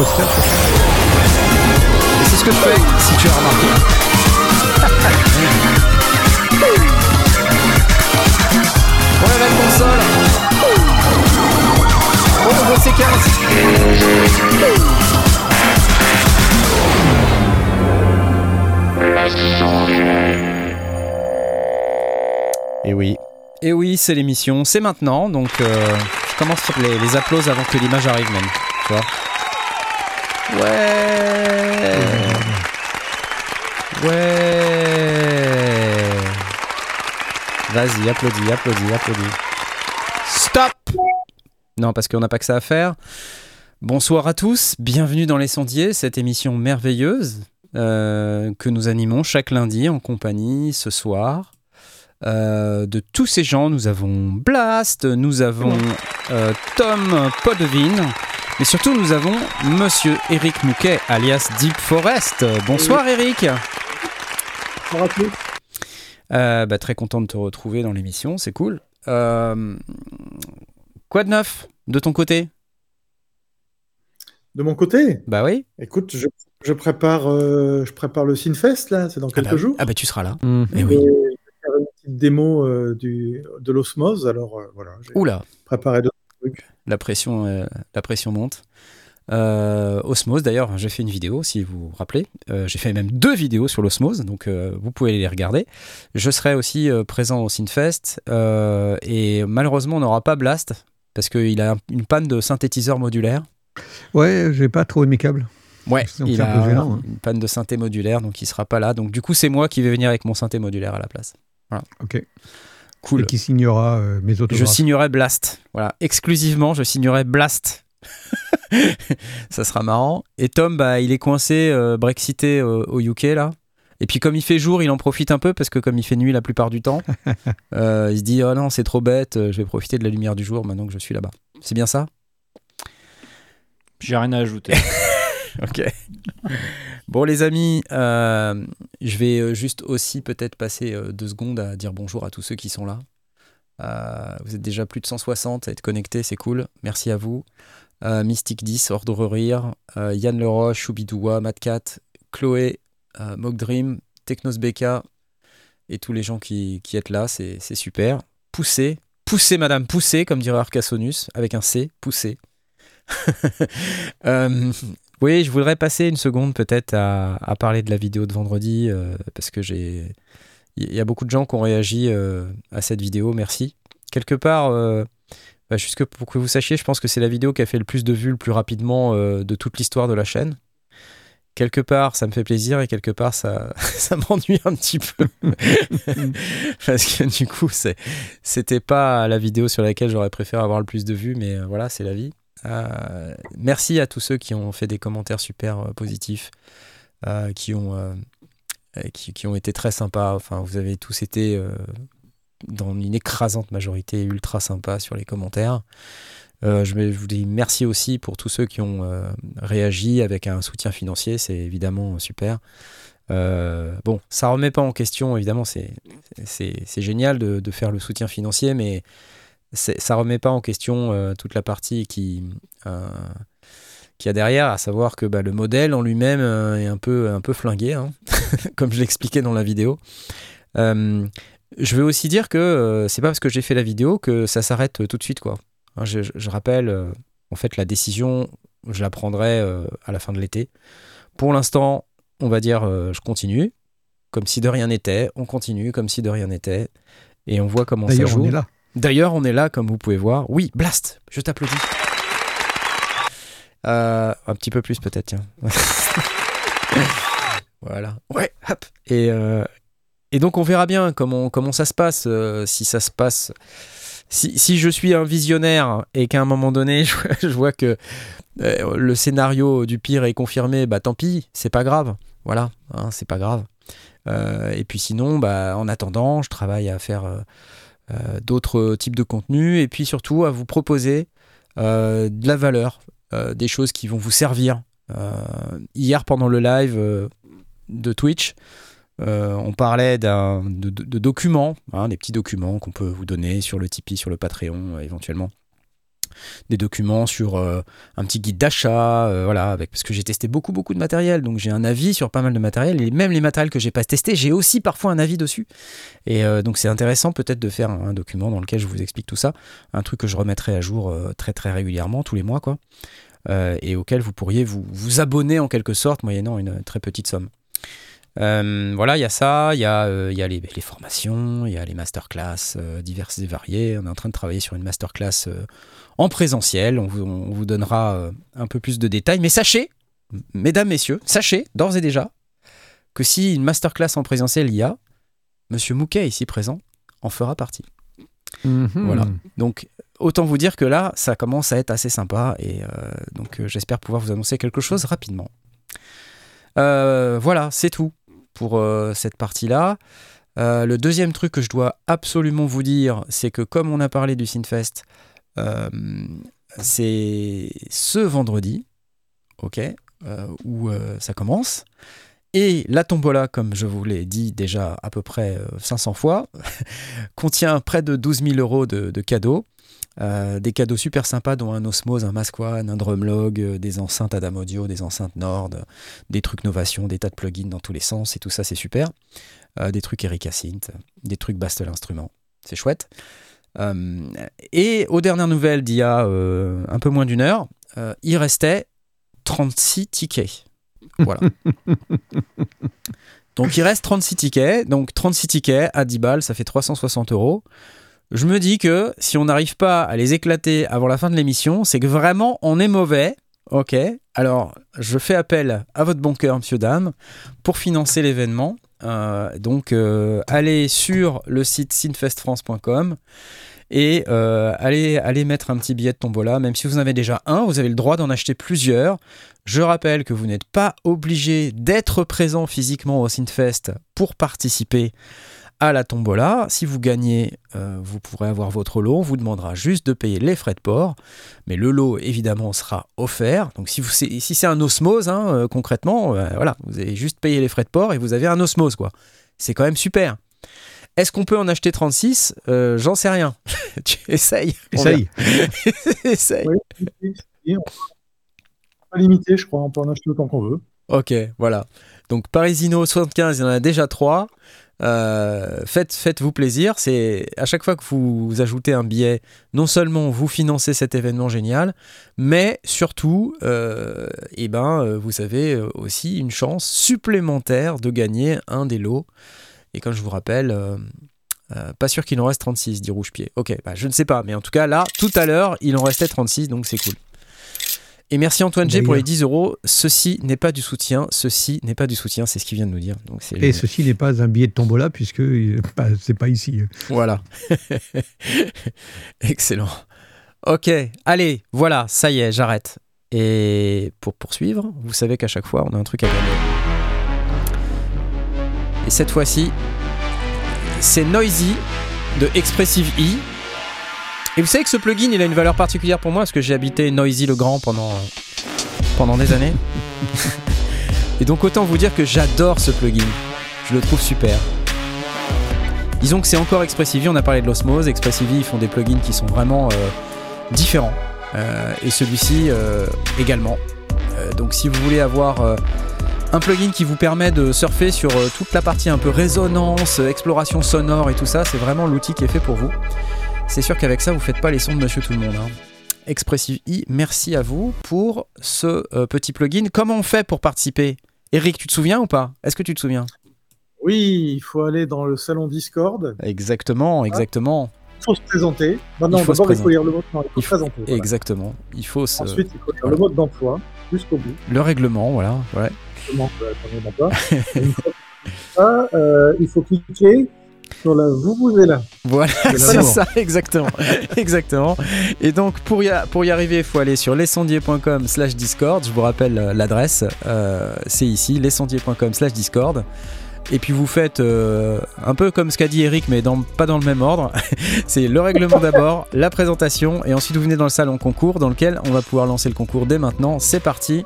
Et c'est ce que je fais, si tu as remarqué. On la console. Oh, on voit séquence. Et oui. Et oui, c'est l'émission, c'est maintenant, donc euh, je commence sur les, les applauses avant que l'image arrive même, tu vois. Ouais. Ouais. Vas-y, applaudis, applaudis, applaudis. Stop Non, parce qu'on n'a pas que ça à faire. Bonsoir à tous, bienvenue dans Les Sondiers, cette émission merveilleuse euh, que nous animons chaque lundi en compagnie ce soir. Euh, de tous ces gens, nous avons Blast, nous avons euh, Tom Podevin, mais surtout nous avons Monsieur Eric Mouquet, alias Deep Forest. Bonsoir Eric. Bonsoir à tous. Euh, bah, très content de te retrouver dans l'émission, c'est cool. Euh, quoi de neuf de ton côté? De mon côté, Bah oui. écoute, je, je prépare, euh, je prépare le Sinfest, là, c'est dans quelques ah bah, jours. Ah bah tu seras là. Mmh. Eh Et oui. je vais faire une petite démo euh, du, de l'osmose, alors euh, voilà, j'ai Oula, préparé deux trucs. La pression, euh, la pression monte. Euh, Osmose, d'ailleurs, j'ai fait une vidéo, si vous vous rappelez. Euh, j'ai fait même deux vidéos sur l'osmose, donc euh, vous pouvez les regarder. Je serai aussi présent au Synfest, et malheureusement, on n'aura pas Blast, parce qu'il a une panne de synthétiseur modulaire. Ouais, j'ai pas trop aimé câble. Ouais, il un a peu gênant, hein. une panne de synthé modulaire, donc il sera pas là. Donc du coup, c'est moi qui vais venir avec mon synthé modulaire à la place. Ok. Cool. Et qui signera euh, mes Je autographes. signerai Blast. Voilà, exclusivement, je signerai Blast. ça sera marrant. Et Tom, bah, il est coincé, euh, brexité euh, au UK là. Et puis comme il fait jour, il en profite un peu parce que comme il fait nuit la plupart du temps, euh, il se dit oh non c'est trop bête, je vais profiter de la lumière du jour maintenant que je suis là-bas. C'est bien ça? J'ai rien à ajouter. Ok. Bon les amis, euh, je vais euh, juste aussi peut-être passer euh, deux secondes à dire bonjour à tous ceux qui sont là. Vous êtes déjà plus de 160 à être connectés, c'est cool. Merci à vous. Euh, Mystique 10, Ordre Rire, Yann Leroche, Choubidoua, Matcat, Chloé, euh, Mock Dream, Technos BK et tous les gens qui, qui êtes là, c'est c'est super. Poussez, poussez madame, poussez, comme dirait Arcasonus, avec un C, poussez. Euh, oui, je voudrais passer une seconde peut-être à, à parler de la vidéo de vendredi, euh, parce que j'ai... Il y a beaucoup de gens qui ont réagi euh, à cette vidéo, merci. Quelque part, euh, bah, juste que pour que vous sachiez, je pense que c'est la vidéo qui a fait le plus de vues le plus rapidement euh, de toute l'histoire de la chaîne. Quelque part, ça me fait plaisir et quelque part, ça, ça m'ennuie un petit peu. Parce que du coup, c'était pas la vidéo sur laquelle j'aurais préféré avoir le plus de vues, mais voilà, c'est la vie. Euh, merci à tous ceux qui ont fait des commentaires super euh, positifs, euh, qui, ont, qui, ont été très sympas. Enfin, vous avez tous été dans une écrasante majorité ultra sympas sur les commentaires. Je, vous dis merci aussi pour tous ceux qui ont réagi avec un soutien financier, c'est évidemment super. Bon, ça remet pas en question, évidemment, c'est génial de, faire le soutien financier, mais ça remet pas en question euh, toute la partie qui euh, qui a derrière, à savoir que bah, le modèle en lui-même euh, est un peu un peu flingué, hein, comme je l'expliquais dans la vidéo. Euh, je veux aussi dire que c'est pas parce que j'ai fait la vidéo que ça s'arrête tout de suite, quoi. Hein, je, je- rappelle, en fait, la décision, je la prendrai à la fin de l'été. Pour l'instant, on va dire, je continue, comme si de rien n'était. On continue comme si de rien n'était, et on voit comment ça joue. on est là. D'ailleurs, on est là, comme vous pouvez voir. Oui, Blast, je t'applaudis. Euh, un petit peu plus peut-être, tiens. voilà. Ouais, hop. Et, euh, et donc on verra bien comment, comment ça se passe, euh, si ça se passe... Si, je suis un visionnaire et qu'à un moment donné, je, vois- que euh, le scénario du pire est confirmé, bah tant pis, c'est pas grave. Voilà, hein, c'est pas grave. Euh, et puis sinon, bah, en attendant, je travaille à faire euh, euh, d'autres types de contenus et puis surtout à vous proposer euh, de la valeur, euh, des choses qui vont vous servir. Euh, hier, pendant le live euh, de Twitch, euh, on parlait de, documents, hein, des petits documents qu'on peut vous donner sur le Tipeee, sur le Patreon euh, éventuellement. Des documents sur euh, un petit guide d'achat, euh, voilà, parce que j'ai testé beaucoup, beaucoup de matériel, donc j'ai un avis sur pas mal de matériel, et même les matériels que j'ai pas testé, j'ai aussi parfois un avis dessus. Et euh, donc c'est intéressant peut-être de faire un, document dans lequel je vous explique tout ça, un truc que je remettrai à jour très très régulièrement, tous les mois, quoi, et auquel vous pourriez vous, vous abonner en quelque sorte, moyennant une très petite somme. Voilà, il y a ça, il y a, euh, y a les, formations, il y a les masterclass euh, diverses et variées. On est en train de travailler sur une masterclass en présentiel. On vous, on vous donnera euh, un peu plus de détails. Mais sachez, mesdames, messieurs, sachez d'ores et déjà que si une masterclass en présentiel il y a, Monsieur Mouquet, ici présent, en fera partie. Mhm. Voilà. Donc, autant vous dire que là, ça commence à être assez sympa et euh, donc euh, j'espère pouvoir vous annoncer quelque chose rapidement. Euh, voilà, c'est tout pour cette partie-là. Le deuxième truc que je dois absolument vous dire, c'est que comme on a parlé du Sinfest, c'est ce vendredi, ok, euh, où euh, ça commence. Et la tombola, comme je vous l'ai dit déjà à peu près euh, 500 fois, contient près de 12 000 euros de, de cadeaux. Euh, des cadeaux super sympas, dont un Osmose, un Mask One, un Drumlog, euh, des enceintes Adam Audio, des enceintes Nord, euh, des trucs Novation, des tas de plugins dans tous les sens, et tout ça, c'est super. Euh, des trucs Erika Synth, des trucs Bastel Instruments, c'est chouette. Euh, et aux dernières nouvelles d'il y a euh, un peu moins d'une heure, euh, il restait 36 tickets. Voilà. donc il reste 36 tickets. Donc 36 tickets à 10 balles, ça fait 360 euros. Je me dis que si on n'arrive pas à les éclater avant la fin de l'émission, c'est que vraiment on est mauvais. Ok. Alors je fais appel à votre bon cœur, monsieur, dame, pour financer l'événement. Euh, donc euh, allez sur le site sinfestfrance.com et euh, allez, allez mettre un petit billet de tombola. Même si vous en avez déjà un, vous avez le droit d'en acheter plusieurs. Je rappelle que vous n'êtes pas obligé d'être présent physiquement au Synfest pour participer à la tombola. Si vous gagnez, euh, vous pourrez avoir votre lot. On vous demandera juste de payer les frais de port. Mais le lot, évidemment, sera offert. Donc si, c'est un osmose, hein, euh, concrètement, voilà, vous avez juste payé les frais de port et vous avez un osmose. C'est quand même super. Est-ce qu'on peut en acheter 36 Euh, J'en sais rien. tu essayes. Essaye. Essaye. Oui, pas limité, je crois. On peut en acheter autant qu'on veut. Ok, voilà. Donc Parisino 75, il y en a déjà trois. Euh, faites, faites-vous plaisir. C'est à chaque fois que vous ajoutez un billet, non seulement vous financez cet événement génial, mais surtout, euh, eh ben, vous avez aussi une chance supplémentaire de gagner un des lots. Et comme je vous rappelle, euh, euh, pas sûr qu'il en reste 36, dit Rouge-Pied. Ok, bah, je ne sais pas, mais en tout cas là, tout à l'heure, il en restait 36, donc c'est cool. Et merci Antoine G pour les 10 euros. Ceci n'est pas du soutien. Ceci n'est pas du soutien. C'est ce qu'il vient de nous dire. Donc Et ceci n'est pas un billet de tombola puisque bah, c'est pas ici. voilà. Excellent. Ok. Allez, voilà. Ça y est, j'arrête. Et pour poursuivre, vous savez qu'à chaque fois, on a un truc à gagner. Et cette fois-ci, c'est Noisy de Expressive E. Et vous savez que ce plugin, il a une valeur particulière pour moi parce que j'ai habité Noisy le Grand pendant, pendant des années. Et donc autant vous dire que j'adore ce plugin. Je le trouve super. Disons que c'est encore Expressive, on a parlé de l'osmose. Expressive, ils font des plugins qui sont vraiment euh, différents. Euh, et celui-ci euh, également. Donc si vous voulez avoir un plugin qui vous permet de surfer sur euh, toute la partie un peu résonance, euh, exploration sonore et tout ça, c'est vraiment l'outil qui est fait pour vous. C'est sûr qu'avec ça, vous faites pas les sons de Monsieur Tout le Monde. hein. Expressive E, merci à vous pour ce euh, petit plugin. Comment on fait pour participer? Eric, tu te souviens ou pas? Est-ce que tu te souviens? Oui, il faut aller dans le salon Discord. Exactement, exactement, Il faut se présenter. Non, Il faut se d'abord, il faut présenter. lire le mode. non, il faut Il se faut- présenter. voilà. exactement. Il faut se- Ensuite, il faut lire voilà. le mode d'emploi jusqu'au bout. le règlement, voilà. Ouais. Euh, une fois ça, euh, il faut cliquer sur la vous vous là. Voilà, c'est ça, exactement. exactement. Et donc, pour y, a- pour y arriver, il faut aller sur lescendier.com slash Discord. Je vous rappelle euh, l'adresse, euh, c'est ici, lescendier.com slash Discord. Et puis vous faites euh, un peu comme ce qu'a dit Eric, mais dans, pas dans le même ordre. c'est le règlement d'abord, la présentation, et ensuite vous venez dans le salon concours, dans lequel on va pouvoir lancer le concours dès maintenant. C'est parti.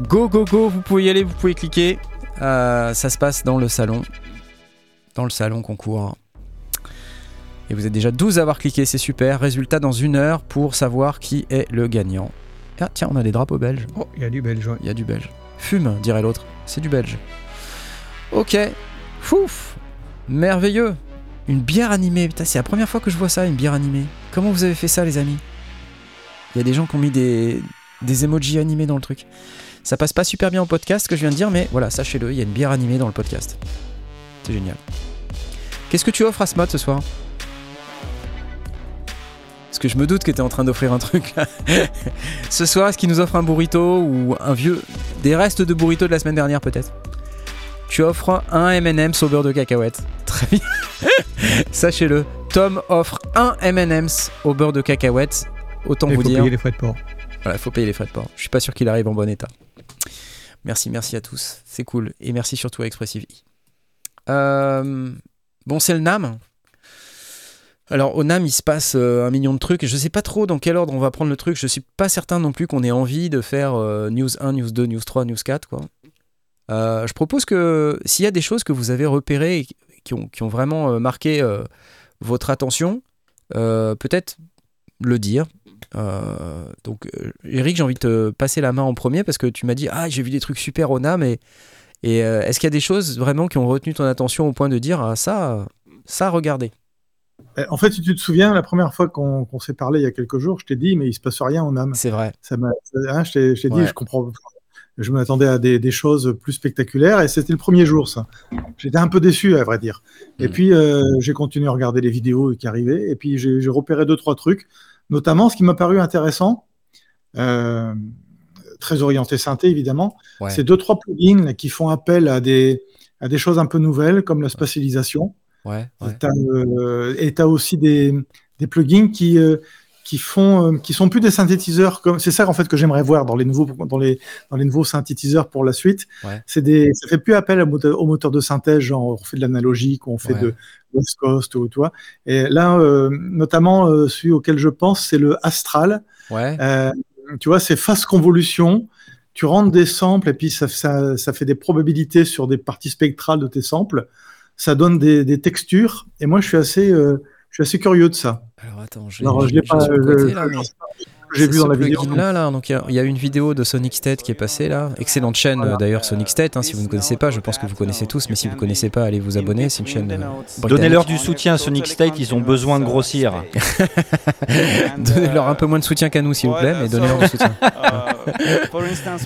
Go, go, go, vous pouvez y aller, vous pouvez cliquer. Euh, ça se passe dans le salon. Dans le salon concours. Et vous êtes déjà 12 à avoir cliqué, c'est super. Résultat dans une heure pour savoir qui est le gagnant. Ah tiens, on a des drapeaux belges. Oh, il y a du belge. ouais. Il y a du belge. Fume, dirait l'autre. C'est du belge. Ok. Fouf. Merveilleux. Une bière animée. Putain, c'est la première fois que je vois ça, une bière animée. Comment vous avez fait ça, les amis? Il y a des gens qui ont mis des, des emojis animés dans le truc. Ça passe pas super bien au podcast, ce que je viens de dire, mais voilà, sachez-le, il y a une bière animée dans le podcast. C'est génial. Qu'est-ce que tu offres à Smod ce soir? Parce que je me doute que tu es en train d'offrir un truc. là. ce soir, est-ce qu'il nous offre un burrito ou un vieux. des restes de burrito de la semaine dernière peut-être? Tu offres un M&M's au beurre de cacahuète. Très bien. Sachez-le, Tom offre un M&M's au beurre de cacahuète. Autant Il vous faut dire. payer les frais de port. Voilà, il faut payer les frais de port. Je suis pas sûr qu'il arrive en bon état. Merci, merci à tous. C'est cool. Et merci surtout à Expressive. Euh, bon, c'est le NAM. Alors, au NAM, il se passe euh, un million de trucs. Je sais pas trop dans quel ordre on va prendre le truc. Je suis pas certain non plus qu'on ait envie de faire euh, News 1, News 2, News 3, News 4. Quoi. Euh, je propose que s'il y a des choses que vous avez repérées qui ont, vraiment marqué votre attention, peut-être le dire. Euh, donc, euh, Eric, j'ai envie de te passer la main en premier parce que tu m'as dit Ah, j'ai vu des trucs super au NAM. Et, et euh, est-ce qu'il y a des choses vraiment qui ont retenu ton attention au point de dire Ah, ça, ça, regardez? Euh, En fait, si tu te souviens, la première fois qu'on s'est parlé il y a quelques jours, je t'ai dit, mais il se passe rien en âme. C'est vrai. Ça hein, je t'ai dit, je comprends. Je m'attendais à des, des choses plus spectaculaires et c'était le premier jour, ça. J'étais un peu déçu, à vrai dire. Et Mm. puis, euh, j'ai continué à regarder les vidéos qui arrivaient et puis j'ai j'ai repéré deux, trois trucs, notamment ce qui m'a paru intéressant, euh, très orienté synthé, évidemment, Ouais. c'est deux, trois plugins qui font appel à des, à des choses un peu nouvelles, comme la spatialisation. Ouais, ouais. T'as, euh, et tu as aussi des, des plugins qui, euh, qui, font, euh, qui sont plus des synthétiseurs. Comme, c'est ça en fait que j'aimerais voir dans les nouveaux, dans les, dans les nouveaux synthétiseurs pour la suite. Ouais. C'est des, ça fait plus appel au moteur, au moteur de synthèse, genre on fait de l'analogique, on fait Ouais. de West Coast ou toi. Et là, euh, notamment euh, celui auquel je pense, c'est le Astral. Ouais. Euh, tu vois, c'est phase convolution. Tu rentres des samples et puis ça, ça, ça fait des probabilités sur des parties spectrales de tes samples. Ça donne des, des textures. Et moi, je suis assez, euh, je suis assez curieux de ça. Alors attends, je Alors, l'ai je l'ai je pas. côté, je- là, je- j'ai vu dans la vidéo. là, là. Donc il y a- il y, a une vidéo de Sonic State qui est passée là. Excellente chaîne Voilà. euh, d'ailleurs Sonic State. hein, si vous ne connaissez pas, je pense que vous connaissez tous, mais si vous ne connaissez pas, allez vous abonner. C'est une chaîne. euh. Donnez-leur du soutien à Sonic State, ils ont besoin de grossir. Donnez-leur un peu moins de soutien qu'à nous, s'il vous plaît, mais donnez-leur du soutien.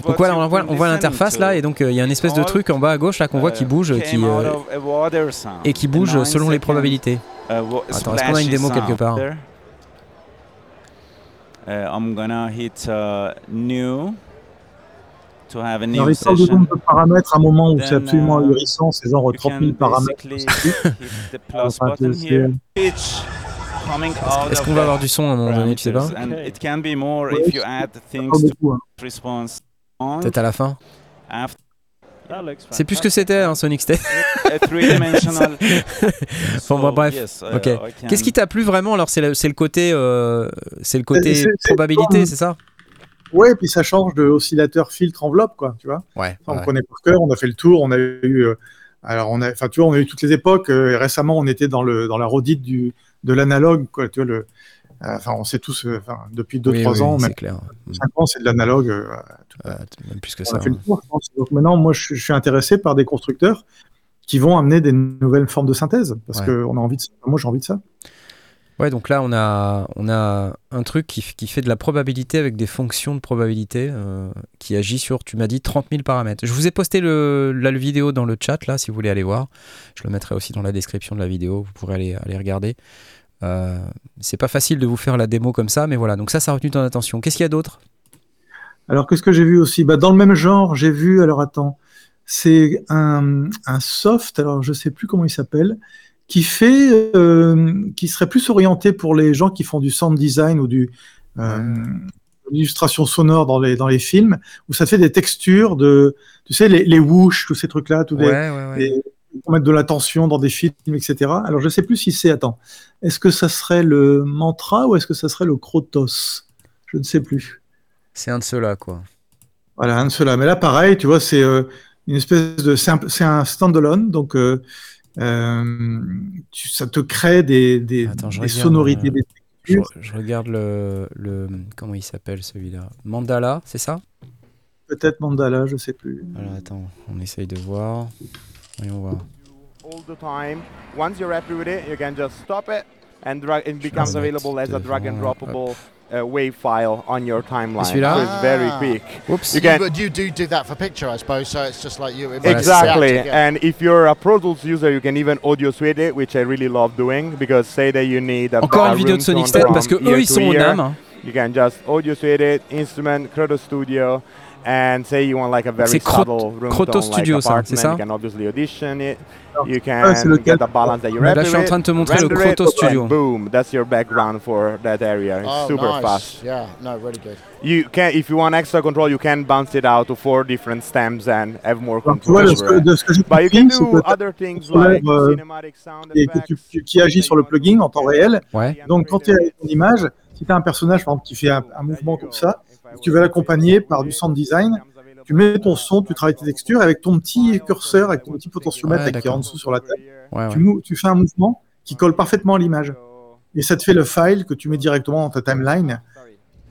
Donc voilà, on voit, on voit l'interface là, et donc euh, il y a une espèce de truc en bas à gauche là qu'on voit qui bouge, qui, euh, et qui bouge selon les probabilités. Attends, est-ce qu'on a une démo quelque part I'm gonna hit uh, new to have a Alors, new il parle de session. nombre de paramètres à un moment où c'est absolument uh, ahurissant. C'est genre You 30 can 000 paramètres. basically hit the plus Enfin, button c'est- here. Pitch coming out Est-ce of qu'on va avoir du son à un moment donné, tu sais pas parameters. And it can be more Ouais, if you add things Pas to beaucoup, hein. response on Peut-être à la fin. after C'est plus ce que c'était, hein, Sonic State. three-dimensional. Bon, bah, bref. yes, uh, Ok. I can- Qu'est-ce qui t'a plu vraiment Alors c'est le, c'est le côté, euh, c'est le côté C'est- c'est- probabilité, c'est- c'est ça? Ouais, et puis ça change de oscillateur filtre enveloppe, quoi, tu vois. Ouais. Enfin, On connaît par cœur, on a fait le tour, on a eu, euh, alors on a, enfin tu vois, on a eu toutes les époques. euh, et récemment, on était dans le dans la redite du de l'analogue, quoi. Tu vois le, euh, enfin on sait tous, euh, enfin depuis 2-3 ans, même c'est clair. 5 ans, c'est de l'analogue. euh, Euh, même plus que on ça. a fait le tour, je pense. Donc maintenant, moi, je, je suis intéressé par des constructeurs qui vont amener des nouvelles formes de synthèse, parce Ouais. que on a envie de, ça. moi, j'ai envie de ça. Ouais, donc là, on a, on a un truc qui, fait de la probabilité avec des fonctions de probabilité euh, qui agit sur, tu m'as dit, 30 000 paramètres. Je vous ai posté le, la le vidéo dans le chat, là, si vous voulez aller voir. Je le mettrai aussi dans la description de la vidéo, vous pourrez aller, aller regarder. Euh, c'est pas facile de vous faire la démo comme ça, mais voilà. Donc ça, ça a retenu ton attention. Qu'est-ce qu'il y a d'autre? Alors, qu'est-ce que j'ai vu aussi? Bah, Dans le même genre, j'ai vu, alors attends, c'est un, un soft, alors je sais plus comment il s'appelle, qui fait, euh, qui serait plus orienté pour les gens qui font du sound design ou du euh, l'illustration sonore dans les dans les films, où ça fait des textures de, tu sais, les, les whoosh, tous ces trucs-là, tous les, Ouais, ouais, ouais. et pour mettre de la tension dans des films, etc. Alors, je sais plus si c'est, attends, est-ce que ça serait le mantra ou est-ce que ça serait le Krotos? Je ne sais plus. C'est un de ceux-là, quoi. Voilà, un de ceux-là. Mais là, pareil, tu vois, c'est euh, une espèce de. C'est un, c'est un standalone, donc euh, euh, tu- ça te crée des, des, Attends, je des regarde, sonorités, euh, des Je, regarde le, le. Comment il s'appelle celui-là? Mandala, c'est ça? Peut-être Mandala, je sais plus. Alors attends, on essaye de voir. Voyons voir. all the time. Once you're happy with it, you can just stop it and drag. It becomes available as a drag and droppable uh, wave file on your timeline. celui-là So it's very Ah. quick. Oups. You can But you do do that for picture, I suppose. So it's just like you. it Voilà, makes c'est ça. the Exactly. And if you're a Pro Tools user, you can even audio suite it, which I really love doing because say that you need a Encore une vidéo de Sonic ringtone State parce que eux ils sont au ear, NAM. You can just audio suite it, instrument, Croto Studio, and say you want like a very subtle Croto Studio, like ça, c'est ça? You can obviously audition it. You can get the balance that you're Là je suis en train de te montrer le it, Croto Studio. boom, that's your background for that area. It's Oh, super nice. fast. Yeah, no, really good. You can, if you want extra control, you can bounce it out to four different stems and have more control. de ce over que, it. de ce que j'ai But you can do other things contrôleur, like euh, cinematic sound et que tu- effects. tu- qui agit sur le plugin en temps réel. Ouais. Donc, quand tu as ton image, si tu as un personnage par exemple, qui fait un, un mouvement comme ça, tu vas l'accompagner par du sound design. Tu mets ton son, tu travailles tes textures avec ton petit curseur, avec ton petit potentiomètre Ouais, qui est en dessous sur la table. Ouais, ouais. Tu, mou- tu fais un mouvement qui colle parfaitement à l'image. Et ça te fait le file que tu mets directement dans ta timeline.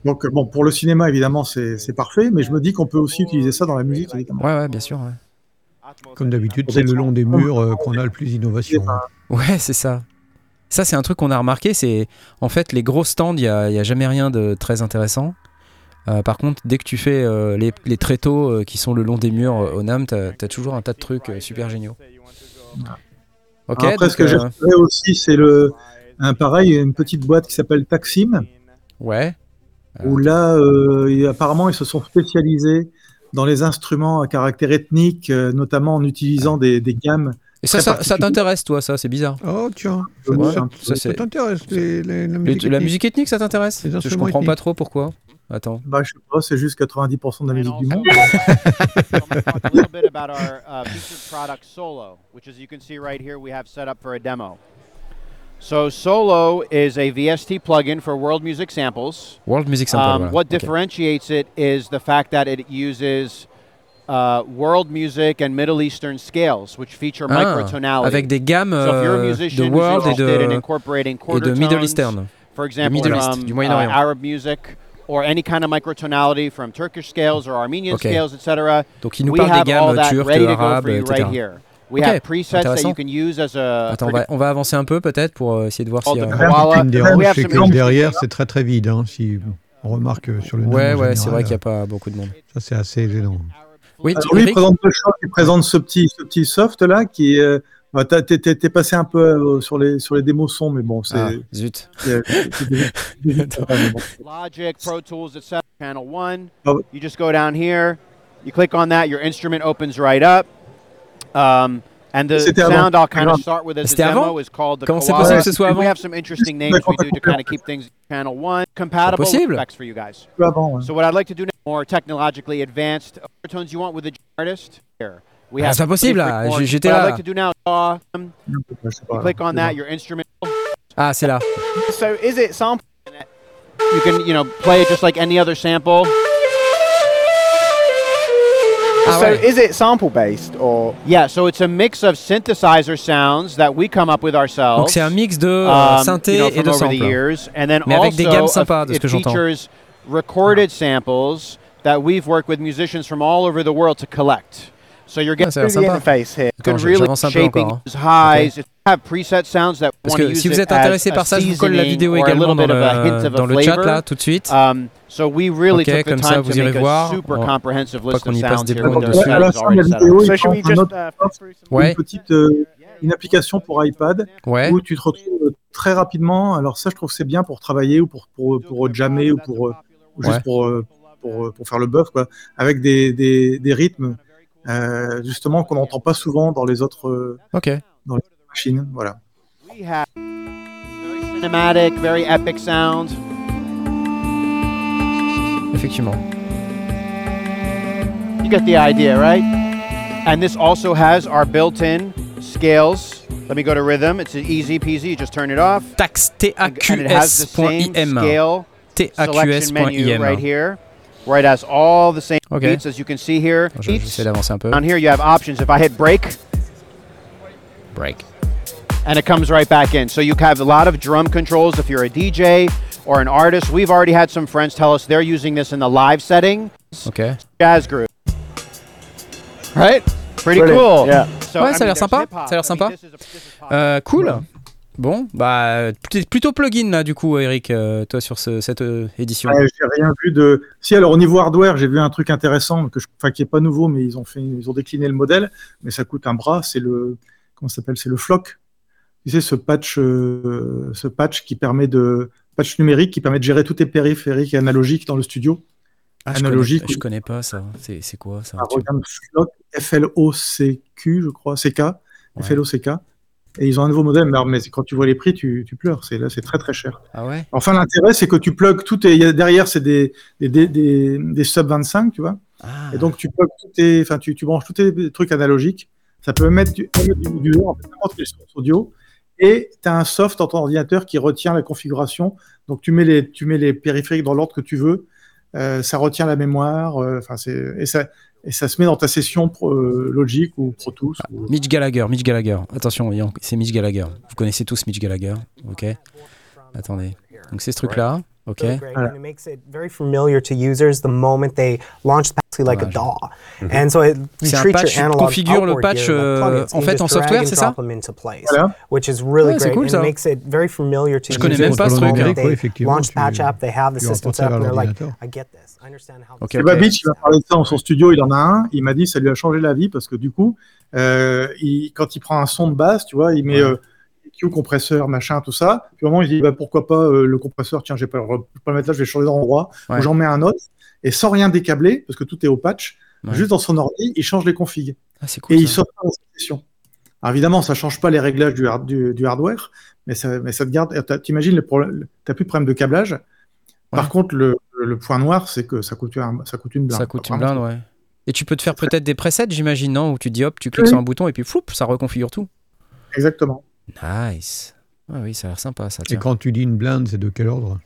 Donc, euh, bon, pour le cinéma, évidemment, c'est parfait, mais je me dis qu'on peut aussi utiliser ça dans la musique, évidemment. Ouais, ouais, bien sûr. Ouais, Comme d'habitude, c'est le long des murs euh, qu'on a le plus d'innovation. hein. Ouais, c'est ça. Ça, c'est un truc qu'on a remarqué. C'est en fait les gros stands, il n'y a, y a jamais rien de très intéressant. Euh, par contre, dès que tu fais euh, les, les tréteaux euh, qui sont le long des murs euh, au NAM, tu as, toujours un tas de trucs super géniaux. Ok, Après, donc, ce que j'ai retrouvé aussi, c'est le, un pareil, une petite boîte qui s'appelle Taxim, ouais. où là, et apparemment, ils se sont spécialisés dans les instruments à caractère ethnique, notamment en utilisant des, des gammes. Et ça, ça, ça t'intéresse, toi, ça C'est bizarre. Oh, tiens, Ouais, ça, t'intéresse, la musique la ethnique musique ethnique, ça t'intéresse Je comprends pas trop pourquoi. Attends. Bah, je sais pas, c'est juste 90% de la musique du monde. I'm gonna talk a little bit about our uh, featured product Solo, which as you can see right here, we have set up for a demo. So Solo is a VST plugin for world music samples. World Music Sample. Um, what differentiates it is the fact that it uses uh, world music and Middle Eastern scales, which feature Ah, microtonality. avec des gammes so if you're a euh, de musician who's world et interested in de, incorporating et quarter de Middle Eastern. for example, Middle East, from du uh, Moyen-Orient. Arab music or any kind of microtonality from Turkish scales or Armenian Okay. scales, etc. Donc il nous we parle have des all gammes that turques, ready to go arabes, for you etc. right here. We Ok, have presets that you can use as a Attends, on va, on va avancer un peu peut-être pour euh, essayer de voir Oh, que interesting- derrière, c'est très très vide. hein, si on remarque euh, sur le Ouais, ouais, c'est vrai qu'il n'y a pas beaucoup de monde. Ça, c'est assez gênant. Oui, Alors lui, il présente deux choses. Il présente ce petit, ce petit soft là qui est. bah, t'es, passé un peu euh, sur les sur les démos sons, mais bon, c'est. Ah, zut. Logic, Pro Tools, etc. Channel 1. Oh. You just go down here, you click on that, your instrument opens right up. Um, and the sound avant. I'll kind of start with as a demo avant is called the Comment c'est Koala. possible que ce soit avant? We have some interesting names we do to kind of keep things channel 1 compatible with possible. effects for you guys. Un peu avant. ouais. So what I'd like to do now, more technologically advanced tones you want with the artist. Here. We Ah, have c'est pas possible, pretty là. quick more- J'ai- j'étais What I'd là. like to do now, uh, Je sais pas, you click on that, bon. your instrument Ah, c'est là. So is it sample? You can, you know, play it just like any other sample. Ah so ouais. is it sample based or? Yeah, so it's a mix of synthesizer sounds that we come up with ourselves. Donc c'est un mix de euh, um, synthé you know, et de over the samples. years, and then Mais avec des gammes sympas, de ce it que j'entends. Recorded samples that we've worked with musicians from all over the world to collect. So you're Ah, getting ça a l'air Through the sympa. interface here. Attends, good, je- really shaping encore. hein. those highs. It have preset sounds that Parce want to que use si vous it êtes as intéressé a par ça, je vous colle la seasoning vidéo or a également little dans bit of a hint le, dans chat flavor. là tout de suite. Um, so we really Ok, took the comme ça, time vous to irez make voir. a super comprehensive list qu'on of y passe sounds des plombs dessus. À la sounds fin de already la set up. vidéo, So il prend un autre Ouais. une petite euh, une application pour iPad Ouais. où tu te retrouves très rapidement. Alors ça, je trouve que c'est bien pour travailler ou pour pour, pour jammer ou pour euh, ou juste Ouais. pour, euh, pour euh, pour faire le buff quoi, avec des des, des rythmes euh, justement qu'on n'entend pas souvent dans les autres euh, Ok. machines. Voilà. We have very cinematic, very epic sounds. Effectivement. You get the idea, right? And this also has our built-in scales. Let me go to rhythm. It's easy peasy. You just turn it off. Tax And and it has the same scale selection menu right here, where it has all the same Okay. beats as you can see here. Je- Beats. J'essaie d'avancer un peu. Down here you have options. If I hit break, Break. and it comes right back in. So you have a lot of drum controls if you're a DJ or an artist. We've already had some friends tell us they're using this in the live setting. Ok. Jazz group. Right? Pretty Brilliant. cool. Yeah. So, Ouais, I ça a mean, l'air sympa, hip-hop. ça a l'air sympa. this is a- this is pop. Euh, cool. Bon, bah pl- plutôt plugin là du coup, Eric, euh, toi sur ce- cette euh, édition. Ouais, j'ai rien vu de. Si alors au niveau hardware, j'ai vu un truc intéressant que je... enfin, qui est pas nouveau, mais ils ont fait, ils ont décliné le modèle, mais ça coûte un bras. C'est le comment ça s'appelle C'est le flock. Tu sais ce patch, euh, ce patch qui permet de patch numérique qui permet de gérer tous tes périphériques analogiques dans le studio. Ah, je analogique, Connais, je connais pas ça. C'est c'est quoi ça Ah, regarde flock, F-L-O-C-Q, je crois, C-K, Ouais. F-L-O-C-K. Et ils ont un nouveau modèle, mais, quand tu vois les prix, tu, tu pleures. C'est là, c'est très très cher. Ah ouais? Enfin, l'intérêt, c'est que tu plugs tout. A- derrière, c'est des, des, des, des, des sub 25, tu vois. Ah. Et donc, tu plugs tes, enfin, tu, tu branches tous tes trucs analogiques. Ça peut mettre du, du en fait, n'importe quelle source audio. Et tu as un soft dans ton ordinateur qui retient la configuration. Donc, tu mets les, tu mets les périphériques dans l'ordre que tu veux. Euh, ça retient la mémoire. euh, Enfin, c'est et ça, et ça se met dans ta session pro- euh, Logic ou Pro Tools. ou- Mitch Gallagher, Mitch Gallagher. Attention, c'est Mitch Gallagher. Vous connaissez tous Mitch Gallagher, ok? Attendez. Donc c'est ce truc-là, ok really great, and it makes it very familiar to users the moment they launch the like a DAW. And so it you treat patch, your analog configures le patch, euh, plugins, en fait, en software, c'est ça? drop them into place, Voilà. which is really Ouais, great. cool, and ça. it makes it very familiar to Je connais même pas the ce moment truc, hein. they Ouais, effectivement, launch tu- patch app, they have the system set up, and they're like. I get this. I understand how Ok, this Et bah, ok. Beach, il m'a parlé de ça dans son studio, il en a un. Il m'a dit ça lui a changé la vie parce que du coup, euh, il- quand il prend un son de basse, tu vois, il met Ouais. euh, EQ, compresseur, machin, tout ça. Puis au moment, il dit bah, pourquoi pas euh, le compresseur, tiens, je vais pas, pas le mettre là, je vais changer d'endroit. Ouais. J'en mets un autre. Et sans rien décabler, parce que tout est au patch, Ouais. juste dans son ordi, il change les configs. Ah, cool. et il sort pas session. Alors évidemment, ça change pas les réglages du, hard- du, du hardware, mais ça, mais ça te garde. T'imagines, le problème- t'as plus de problème de câblage. Par contre, le, le point noir, c'est que ça coûte, un- ça coûte une blinde. Ça coûte une blinde, ouais. Et tu peux te faire peut-être des presets, j'imagine, non Où tu dis hop, tu cliques Oui. sur un bouton et puis floup, ça reconfigure tout. Exactement. Nice. Ah oui, ça a l'air sympa ça. Et tiens. quand tu dis une blinde, c'est de quel ordre?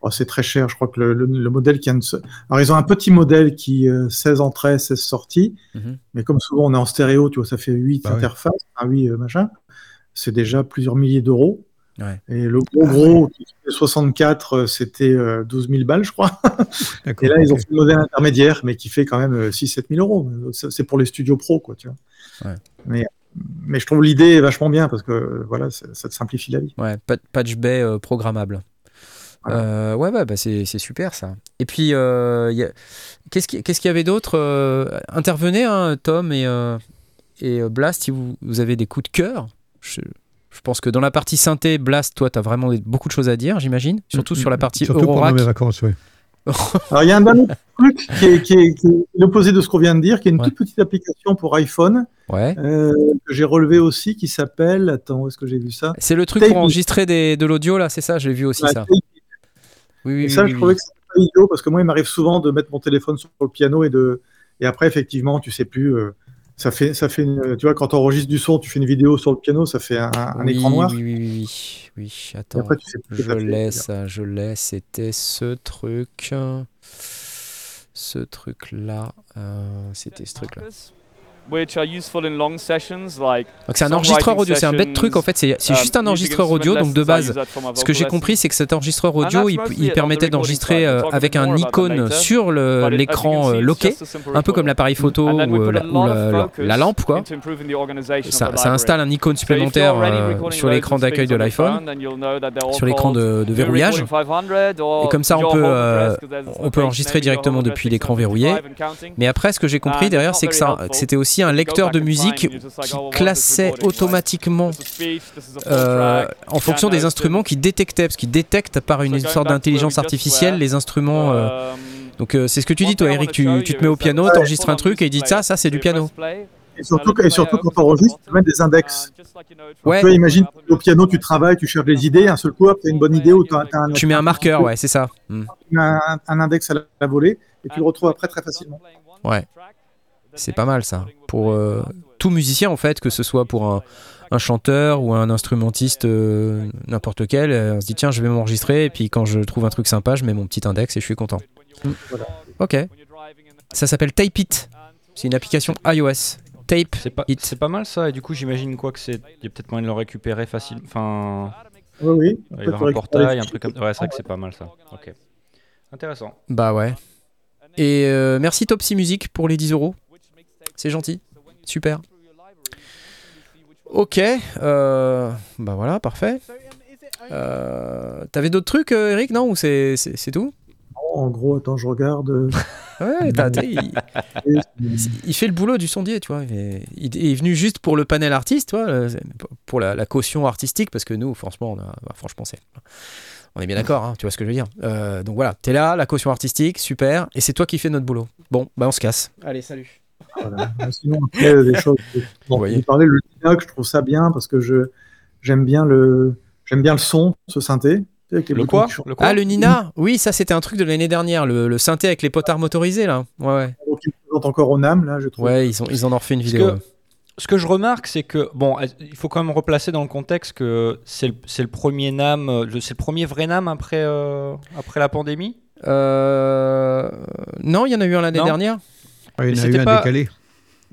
Oh, c'est très cher. Je crois que le, le- le modèle qui de se... Alors, ils ont un petit modèle qui euh, 16 entrées, 16 sorties. Mhm. Mais comme souvent, on est en stéréo, tu vois, ça fait 8 Bah interfaces, un 8 euh, machin. C'est déjà plusieurs milliers d'euros. Ouais. Et le gros gros, qui fait 64, euh, c'était euh, 12 000 balles, je crois. Et là, ils ont fait le modèle intermédiaire, mais qui fait quand même 6-7 000 euros. C'est pour les studios pro, quoi, tu vois. Ouais. Mais, mais je trouve l'idée vachement bien parce que voilà, ça, ça te simplifie la vie. Ouais, pa- patch bay euh, programmable. Voilà. Euh, ouais, ouais, bah c'est c'est super ça. Et puis, euh, qu'est-ce qu'il y avait d'autre euh, Intervenez, hein, Tom et, euh, et Blast, si vous, vous avez des coups de cœur. Je, je pense que dans la partie synthé, Blast, toi, tu as vraiment beaucoup de choses à dire, j'imagine. Surtout sur la partie Surtout pendant Eurorack. mes vacances, oui. Alors, il y a un dernier truc qui est, qui est- qui est l'opposé de ce qu'on vient de dire, qui est une Ouais. toute petite application pour iPhone Ouais. euh, que j'ai relevé aussi, qui s'appelle. Attends, où est-ce que j'ai vu ça? C'est le truc Tape pour enregistrer des, de l'audio, là, c'est ça? J'ai vu aussi Ouais, ça. Tape. Oui, oui, Et ça, oui, je trouvais que c'était pas idiot parce que moi, il m'arrive souvent de mettre mon téléphone sur le piano et de. Et après, effectivement, tu sais plus. euh, ça fait, ça fait une- tu vois, quand tu enregistres du son, tu fais une vidéo sur le piano, ça fait un, un Oui, écran noir. Oui, oui, oui, oui. Attends. après, tu sais Je t'as fait, l'ai, c'est-à-dire. ça, je l'ai. C'était ce truc. Ce truc-là. euh, C'était ce truc-là. Donc c'est un enregistreur audio, c'est un bête truc en fait, c'est um, juste un enregistreur audio, donc de base, ce que j'ai compris c'est que cet enregistreur audio, il, il permettait d'enregistrer euh, avec un icône sur l'écran euh, loqué, un peu comme l'appareil photo ou, euh, la, ou la- la- la lampe quoi. Ça, ça installe un icône supplémentaire euh, sur l'écran d'accueil de l'iPhone, sur l'écran de, de verrouillage. Et comme ça, on peut, euh, on peut enregistrer directement depuis l'écran verrouillé. Mais après, ce que j'ai compris derrière, c'est que c'était aussi un lecteur de musique qui classait automatiquement euh, en fonction des instruments qu'il détectait, parce qu'il détecte par une sorte d'intelligence artificielle les instruments. euh, donc euh, c'est ce que tu dis toi Eric, tu, tu te mets au piano, t'enregistres un truc et il dit ça, ça c'est du piano. Et surtout, et surtout quand tu enregistres, tu mets des index. Ouais. Tu vois, imagine, au piano, tu travailles, tu cherches des idées, un seul coup, tu as une bonne idée ou tu as, un, Tu mets un marqueur, ouais, c'est ça. Hmm. un, un index à la volée et tu le retrouves après très facilement. Ouais. C'est pas mal ça. Pour euh, tout musicien en fait, que ce soit pour un, un chanteur ou un instrumentiste euh, n'importe lequel, euh, on se dit tiens je vais m'enregistrer et puis quand je trouve un truc sympa je mets mon petit index et je suis content. Voilà. Ok. Ça s'appelle Type It. C'est une application iOS. Tape C'est pas, It. c'est pas mal ça, et du coup j'imagine quoi que c'est. Il y a peut-être moyen de le récupérer facilement. Enfin, Oui, oui. il va y avoir un portail, un truc comme Ouais, c'est vrai que c'est pas mal ça. Ok. Intéressant. Bah ouais. Et euh, merci Topsy Music pour les 10 euros. C'est gentil. Super. Ok. euh, bah voilà, parfait. Euh, T'avais d'autres trucs, euh, Eric, non Ou c'est tout? En gros, attends, je regarde. euh, Ouais, t'as- t'as- il, il fait le boulot du sondier, tu vois. Il est, il est venu juste pour le panel artiste, tu vois, pour la, la caution artistique, parce que nous, franchement, on a, bah, franchement, c'est, on est bien d'accord, hein, tu vois ce que je veux dire. Euh, donc voilà, t'es là, la caution artistique, super, et c'est toi qui fais notre boulot. Bon, bah on se casse. Allez, salut. Voilà. Sinon, après, euh, des choses. Bon, Vous voyez. vous parlez le Linux, je trouve ça bien parce que je j'aime bien le j'aime bien le son, ce synthé. Le quoi. Le Ah, le Nina Oui, ça c'était un truc de l'année dernière, le, le synthé avec les potards motorisés, là. Ouais, ouais. Donc, il présente encore au NAM, là, je trouve. Ouais, ils, ont, ils en ont refait une vidéo. que- ouais. Ce que je remarque, c'est que, bon, il faut quand même replacer dans le contexte que c'est le, c'est le premier NAM, euh, c'est le premier vrai NAM après, euh, après la pandémie? Euh, Non, il y en a eu un l'année dernière. Ah, il y en a eu un pas- décalé.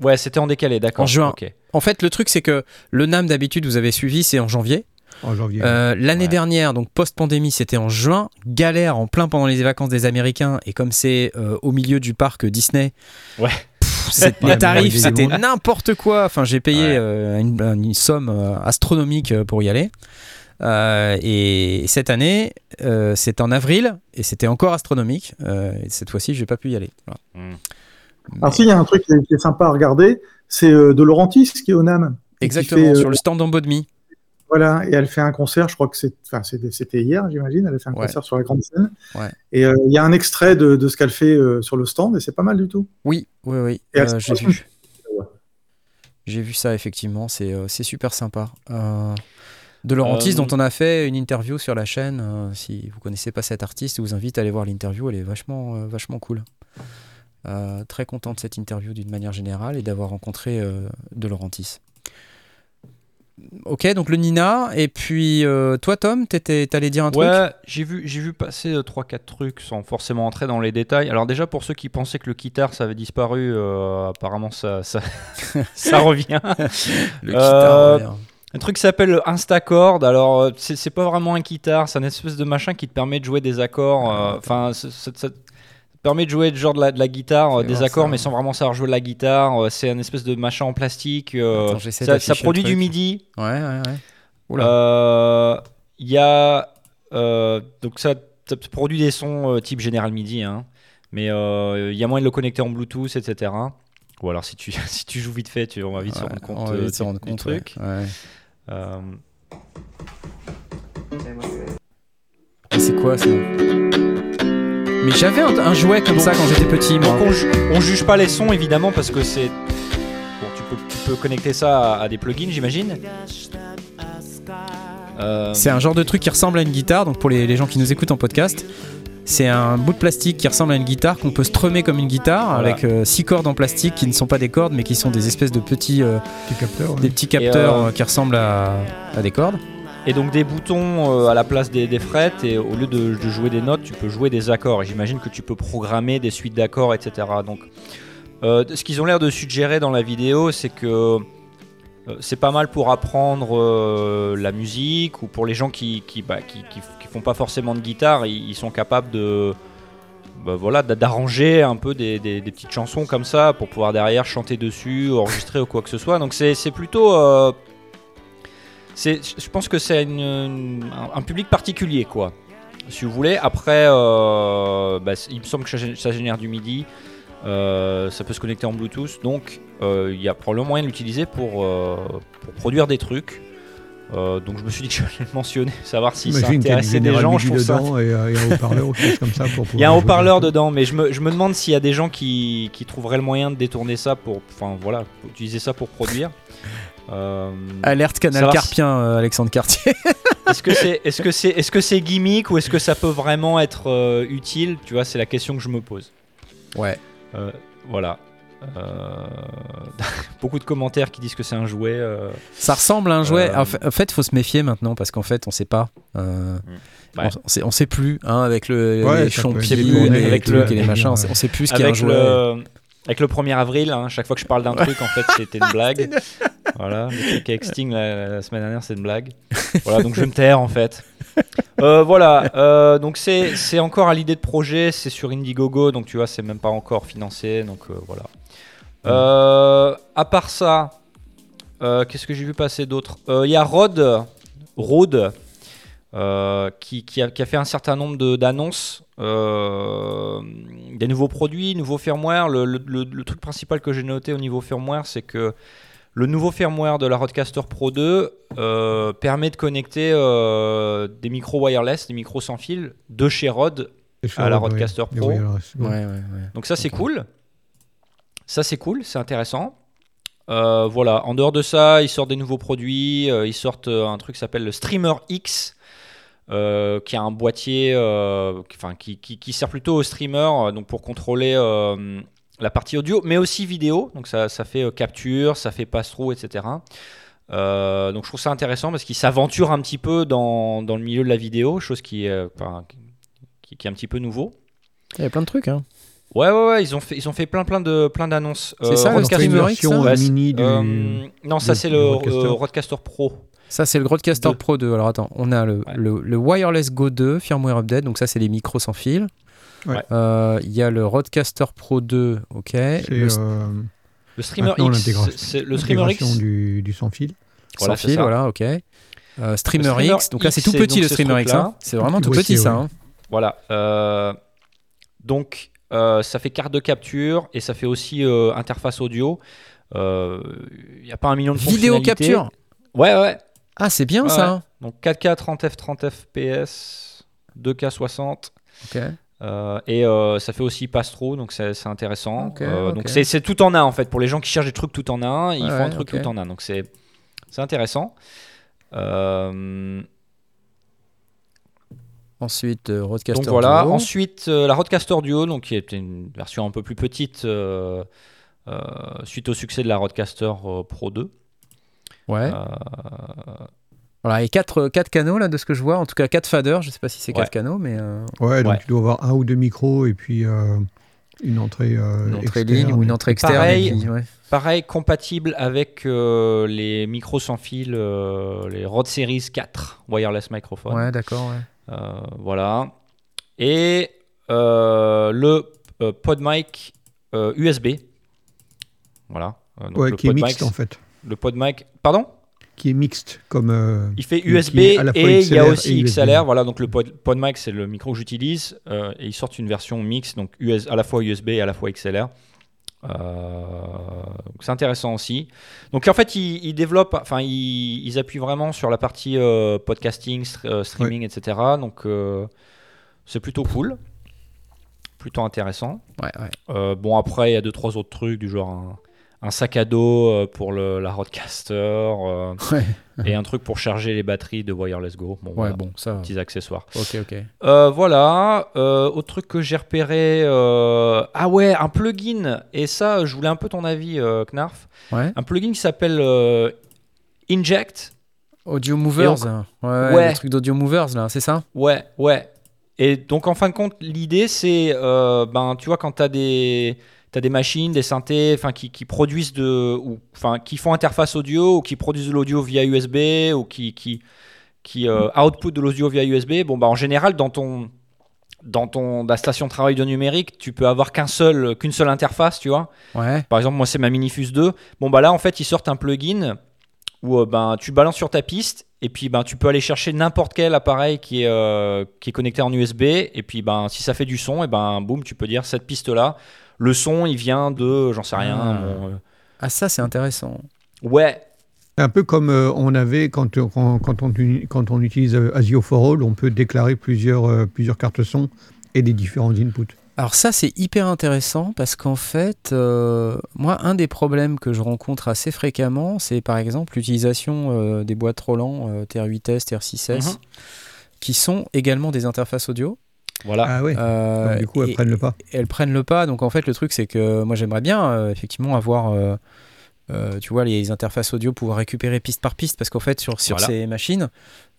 Ouais, c'était en décalé, d'accord. En juin. En fait, le truc, c'est que le NAM d'habitude, vous avez suivi, c'est en janvier. En janvier. Euh, L'année Ouais. dernière, donc post-pandémie, c'était en juin. Galère en plein pendant les vacances des Américains. Et comme c'est euh, au milieu du parc Disney, Ouais. pff, Ouais, les tarifs, c'était n'importe quoi. Enfin, j'ai payé Ouais. euh, une, une somme astronomique pour y aller. Euh, et cette année, euh, c'est en avril et c'était encore astronomique. Euh, et cette fois-ci, j'ai pas pu y aller. Voilà. Hmm. Alors, s'il y a un truc qui est, qui est sympa à regarder, c'est euh, de Laurentis qui est au NAM. Exactement, fait, euh, sur le stand en Bodmi. Voilà, et elle fait un concert, je crois que enfin, c'était hier, j'imagine, elle a fait un Ouais. concert sur la grande scène. Ouais. Et euh, il y a un extrait de, de ce qu'elle fait euh, sur le stand, et c'est pas mal du tout. Oui, oui, oui. Euh, j'ai vu. J'ai vu ça, effectivement. C'est euh, super sympa. Euh, de Laurentis, Euh, dont on a fait une interview sur la chaîne. euh, si vous connaissez pas cet artiste, je vous invite à aller voir l'interview. Elle est vachement, euh, vachement cool. Euh, très content de cette interview d'une manière générale et d'avoir rencontré euh, De Laurentis. Ok, donc le Nina. Et puis, euh, toi, Tom, t'étais- t'allais dire un truc? Ouais, j'ai vu, j'ai vu passer 3-4 trucs sans forcément entrer dans les détails. Alors déjà, pour ceux qui pensaient que le guitare, ça avait disparu, euh, apparemment ça, ça, ça revient. Le Euh, guitare revient. Un truc s'appelle le Instacord. Alors, euh, c'est c'est pas vraiment un guitare, c'est un espèce de machin qui te permet de jouer des accords. euh, Enfin, ça te permet de jouer genre de la, de la guitare, euh, des accords, ça. mais sans vraiment savoir jouer de la guitare. Euh, C'est un espèce de machin en plastique. euh, Attends, ça, produit du. MIDI. Ouais, ouais, ouais. Oula. Euh, Il y a. euh, donc, ça, produit des sons euh, type General MIDI, hein, mais euh, il y a moyen de le connecter en Bluetooth, etc. Ou alors, si tu, si tu joues vite fait, tu, on va vite se rendre compte, on va euh, vite se du- rendre du compte, truc. ouais, ouais. Euh, c'est quoi ça? Mais j'avais un, un jouet comme ça quand j'étais petit, moi. Donc on, ju- on juge pas les sons évidemment parce que c'est bon tu peux, tu peux connecter ça à, à des plugins j'imagine. Euh, C'est un genre de truc qui ressemble à une guitare, donc pour les, les gens qui nous écoutent en podcast, c'est un bout de plastique qui ressemble à une guitare qu'on peut strummer comme une guitare Voilà. avec euh, six cordes en plastique qui ne sont pas des cordes mais qui sont des espèces de petits, euh, Petit capteur. ouais. des petits capteurs euh, euh, qui ressemblent à, à des cordes. Et donc des boutons euh, à la place des, frettes et au lieu de, jouer des notes tu peux jouer des accords. Et j'imagine que tu peux programmer des suites d'accords etc. Donc euh, ce qu'ils ont l'air de suggérer dans la vidéo c'est que euh, c'est pas mal pour apprendre la musique ou pour les gens qui qui, bah, font pas forcément de guitare, ils, sont capables de bah, voilà d'a- d'arranger un peu des, petites chansons comme ça pour pouvoir derrière chanter dessus, enregistrer ou quoi que ce soit. Donc c'est c'est plutôt c'est je pense que c'est une- une- un, public particulier quoi. Si vous voulez, après, euh, bah, il me semble que ça gé- ça génère du MIDI. Euh, ça peut se connecter en Bluetooth, donc euh, il y a probablement moyen de l'utiliser pour, pour produire des trucs. Euh, donc je me suis dit que j'allais le mentionner, savoir si ça intéressait des gens. Je MIDI trouve ça. dedans et, euh, et un haut-parleur ou quelque chose comme ça pour Il y a un haut-parleur dedans, mais je me, je me demande s'il y a des gens qui, qui trouveraient le moyen de détourner ça pour, enfin voilà, pour utiliser ça pour produire. Euh, Alerte canal carpien, euh, Alexandre Cartier. Est-ce que c'est, est-ce que c'est, est-ce que c'est gimmick ou est-ce que ça peut vraiment être euh, utile? Tu vois, c'est la question que je me pose. ouais. Euh, voilà. Euh, beaucoup de commentaires qui disent que c'est un jouet. euh, Ça ressemble à un jouet. Euh, En fa- en fait, faut se méfier maintenant parce qu'en fait, on sait pas. Euh, Ouais. on, on sait, on sait plus hein, avec le, Ouais, les les avec trucs le- et les machins. On sait, on sait plus ce qu'il y a un avec jouet. le, Avec le 1er avril, hein, chaque fois que je parle d'un truc, en fait, c'était une blague. voilà, le truc avec Sting la, la semaine dernière, c'est une blague. Voilà, donc je vais me taire en fait. Euh, voilà, euh, donc c'est encore à l'idée de projet, c'est sur Indiegogo, donc tu vois, c'est même pas encore financé, donc euh, voilà. Euh, à part ça, qu'est-ce que j'ai vu passer d'autre? Il y a Rode, Rode euh, qui, qui a, qui a fait un certain nombre de- d'annonces, euh, des nouveaux produits, nouveaux firmware. Le, le- le- le truc principal que j'ai noté au niveau firmware, c'est que le nouveau firmware de la Rodecaster Pro 2 euh, permet de connecter euh, des micros wireless, des micros sans fil de chez Rode à la Rode, Rodecaster Pro. wireless, ouais. Ouais, ouais, ouais. Donc ça c'est cool. Ça c'est cool, c'est intéressant. Euh, voilà, en dehors de ça, ils sortent des nouveaux produits. euh, ils sortent euh, un truc qui s'appelle le Streamer X, euh, qui a un boîtier, euh, qui- enfin qui, qui- qui sert plutôt au streamer, euh, donc pour contrôler euh, la partie audio, mais aussi vidéo. Donc ça, ça fait euh, capture, ça fait pass-through, etc. Euh, donc je trouve ça intéressant parce qu'ils s'aventurent un petit peu dans, dans le milieu de la vidéo, chose qui, euh, qui- qui est un petit peu nouveau. Il y a plein de trucs. Hein. Ouais, ouais, ouais, ils ont fait, ils ont fait plein, plein de, plein d'annonces. C'est ça, version Ouais, c'est- mini du. euh, non, ça du- c'est le euh, Rodecaster Pro. Ça, c'est le Rodecaster Deux. Pro 2. Alors attends, on a le, Ouais. le, le Wireless Go 2 firmware update. Donc ça, c'est les micros sans fil. Ouais. Euh, Il y a le Rodecaster Pro 2. Ok. Le euh, Le Streamer X, c'est- le Streamer X. du, du sans fil. Voilà, sans fil, ça. voilà, ok. Euh, streamer, X, donc là c'est tout petit le ce Streamer X, hein. c'est vraiment tout petit ça. ouais. hein. Voilà. euh, donc, euh, ça fait carte de capture et ça fait aussi euh, interface audio. Il n'y a pas un million de Vidéo fonctionnalités. capture. Ouais, ouais. Ah, c'est bien Ouais, ça. Donc 4K 30 F 30 FPS, 2K 60. Ok. Euh, et euh, ça fait aussi pass-through, donc c'est intéressant. Euh. Donc c'est tout en un en fait. Pour les gens qui cherchent des trucs tout en un, ils Ouais, font un truc tout en un. Donc c'est c'est intéressant. Euh, Ensuite, Rodecaster donc voilà. Duo. Ensuite, la Rodecaster Duo, donc qui est une version un peu plus petite suite au succès de la Rodecaster euh, Pro 2. Ouais. Euh, Voilà, et 4 quatre canaux là de ce que je vois, en tout cas 4 faders, je sais pas si c'est 4 Ouais. canaux, mais euh, Ouais, donc Ouais. tu dois avoir un ou deux micros et puis euh, une entrée. euh, une entrée externe. ligne ou une entrée externe. Pareil. et puis, ouais. Pareil, compatible avec euh, les micros sans fil, euh, les Rode Series 4 wireless microphone. Ouais, d'accord, ouais. Euh, voilà. Et euh, le euh, PodMic euh, USB. Voilà. Euh, donc Ouais, le qui est PodMic, mixte en fait. Le PodMic. Pardon? Qui est mixte comme. euh, Il fait USB et il y a aussi. XLR. Voilà, donc le Pod, c'est le micro que j'utilise. euh, et ils sortent une version mix, donc US, à la fois USB et à la fois XLR. Euh, c'est intéressant aussi. Donc en fait, ils, ils développent, enfin, ils, ils appuient vraiment sur la partie podcasting, str- streaming, etc. Donc c'est plutôt cool, plutôt intéressant. Ouais, ouais. Euh, bon, après, il y a deux, trois autres trucs du genre un, un sac à dos euh, pour le, la Rodecaster euh, Ouais. et un truc pour charger les batteries de Wireless Go. Bon, Ouais, voilà, bon, ça. petits accessoires. Ok, ok. Euh, voilà, euh, autre truc que j'ai repéré. euh, Ah ouais, un plugin. Et ça, je voulais un peu ton avis, euh, Knarf. Ouais. Un plugin qui s'appelle euh, Inject. Audio Movers. Hein. Ouais, Ouais. le truc d'Audio Movers là, c'est ça? Ouais, ouais. Et donc en fin de compte, l'idée c'est, euh, ben, tu vois, quand tu as des, t'as des machines, des synthés, enfin, qui, qui produisent de, ou, enfin, qui font interface audio ou qui produisent de l'audio via USB ou qui, qui, qui euh, output de l'audio via USB. Bon, bah, en général, dans ton, dans ton, ta station de travail de numérique, tu peux avoir qu'un seul, qu'une seule interface, tu vois. Ouais. Par exemple, moi, c'est ma Minifuse 2. Bon, bah là, en fait, ils sortent un plugin où euh, ben, tu balances sur ta piste et puis ben, tu peux aller chercher n'importe quel appareil qui est, euh, qui est connecté en USB. Et puis, ben, si ça fait du son, et ben, boum, tu peux dire cette piste-là. Le son, il vient de, j'en sais rien. Ah. euh, Ah, ça c'est intéressant. Ouais, un peu comme euh, on avait quand, quand, quand on, quand on utilise euh, Asio for All, on peut déclarer plusieurs, euh, plusieurs cartes son et des différents inputs. Alors ça c'est hyper intéressant parce qu'en fait, euh, moi un des problèmes que je rencontre assez fréquemment, c'est par exemple l'utilisation euh, des boîtes Roland euh, TR8S, TR6S, Mhm. qui sont également des interfaces audio. Voilà. Ah ouais. Euh, Donc, du coup, elles et- prennent le pas. elles prennent le pas. Donc en fait, le truc, c'est que moi, j'aimerais bien euh, effectivement avoir euh, euh, tu vois, les interfaces audio pouvoir récupérer piste par piste, parce qu'en fait, sur, sur Voilà. ces machines,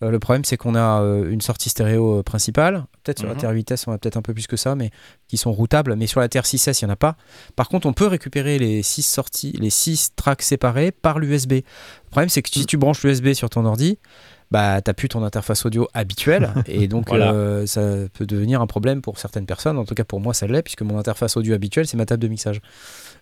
euh, le problème c'est qu'on a euh, une sortie stéréo euh, principale. Peut-être sur la Mhm. TR8S, on a peut-être un peu plus que ça, mais qui sont routables. Mais sur la TR6S, il n'y en a pas. Par contre, on peut récupérer les six sorties, les six tracks séparés par l'USB. Le problème, c'est que si tu branches l'USB sur ton ordi, bah, t'as plus ton interface audio habituelle et donc Voilà. euh, ça peut devenir un problème pour certaines personnes. En tout cas, pour moi, ça l'est puisque mon interface audio habituelle, c'est ma table de mixage.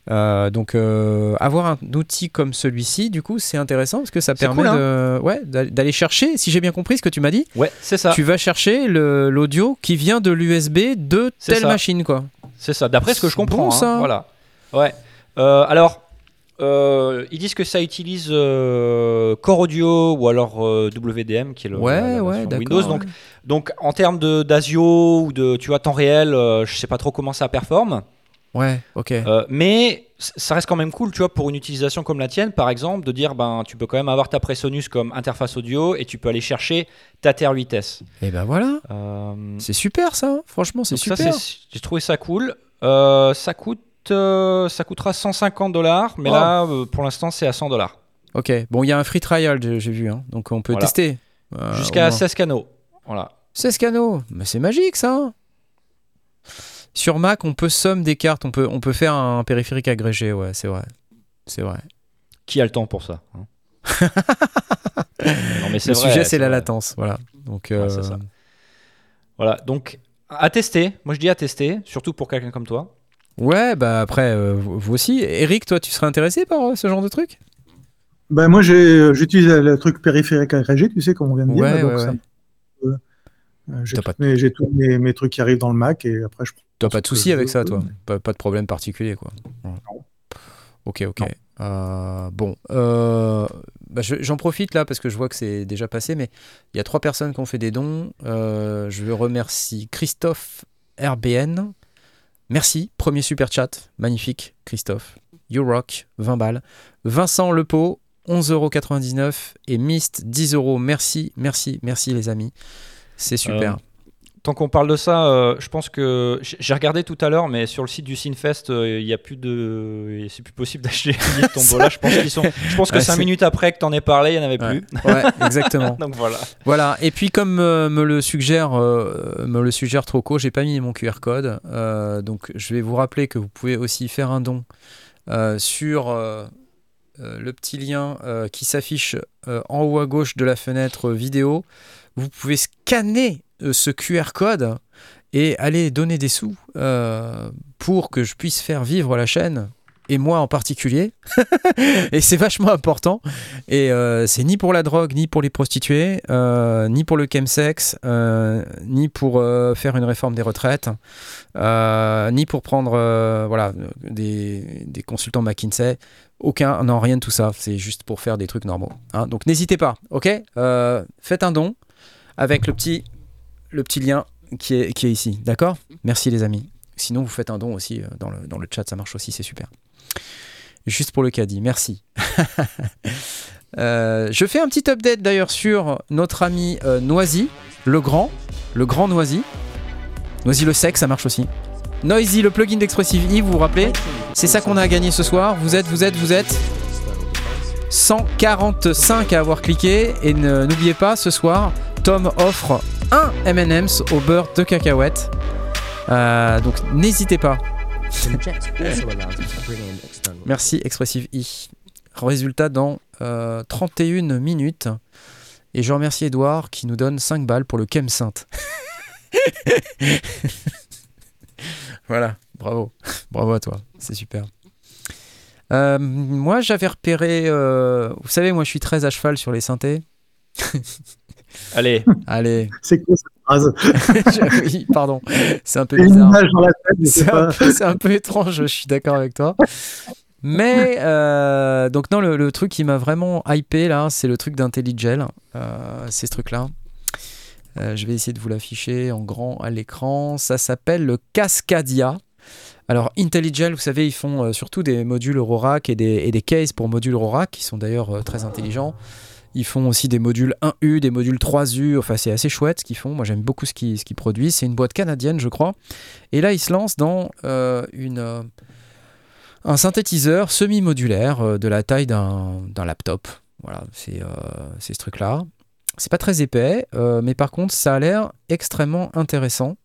Euh, donc, euh, avoir un outil comme celui-ci, du coup, c'est intéressant parce que ça permet cool, hein. de, ouais, d'a- d'aller chercher, si j'ai bien compris ce que tu m'as dit, Ouais, c'est ça. tu vas chercher l'audio qui vient de l'USB de telle ça. machine, quoi. C'est ça, d'après ce que je C'est bon, comprends. hein, ça. Voilà. Ouais. Euh, alors, euh, ils disent que ça utilise euh, Core Audio ou alors euh, WDM, qui est le Ouais, la- ouais, Windows. Donc, ouais. donc, en termes d'ASIO ou de tu vois temps réel, je sais pas trop comment ça performe. Ouais, ok. Mais ça reste quand même cool, tu vois, pour une utilisation comme la tienne, par exemple, de dire ben tu peux quand même avoir ta Presonus comme interface audio et tu peux aller chercher ta TR8S. Et ben voilà, c'est super ça. hein. Franchement, c'est super. j'ai trouvé ça cool. Ça coûte, euh, ça coûtera 150 dollars, mais Oh. là, euh, pour l'instant, c'est à 100 dollars. Ok, bon, il y a un free trial, j'ai vu, hein. donc on peut Voilà. tester. Euh, Jusqu'à moins. 16 canaux. Voilà. 16 canaux, mais c'est magique ça. Sur Mac, on peut somme des cartes, on peut, on peut faire un périphérique agrégé, ouais, c'est vrai. C'est vrai. Qui a le temps pour ça hein? Non, mais Le vrai, sujet, c'est la vrai. latence, voilà. Donc, Ouais, c'est ça. Voilà, donc à tester. Moi, je dis à tester, surtout pour quelqu'un comme toi. Ouais, bah après, euh, vous aussi. Eric, toi, tu serais intéressé par euh, ce genre de truc? Ben, moi, j'ai- j'utilise le truc périphérique agrégé, tu sais, comme on vient de dire. Ouais, ouais, ça ouais. euh, j'ai tous mes- j'ai tous mes, mes trucs qui arrivent dans le Mac et après je T'as pas de souci avec veux. ça, toi? Pas, pas de problème particulier, quoi. Ouais. Ok, ok. Euh, bon, euh, bah, je- j'en profite là parce que je vois que c'est déjà passé, mais il y a trois personnes qui ont fait des dons. Euh, je remercie Christophe RBN. Merci, premier super chat, magnifique, Christophe. You Rock, 20 balles. Vincent Lepeau, 11,99€ et Mist, 10 euros. Merci, merci, merci les amis. C'est super. Euh, tant qu'on parle de ça, euh, je pense que j'ai regardé tout à l'heure, mais sur le site du Sinfest, euh, il y a plus de, c'est plus possible d'acheter tombola. je pense qu'ils sont, je pense que Ouais, 5 c'est- minutes après que t'en aies parlé, il y en avait Ouais. plus. Ouais, exactement. Donc voilà. Voilà, et puis comme euh, me le suggère, me le suggère Troco, j'ai pas mis mon QR code, donc je vais vous rappeler que vous pouvez aussi faire un don sur le petit lien qui s'affiche en haut à gauche de la fenêtre vidéo. Vous pouvez scanner ce QR code et aller donner des sous euh, pour que je puisse faire vivre la chaîne et moi en particulier. et c'est vachement important. Et euh, c'est ni pour la drogue, ni pour les prostituées, euh, ni pour le chemsex, euh, ni pour euh, faire une réforme des retraites, euh, ni pour prendre euh, voilà, des, des consultants McKinsey. Aucun, non, rien de tout ça. C'est juste pour faire des trucs normaux. hein. Donc n'hésitez pas, ok? Euh, Faites un don avec le petit, le petit lien qui est, ici, d'accord? Merci les amis. Sinon, vous faites un don aussi euh, dans le, chat, ça marche aussi, c'est super. Juste pour le caddie, merci. Euh, je fais un petit update d'ailleurs sur notre ami euh, Noisy, le grand, le grand Noisy. Noisy le sec, ça marche aussi. Noisy, le plugin d'Expressive E, vous vous rappelez? C'est ça qu'on a gagné ce soir. Vous êtes, vous êtes, vous êtes 145 à avoir cliqué. Et n'oubliez pas, ce soir, Tom offre un M&M's au beurre de cacahuète. Euh, donc n'hésitez pas. Merci Expressive E. Résultat dans euh, 31 minutes. Et je remercie Edouard qui nous donne 5 balles pour le Kem Sainte. voilà, bravo. Bravo à toi, c'est super. Euh, moi j'avais repéré, euh, vous savez, moi je suis très à cheval sur les synthés. Allez. Allez. C'est quoi cette phrase oui, pardon. C'est un peu bizarre. image dans la tête, mais c'est un, pas- peu- c'est un peu étrange, je suis d'accord avec toi. Mais euh, donc non, le, le truc qui m'a vraiment hypé là, c'est le truc d'IntelliGel. Euh, c'est ce truc-là. Euh, je vais essayer de vous l'afficher en grand à l'écran. Ça s'appelle le Cascadia. Alors IntelliGel, vous savez, ils font euh, surtout des modules Eurorack et des, et des cases pour modules Eurorack qui sont d'ailleurs euh, très intelligents. Ils font aussi des modules 1U, des modules 3U. Enfin, c'est assez chouette ce qu'ils font. Moi, j'aime beaucoup ce qu'ils produisent. C'est une boîte canadienne, je crois. Et là, ils se lancent dans euh, euh, un synthétiseur semi-modulaire euh, de la taille d'un laptop. Voilà, c'est ce truc-là. C'est pas très épais, mais par contre, ça a l'air extrêmement intéressant.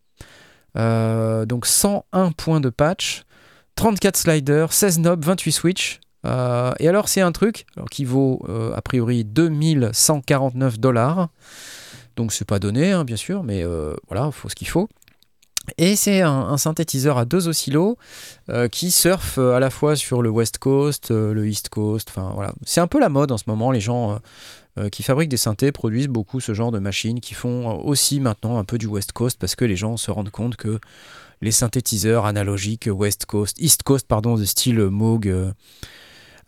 Donc 101 points de patch, 34 sliders, 16 knobs, 28 switch. Euh, et alors, c'est un truc qui vaut euh, a priori 2149 dollars. Donc, c'est pas donné, hein, bien sûr, mais euh, voilà, il faut ce qu'il faut. Et c'est un, synthétiseur à deux oscillos qui surfe à la fois sur le West Coast, le East Coast. Enfin voilà, c'est un peu la mode en ce moment. Les gens qui fabriquent des synthés produisent beaucoup ce genre de machines qui font aussi maintenant un peu du West Coast parce que les gens se rendent compte que les synthétiseurs analogiques West Coast, East Coast pardon, de style Moog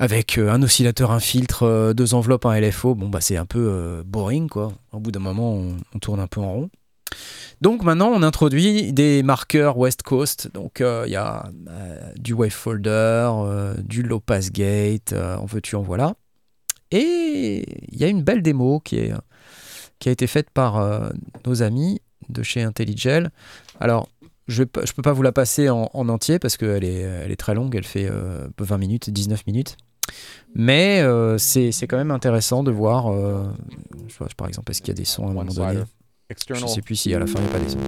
avec euh, un oscillateur, un filtre, euh, deux enveloppes, un LFO, bon bah c'est un peu euh, boring quoi. Au bout d'un moment, on, tourne un peu en rond. Donc maintenant, on introduit des marqueurs West Coast. Donc il y a du wavefolder, euh, du low pass gate, en veux-tu, en voilà. Et il y a une belle démo qui, a été faite par nos amis de chez IntelliGel. Alors, je ne peux pas vous la passer en, en entier parce qu'elle est, est très longue, elle fait euh, 20 minutes, 19 minutes. Mais euh, c'est quand même intéressant de voir, euh, je vois, par exemple, est-ce qu'il y a des sons à un moment donné? Je ne sais plus si à la fin il n'y a pas des sons.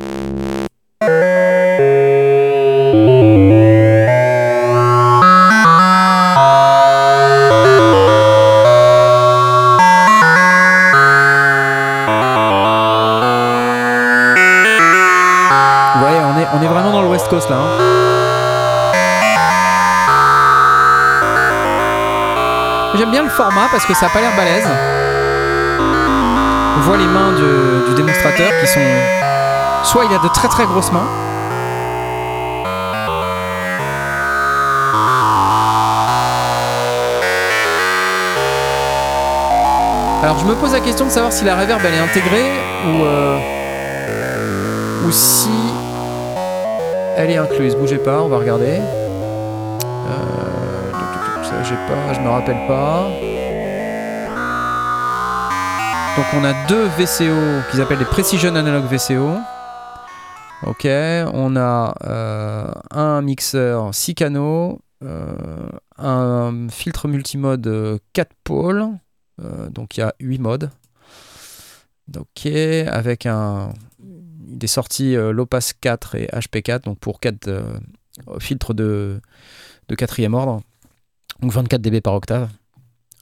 Format parce que ça n'a pas l'air balèze. On voit les mains du, du démonstrateur qui sont. Soit il a de très très grosses mains. Alors je me pose la question de savoir si la reverb elle est intégrée ou, euh, ou si elle est incluse. Bougez pas, on va regarder. Euh, ça j'ai pas, je me rappelle pas. Donc on a deux VCO qu'ils appellent des Precision Analog VCO. Ok, on a euh, un mixeur 6 canaux, euh, un filtre multimode 4 pôles, euh, donc il y a 8 modes. Avec des sorties euh, low pass 4 et HP4, donc pour 4 euh, filtres de, de quatrième ordre, donc 24 dB par octave.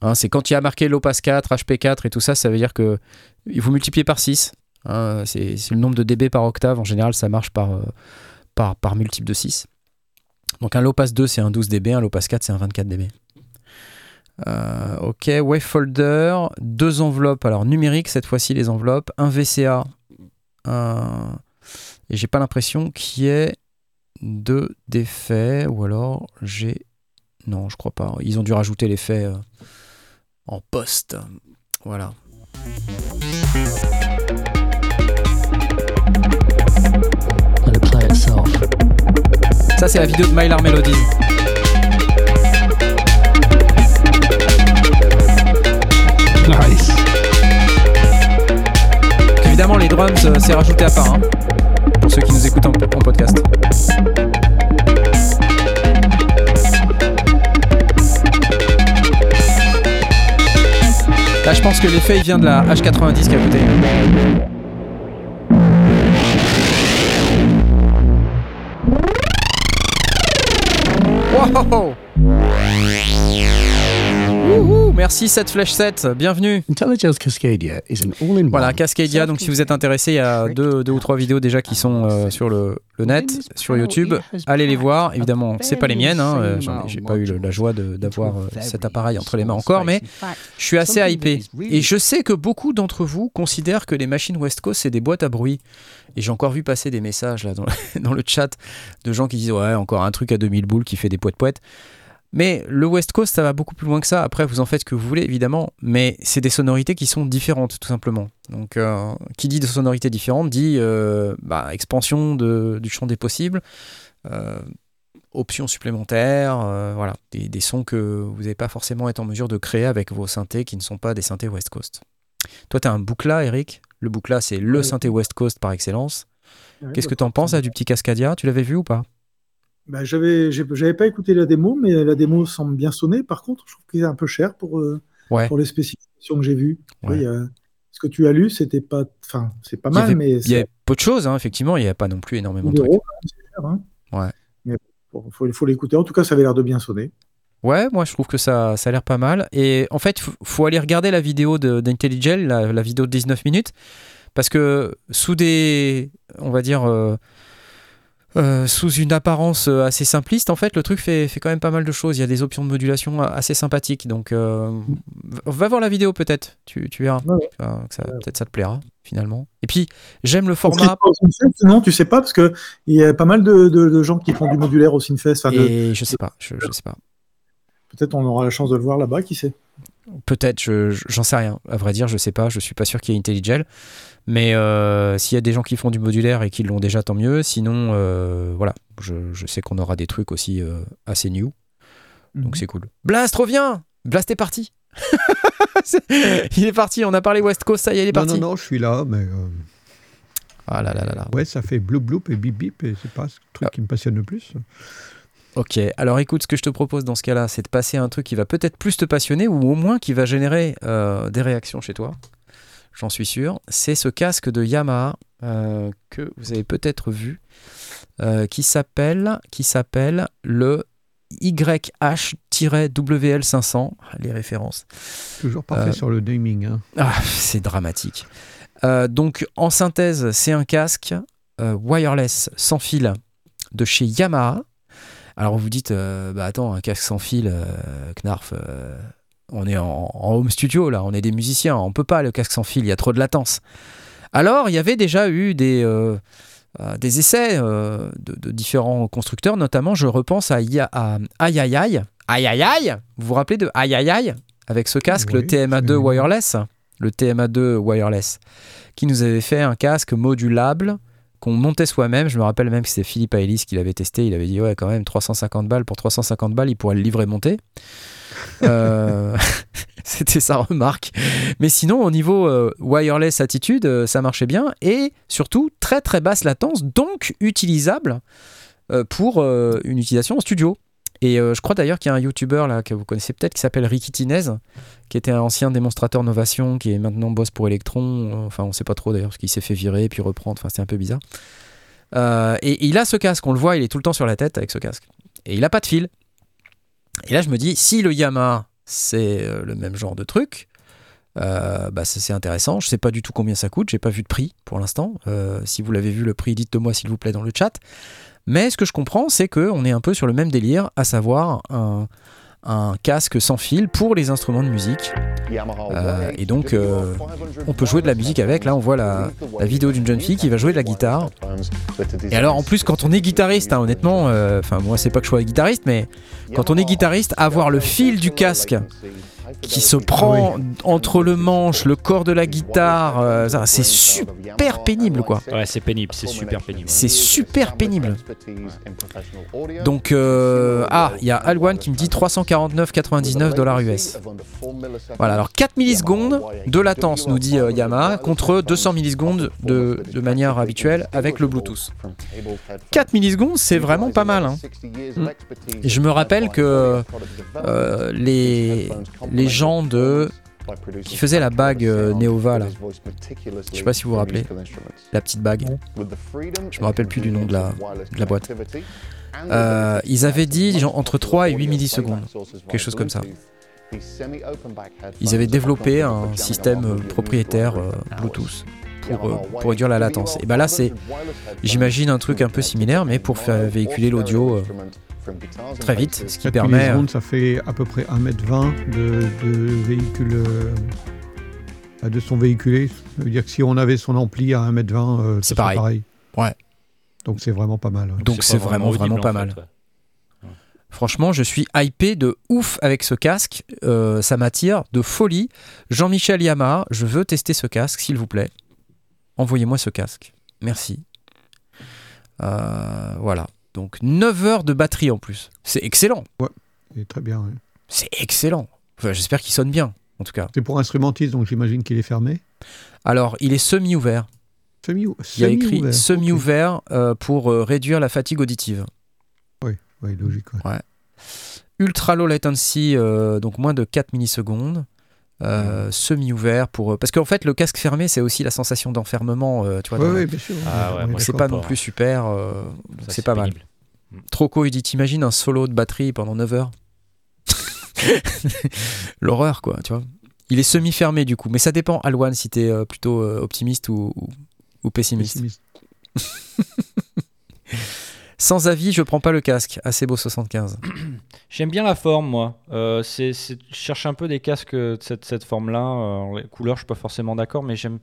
Hein, c'est quand il y a marqué low pass 4, HP4 et tout ça, ça veut dire que il faut multiplier par 6. hein, c'est le nombre de dB par octave. En général, ça marche par, euh, par, multiple de 6. Donc un low pass 2, c'est un 12 dB, un low pass 4, c'est un 24 dB. Euh, ok, wavefolder, deux enveloppes, alors numériques cette fois-ci les enveloppes, un VCA, et j'ai pas l'impression qu'il y ait de d'effets, ou alors j'ai... Non, je crois pas. Ils ont dû rajouter l'effet euh, en post. Voilà. Ça, c'est la vidéo de Mylar Melodies. Nice. Évidemment, les drums, euh, c'est rajouté à part. hein, pour ceux qui nous écoutent en, en podcast. Là, je pense que l'effet vient de la H90 qui à côté. Wow Merci 7 Flash 7, bienvenue. IntelliGel's Cascadia is an all-in-one. Voilà, Cascadia, donc si vous êtes intéressé, il y a deux, deux ou trois vidéos déjà qui sont euh, sur le, le net, sur YouTube. Allez les voir. Évidemment, c'est pas les miennes, hein, euh, j'ai pas eu la joie d'avoir euh, cet appareil entre les mains encore, mais je suis assez hypé. Et je sais que beaucoup d'entre vous considèrent que les machines West Coast, c'est des boîtes à bruit. Et j'ai encore vu passer des messages là dans, dans le chat de gens qui disent Ouais, encore un truc à 2000 boules qui fait des poètes-poètes. Mais le West Coast, ça va beaucoup plus loin que ça. Après, vous en faites ce que vous voulez, évidemment. Mais c'est des sonorités qui sont différentes, tout simplement. Donc, euh, qui dit de sonorités différentes dit euh, bah, expansion de- du champ des possibles, euh, options supplémentaires, voilà, des, des sons que vous n'allez pas forcément être en mesure de créer avec vos synthés qui ne sont pas des synthés West Coast. Toi, tu as un boucla, Eric. Le boucla, c'est le synthé West Coast par excellence. Qu'est-ce que bah, tu en penses là, du petit Cascadia? Tu l'avais vu ou pas? Bah, j'avais, j'avais pas écouté la démo, mais la démo semble bien sonner. Par contre, je trouve qu'il est un peu cher pour, euh, Ouais. pour les spécifications que j'ai vues. Ouais. il a- Ce que tu as lu, c'était pas, enfin, c'est pas Il mal, avait- mais il y avait peu de choses, hein, effectivement. Il n'y a pas non plus énormément de trucs. c'est cher, hein. Ouais. Mais bon, faut, faut l'écouter. En tout cas, ça avait l'air de bien sonner. Ouais, moi je trouve que ça, ça a l'air pas mal. Et en fait, il faut aller regarder la vidéo d'Intelligel, la, la vidéo de 19 minutes, parce que sous des, on va dire, euh, euh, sous une apparence euh, assez simpliste, en fait, le truc fait, fait quand même pas mal de choses. Il y a des options de modulation assez sympathiques. Donc, euh, va voir la vidéo peut-être, tu, tu verras. Ouais. Verras que ça- Peut-être ça te plaira finalement. Et puis, j'aime le format. Synfest, au Synfest, Non, tu sais pas, parce que il y a pas mal de, de- de gens qui font du modulaire au Synfest. Enfin, de- Et je sais pas, je, je sais pas. Peut-être on aura la chance de le voir là-bas, qui sait. Peut-être, je- je- j'en sais rien. À vrai dire, je sais pas. Je suis pas sûr qu'il y ait IntelliGel. Mais euh, s'il y a des gens qui font du modulaire et qui l'ont déjà, tant mieux. Sinon, euh, voilà. Je, je sais qu'on aura des trucs aussi euh, assez new. Donc c'est cool. Blast, reviens Blast est parti Il est parti, on a parlé West Coast, ça y est, il est Non, parti. non, non, je suis là, mais. Ah là là là là. Ouais, ça fait bloup bloup et bip bip, et c'est pas ce truc qui me passionne le plus. Ok, alors écoute, ce que je te propose dans ce cas-là, c'est de passer à un truc qui va peut-être plus te passionner ou au moins qui va générer euh, des réactions chez toi. J'en suis sûr. C'est ce casque de Yamaha euh, que vous avez peut-être vu, euh, qui s'appelle qui s'appelle le YH-WL500. Les références. Toujours parfait sur le naming. hein. Ah, c'est dramatique. Donc, en synthèse, c'est un casque wireless sans fil de chez Yamaha. Alors, vous dites, euh, bah attends, un casque sans fil, euh, Knarf, euh, on est en, en home studio là, on est des musiciens, on peut pas le casque sans fil, il y a trop de latence. Alors, il y avait déjà eu des, des essais de, de différents constructeurs, notamment, je repense à, Aïe Aïe Aïe. Aïe Aïe Aïe Vous vous rappelez de Aïe Aïe Aïe Avec ce casque, le Oui, TMA2 absolument. wireless le TMA2 wireless, qui nous avait fait un casque modulable qu'on montait soi-même. Je me rappelle même que c'était Philippe Aélis qui l'avait testé. Il avait dit Ouais, quand même, 350 balles. Pour 350 balles, il pourrait le livrer monté. Euh, C'était sa remarque. Mais sinon, au niveau euh, wireless attitude, euh, ça marchait bien. Et surtout, très très basse latence, donc utilisable euh, pour une utilisation en studio. Et euh, je crois d'ailleurs qu'il y a un YouTuber là que vous connaissez peut-être qui s'appelle Ricky Tinez, qui était un ancien démonstrateur Novation, qui est maintenant boss pour Electron. Enfin, on sait pas trop d'ailleurs parce qu'il s'est fait virer puis reprendre. Enfin, c'était un peu bizarre. Euh, et il a ce casque, on le voit, il est tout le temps sur la tête avec ce casque. Et il a pas de fil. Et là, je me dis, si le Yamaha c'est euh, le même genre de truc, euh, bah, c'est intéressant. Je sais pas du tout combien ça coûte, j'ai pas vu de prix pour l'instant. Euh, si vous l'avez vu le prix, dites-le moi s'il vous plaît dans le chat. Mais ce que je comprends, c'est qu'on est un peu sur le même délire, à savoir un, casque sans fil pour les instruments de musique. Euh, et donc, euh, on peut jouer de la musique avec. Là, on voit la, vidéo d'une jeune fille qui va jouer de la guitare. Et alors, en plus, quand on est guitariste, hein, honnêtement, euh, enfin, moi, c'est pas que je sois guitariste, mais quand on est guitariste, avoir le fil du casque qui se prend entre le manche, le corps de la guitare, euh, c'est super pénible, quoi. Ouais, c'est pénible, c'est super pénible. C'est super pénible. Donc, euh, ah, il y a Alwan qui me dit 349,99 dollars US. Voilà, alors 4 millisecondes de latence, nous dit euh, Yamaha, contre 200 millisecondes de, de manière habituelle avec le Bluetooth. 4 millisecondes, c'est vraiment pas mal. hein. Et je me rappelle que euh, les, les gens de qui faisaient la bague euh, Neova là, je sais pas si vous vous rappelez, la petite bague. Je me rappelle plus du nom de la, de la boîte. Euh, ils avaient dit genre, entre 3 et 8 millisecondes, quelque chose comme ça. Ils avaient développé un système euh, propriétaire euh, Bluetooth pour, euh, pour réduire la latence. Et bah là, c'est, j'imagine, un truc un peu similaire, mais pour faire véhiculer l'audio euh, très vite, ce qui 4 permet. euh, ça fait à peu près 1m20 de, de véhicule. euh, de son véhiculé. Ça veut dire que si on avait son ampli à 1m20, euh, C'est pareil. Ouais. Donc c'est vraiment pas mal. ouais. Donc c'est vraiment, vraiment pas mal. Franchement, je suis hypé de ouf avec ce casque. Euh, ça m'attire de folie. Jean-Michel Yamaha, je veux tester ce casque, s'il vous plaît. Envoyez-moi ce casque. Merci. Euh, voilà. Donc 9 heures de batterie en plus. C'est excellent. Ouais, et très bien. ouais. C'est excellent. Enfin, J'espère qu'il sonne bien, en tout cas. C'est pour instrumentiste, donc j'imagine qu'il est fermé. Alors, il est semi-ouvert. Semi Il y a écrit semi-ouvert, euh, pour euh, réduire la fatigue auditive. Oui. ouais, logique. ouais. Ouais. Ultra low latency, euh, donc moins de 4 millisecondes. Euh, Semi-ouvert pour. Parce qu'en fait, le casque fermé, c'est aussi la sensation d'enfermement. euh, tu vois, dans- ouais, bien sûr. Ah ouais, c'est pas non plus super. euh, c'est pas mal. pénible. Troco, il dit T'imagines un solo de batterie pendant 9 heures L'horreur, quoi, tu vois. Il est semi-fermé du coup, mais ça dépend, Alwan, si t'es euh, plutôt euh, optimiste ou, ou- ou pessimiste. Pessimiste. Sans avis, je prends pas le casque. Assez beau 75. J'aime bien la forme, moi. Euh, c'est, c'est- je cherche un peu des casques de cette, cette forme-là. Euh, les couleurs, je suis pas forcément d'accord, mais j'aime.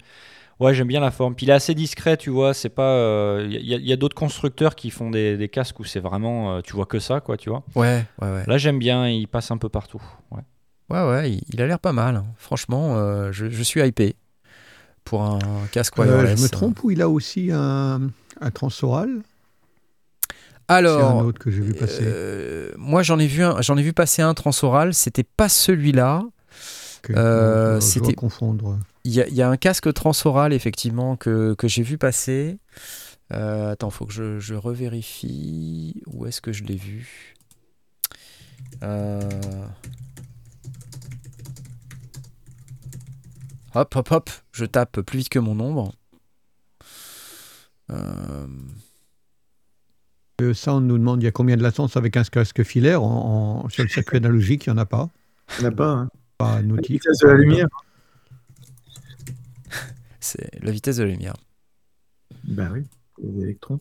Ouais, j'aime bien la forme. Puis il est assez discret, tu vois. C'est pas. Il y a, y a d'autres constructeurs qui font des, des casques où c'est vraiment. euh, tu vois que ça, quoi, tu vois. Ouais, ouais, ouais. Là, j'aime bien. Il passe un peu partout. Ouais. Ouais, ouais, il, il a l'air pas mal. hein. Franchement, euh, je, je suis hypé pour un casque Euh, wireless. je me trompe ou il a aussi un, un transoral? Alors, un autre que j'ai vu passer. euh, moi j'en ai vu un- j'en ai vu passer un transoral. C'était pas celui-là. euh, c'était- confondre. Il y, a- il y a un casque transoral effectivement que, que j'ai vu passer. Euh, attends, faut que je, je revérifie. Où est-ce que je l'ai vu Hop, hop, hop. Je tape plus vite que mon ombre. Euh, Euh, ça, on nous demande il y a combien de latence avec un casque filaire en, en- sur le circuit analogique, il n'y en a pas. Il n'y en a pas. hein. Pas La nautique. vitesse de la lumière. C'est la vitesse de la lumière. Ben oui, les électrons.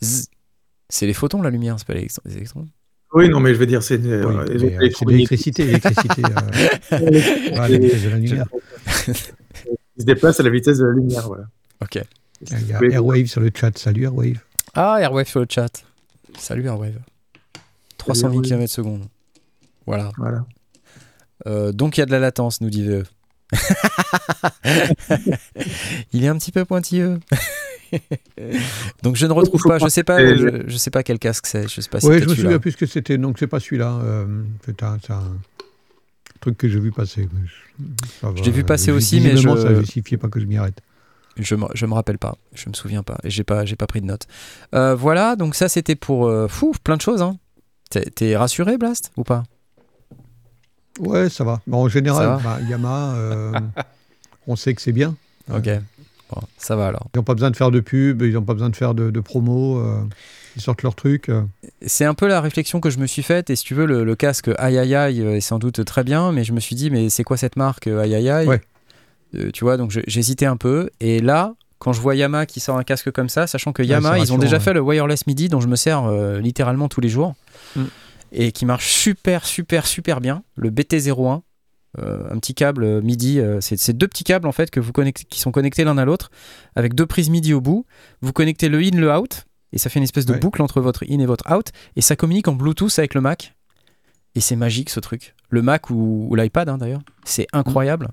C'est les photons la lumière, c'est pas les électron- les électrons. Oui, non, mais je veux dire, c'est Oui, euh, euh, l'électricité. l'électricité euh, la de la lumière. Il se déplace à la vitesse de la lumière, voilà. Ok. Il y a Airwave sur le chat. Salut Airwave. Ah, Airwave sur le chat. Salut Airwave. 300 000 Airwave. km secondes. Voilà. Voilà. Euh, donc il y a de la latence, nous dit VE. Il est un petit peu pointilleux. donc je ne retrouve pas, je sais pas, je, je sais pas quel casque c'est, je sais pas si Oui, je me souviens plus que c'était. Donc, c'est pas celui-là. euh, c'est un, truc que j'ai vu passer. je- l'ai vu passer aussi, mais je- ça justifiait pas que je m'y arrête. Je me, je me rappelle pas, je me souviens pas, et j'ai pas, j'ai pas pris de notes. Euh, voilà, donc ça c'était pour euh, fou, plein de choses. Hein. T'es, rassuré, Blast, ou pas? Ouais, ça va. Bon, en général, bah, Yamaha, euh, on sait que c'est bien. Ok, bon, ça va alors. Ils n'ont pas besoin de faire de pub, ils n'ont pas besoin de faire de, de promo. ils sortent leurs trucs. euh. C'est un peu la réflexion que je me suis faite, et si tu veux, le, le casque aïe aïe aïe est sans doute très bien, mais je me suis dit, mais c'est quoi cette marque aïe aïe aïe Ouais. Euh, Tu vois, donc j'hésitais un peu, et là, quand je vois Yamaha qui sort un casque comme ça, sachant que Ouais, Yamaha, ils ont déjà ouais. fait le wireless MIDI dont je me sers euh, littéralement tous les jours, Mm. et qui marche super, super, super bien, le BT01. euh, un petit câble MIDI, euh, c'est deux petits câbles en fait que vous connectez, qui sont connectés l'un à l'autre avec deux prises MIDI au bout. Vous connectez le in, le out, et ça fait une espèce de Ouais. boucle entre votre in et votre out, et ça communique en Bluetooth avec le Mac. Et c'est magique ce truc. Le Mac ou, ou l'iPad hein, d'ailleurs, c'est incroyable.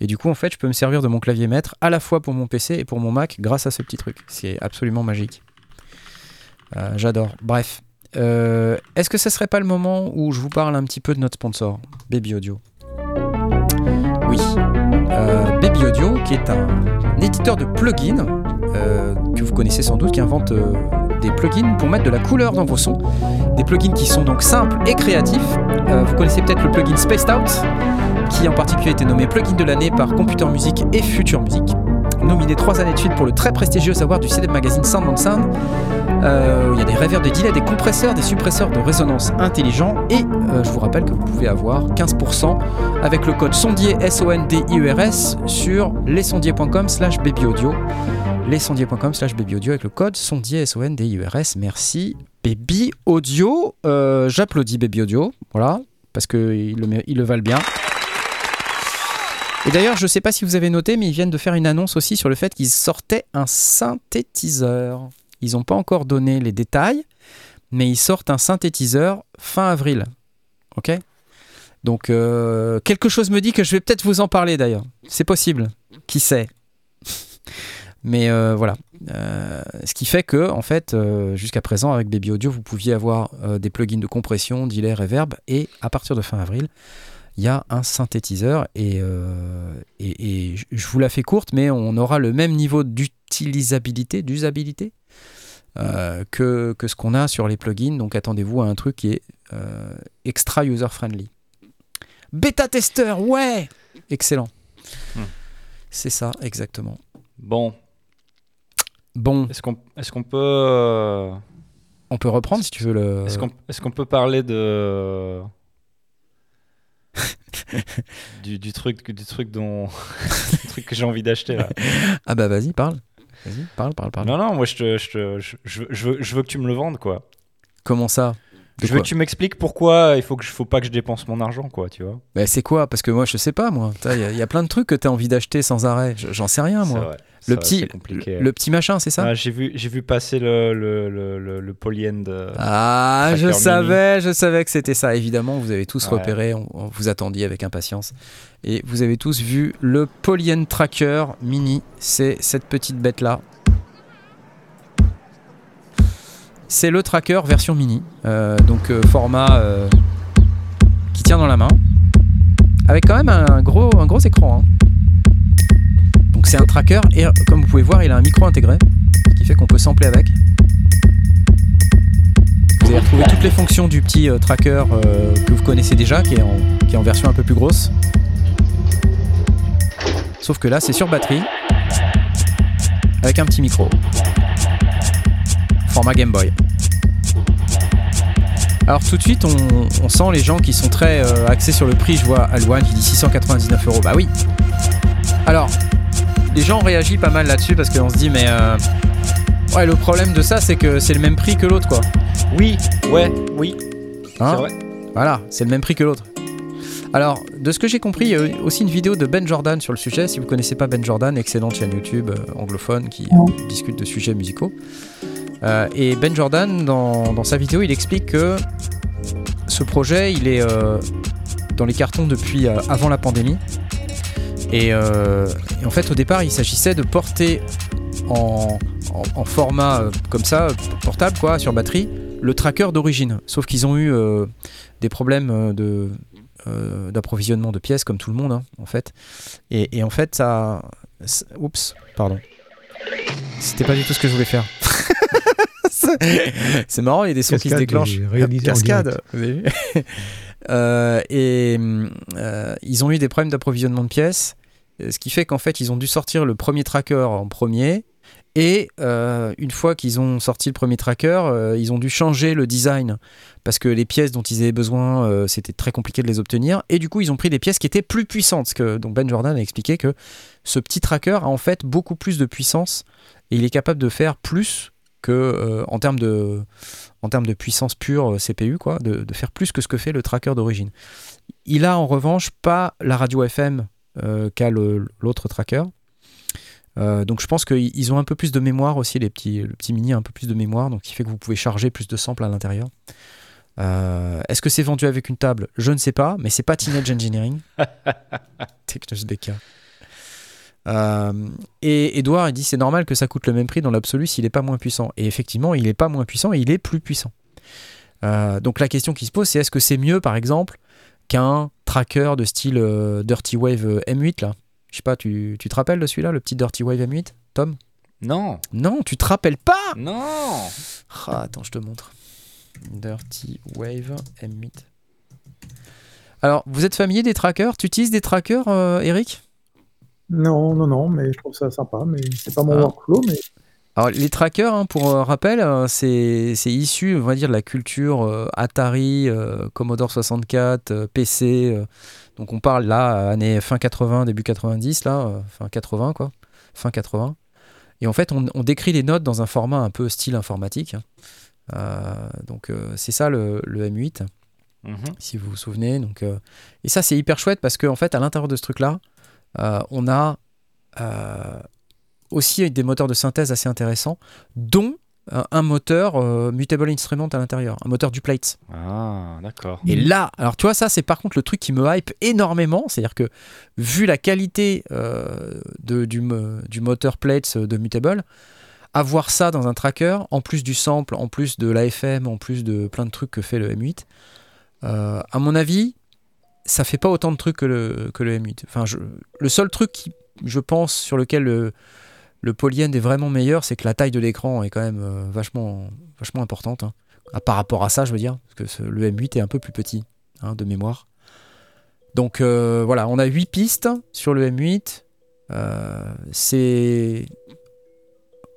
Et du coup, en fait, je peux me servir de mon clavier maître à la fois pour mon PC et pour mon Mac grâce à ce petit truc. C'est absolument magique. Euh, J'adore. Bref. Euh, Est-ce que ce serait pas le moment où je vous parle un petit peu de notre sponsor, Baby Audio? Oui. Euh, Baby Audio, qui est un éditeur de plugins que vous connaissez sans doute, qui invente des plugins pour mettre de la couleur dans vos sons. Des plugins qui sont donc simples et créatifs. Vous connaissez peut-être le plugin Spaced Out, qui en particulier a été nommé plugin de l'année par Computer Music et Future Music. Nominé trois années de suite pour le très prestigieux award du CD Magazine Sound on Sound. Euh, Il y a des reverbs, des delays, des compresseurs, des suppresseurs de résonance intelligents. Et euh, je vous rappelle que vous pouvez avoir 15% avec le code sondier S-O-N-D-I-E-R-S sur lesondiers.com slash babyaudio. Lesondiers.com slash babyaudio avec le code sondier S-O-N-D-I-E-R-S. Merci Baby Audio. Euh, J'applaudis Baby Audio. Voilà. Parce qu'ils le valent bien. Et d'ailleurs, je ne sais pas si vous avez noté, mais ils viennent de faire une annonce aussi sur le fait qu'ils sortaient un synthétiseur. Ils n'ont pas encore donné les détails, mais ils sortent un synthétiseur fin avril. Ok? Donc, euh, quelque chose me dit que je vais peut-être vous en parler d'ailleurs. C'est possible. Qui sait? Mais euh, voilà. Euh, ce qui fait que, en fait, jusqu'à présent, avec Baby Audio, vous pouviez avoir des plugins de compression, delay, reverb, et à partir de fin avril, il y a un synthétiseur et, euh, et, et je- vous la fais courte, mais on aura le même niveau d'utilisabilité, d'usabilité euh, que, que ce qu'on a sur les plugins. Donc attendez-vous à un truc qui est euh, extra user-friendly. Bêta tester, ouais Excellent. Hmm. C'est ça, exactement. Bon. Bon. Est-ce qu'on est qu'on peut. On peut reprendre si tu veux le. Est-ce qu'on est qu'on peut parler de. du, du truc du truc dont du truc que j'ai envie d'acheter là. Ah bah vas-y, parle. Vas-y, parle, parle, parle. Non non, moi je te, je, te- je, veux, je veux que tu me le vendes quoi. Comment ça? Je veux que tu m'expliques pourquoi il faut que je faut pas que je dépense mon argent quoi, tu vois. Bah, c'est quoi? Parce que moi, je sais pas, moi. Il y, a- y a plein de trucs que tu as envie d'acheter sans arrêt. Je- J'en sais rien, moi. vrai, le vrai, petit, le, le petit machin, c'est ça? Ah, j'ai vu j'ai vu passer le le le, le, le polyend de Ah, je mini. savais, je savais que c'était ça. Évidemment, vous avez tous Ouais. repéré, on, on vous attendiez avec impatience. Et vous avez tous vu le Polyend Tracker Mini. C'est cette petite bête-là. C'est le tracker version mini. Euh, donc euh, format euh, qui tient dans la main. Avec quand même un gros, un gros écran. hein. Donc c'est un tracker et comme vous pouvez voir, il a un micro intégré. Ce qui fait qu'on peut sampler avec. Vous allez retrouver toutes les fonctions du petit tracker que vous connaissez déjà, qui est, en, qui est en version un peu plus grosse. Sauf que là, c'est sur batterie, avec un petit micro. Format Game Boy. Alors tout de suite, on, on sent les gens qui sont très euh, axés sur le prix. Je vois Alwan qui dit 699 euros. Bah oui. Alors, les gens ont réagi pas mal là-dessus parce qu'on se dit, mais euh, ouais, le problème de ça, c'est que c'est le même prix que l'autre, quoi. Oui, ouais, oui. Hein c'est vrai. Voilà, c'est le même prix que l'autre. Alors, de ce que j'ai compris, il y a eu aussi une vidéo de Ben Jordan sur le sujet. Si vous connaissez pas Ben Jordan, excellente chaîne YouTube euh, anglophone qui euh, discute de sujets musicaux. Euh, et Ben Jordan, dans, dans sa vidéo, il explique que ce projet, il est euh, dans les cartons depuis euh, avant la pandémie. Et, en fait, au départ, il s'agissait de porter en, en- format comme ça, portable, quoi, sur batterie, le tracker d'origine. Sauf qu'ils ont eu des problèmes de d'approvisionnement de pièces, comme tout le monde, hein, en fait. Et, en fait, ça- Oups, pardon. C'était pas du tout ce que je voulais faire. C'est- marrant, il y a des sons qui se déclenchent. Cascade, Euh, et euh, ils ont eu des problèmes d'approvisionnement de pièces, euh, ce qui fait qu'en fait ils ont dû sortir le premier tracker en premier. Et euh, une fois qu'ils ont sorti le premier tracker, ils ont dû changer le design parce que les pièces dont ils avaient besoin, c'était très compliqué de les obtenir. Et du coup, ils ont pris des pièces qui étaient plus puissantes. Que, donc Ben Jordan a expliqué que ce petit tracker a en fait beaucoup plus de puissance et il est capable de faire plus que euh, en termes de en termes de puissance pure euh, CPU quoi, de, de faire plus que ce que fait le tracker d'origine. Il a en revanche pas la radio FM euh, qu'a l'autre tracker. Euh, donc je pense qu'ils ils ont un peu plus de mémoire aussi, les petits, le petit mini a un peu plus de mémoire, donc ce qui fait que vous pouvez charger plus de samples à l'intérieur. Est-ce que c'est vendu avec une table? Je ne sais pas, mais c'est pas Teenage Engineering. Technos BK. Euh, et Edouard, il dit c'est normal que ça coûte le même prix dans l'absolu s'il n'est pas moins puissant. Et effectivement, il n'est pas moins puissant il est plus puissant. Euh, donc la question qui se pose, c'est est-ce que c'est mieux, par exemple, qu'un tracker de style euh, Dirty Wave euh, M8 là? Je sais pas, tu, tu te rappelles de celui-là, le petit Dirty Wave M8, Tom? Non. Non, tu te rappelles pas? Non. Ah, attends, je te montre. Dirty Wave M8. Alors, vous êtes familier des trackers? Tu utilises des trackers, Eric? Non, non, non, mais je trouve ça sympa, mais c'est pas mon Ah. workflow, mais Alors, les trackers, hein, pour euh, rappel, euh, c'est c'est issu, on va dire, de la culture euh, Atari, euh, Commodore 64, euh, PC. euh, donc, on parle là, années fin 80, début 90, là, euh, fin 80, quoi. Fin 80. Et en fait, on, on décrit les notes dans un format un peu style informatique. hein. Euh, donc, euh, c'est ça le, le M8, Mhm. si vous vous souvenez. Donc, euh, et ça, c'est hyper chouette parce qu'en fait, à l'intérieur de ce truc-là, euh, on a euh, aussi des moteurs de synthèse assez intéressants, dont euh, un moteur euh, Mutable Instrument à l'intérieur, un moteur du Plates. Ah, d'accord. Et là, alors tu vois, ça c'est par contre le truc qui me hype énormément, c'est-à-dire que vu la qualité euh, de, du, mo- du moteur Plates de Mutable, avoir ça dans un tracker, en plus du sample, en plus de l'AFM, en plus de plein de trucs que fait le M8, euh, à mon avis, ça fait pas autant de trucs que le, que le M8. Enfin, le seul truc je pense, sur lequel le, le polyend est vraiment meilleur, c'est que la taille de l'écran est quand même euh, vachement, vachement importante. hein. Ah, par rapport à ça, je veux dire, parce que le M8 est un peu plus petit hein, de mémoire. Donc euh, voilà, on a 8 pistes sur le M8. Euh,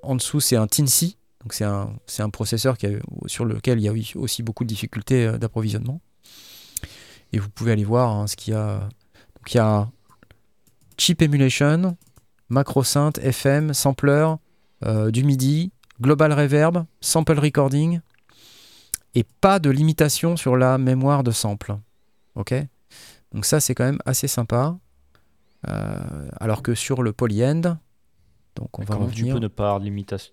en dessous, c'est un Tinsy, donc c'est un, processeur qui sur lequel il y a aussi beaucoup de difficultés d'approvisionnement. Et vous pouvez aller voir hein, ce qu'il y a. Donc il y a chip emulation, macro synth, FM, sampler, euh, du MIDI, global reverb, sample recording, et pas de limitation sur la mémoire de sample. Ok? Donc ça c'est quand même assez sympa. Euh, alors que sur le polyend, donc on va Comment tu revenir. peux ne pas avoir de limitation?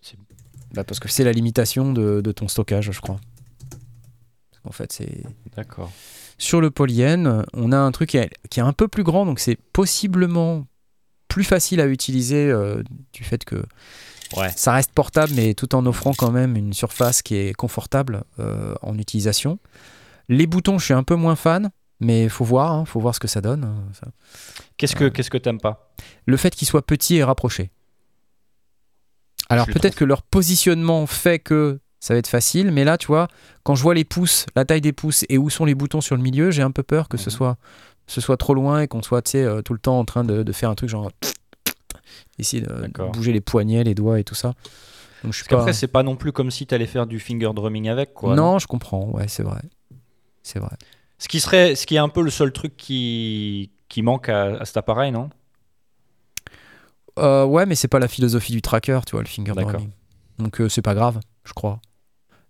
Bah, parce que c'est la limitation de, de ton stockage, je crois. En fait, c'est. D'accord. Sur le polyène, on a un truc qui est, qui est un peu plus grand, donc c'est possiblement plus facile à utiliser euh, du fait que ça reste portable, mais tout en offrant quand même une surface qui est confortable euh, en utilisation. Les boutons, je suis un peu moins fan, mais faut voir, hein, faut voir ce que ça donne. hein, ça. Qu'est-ce que qu'est-ce que t'aimes pas? Le fait qu'ils soient petits et rapprochés. Alors peut-être que leur positionnement fait que ça va être facile, mais là, tu vois, quand je vois les pouces, la taille des pouces et où sont les boutons sur le milieu, j'ai un peu peur que Mhm. ce, soit, ce soit trop loin et qu'on soit tu euh, tout le temps en train de, de faire un truc genre. Essayer de bouger les poignets, les doigts et tout ça. Donc je suis Parce pas... c'est pas non plus comme si t'allais faire du finger drumming avec, quoi. non, je comprends, ouais, c'est vrai. C'est vrai. Ce qui serait, ce qui est un peu le seul truc qui, qui manque à, à cet appareil, non? Euh, ouais, mais c'est pas la philosophie du tracker, tu vois, le finger drumming. Donc euh, c'est pas grave, je crois.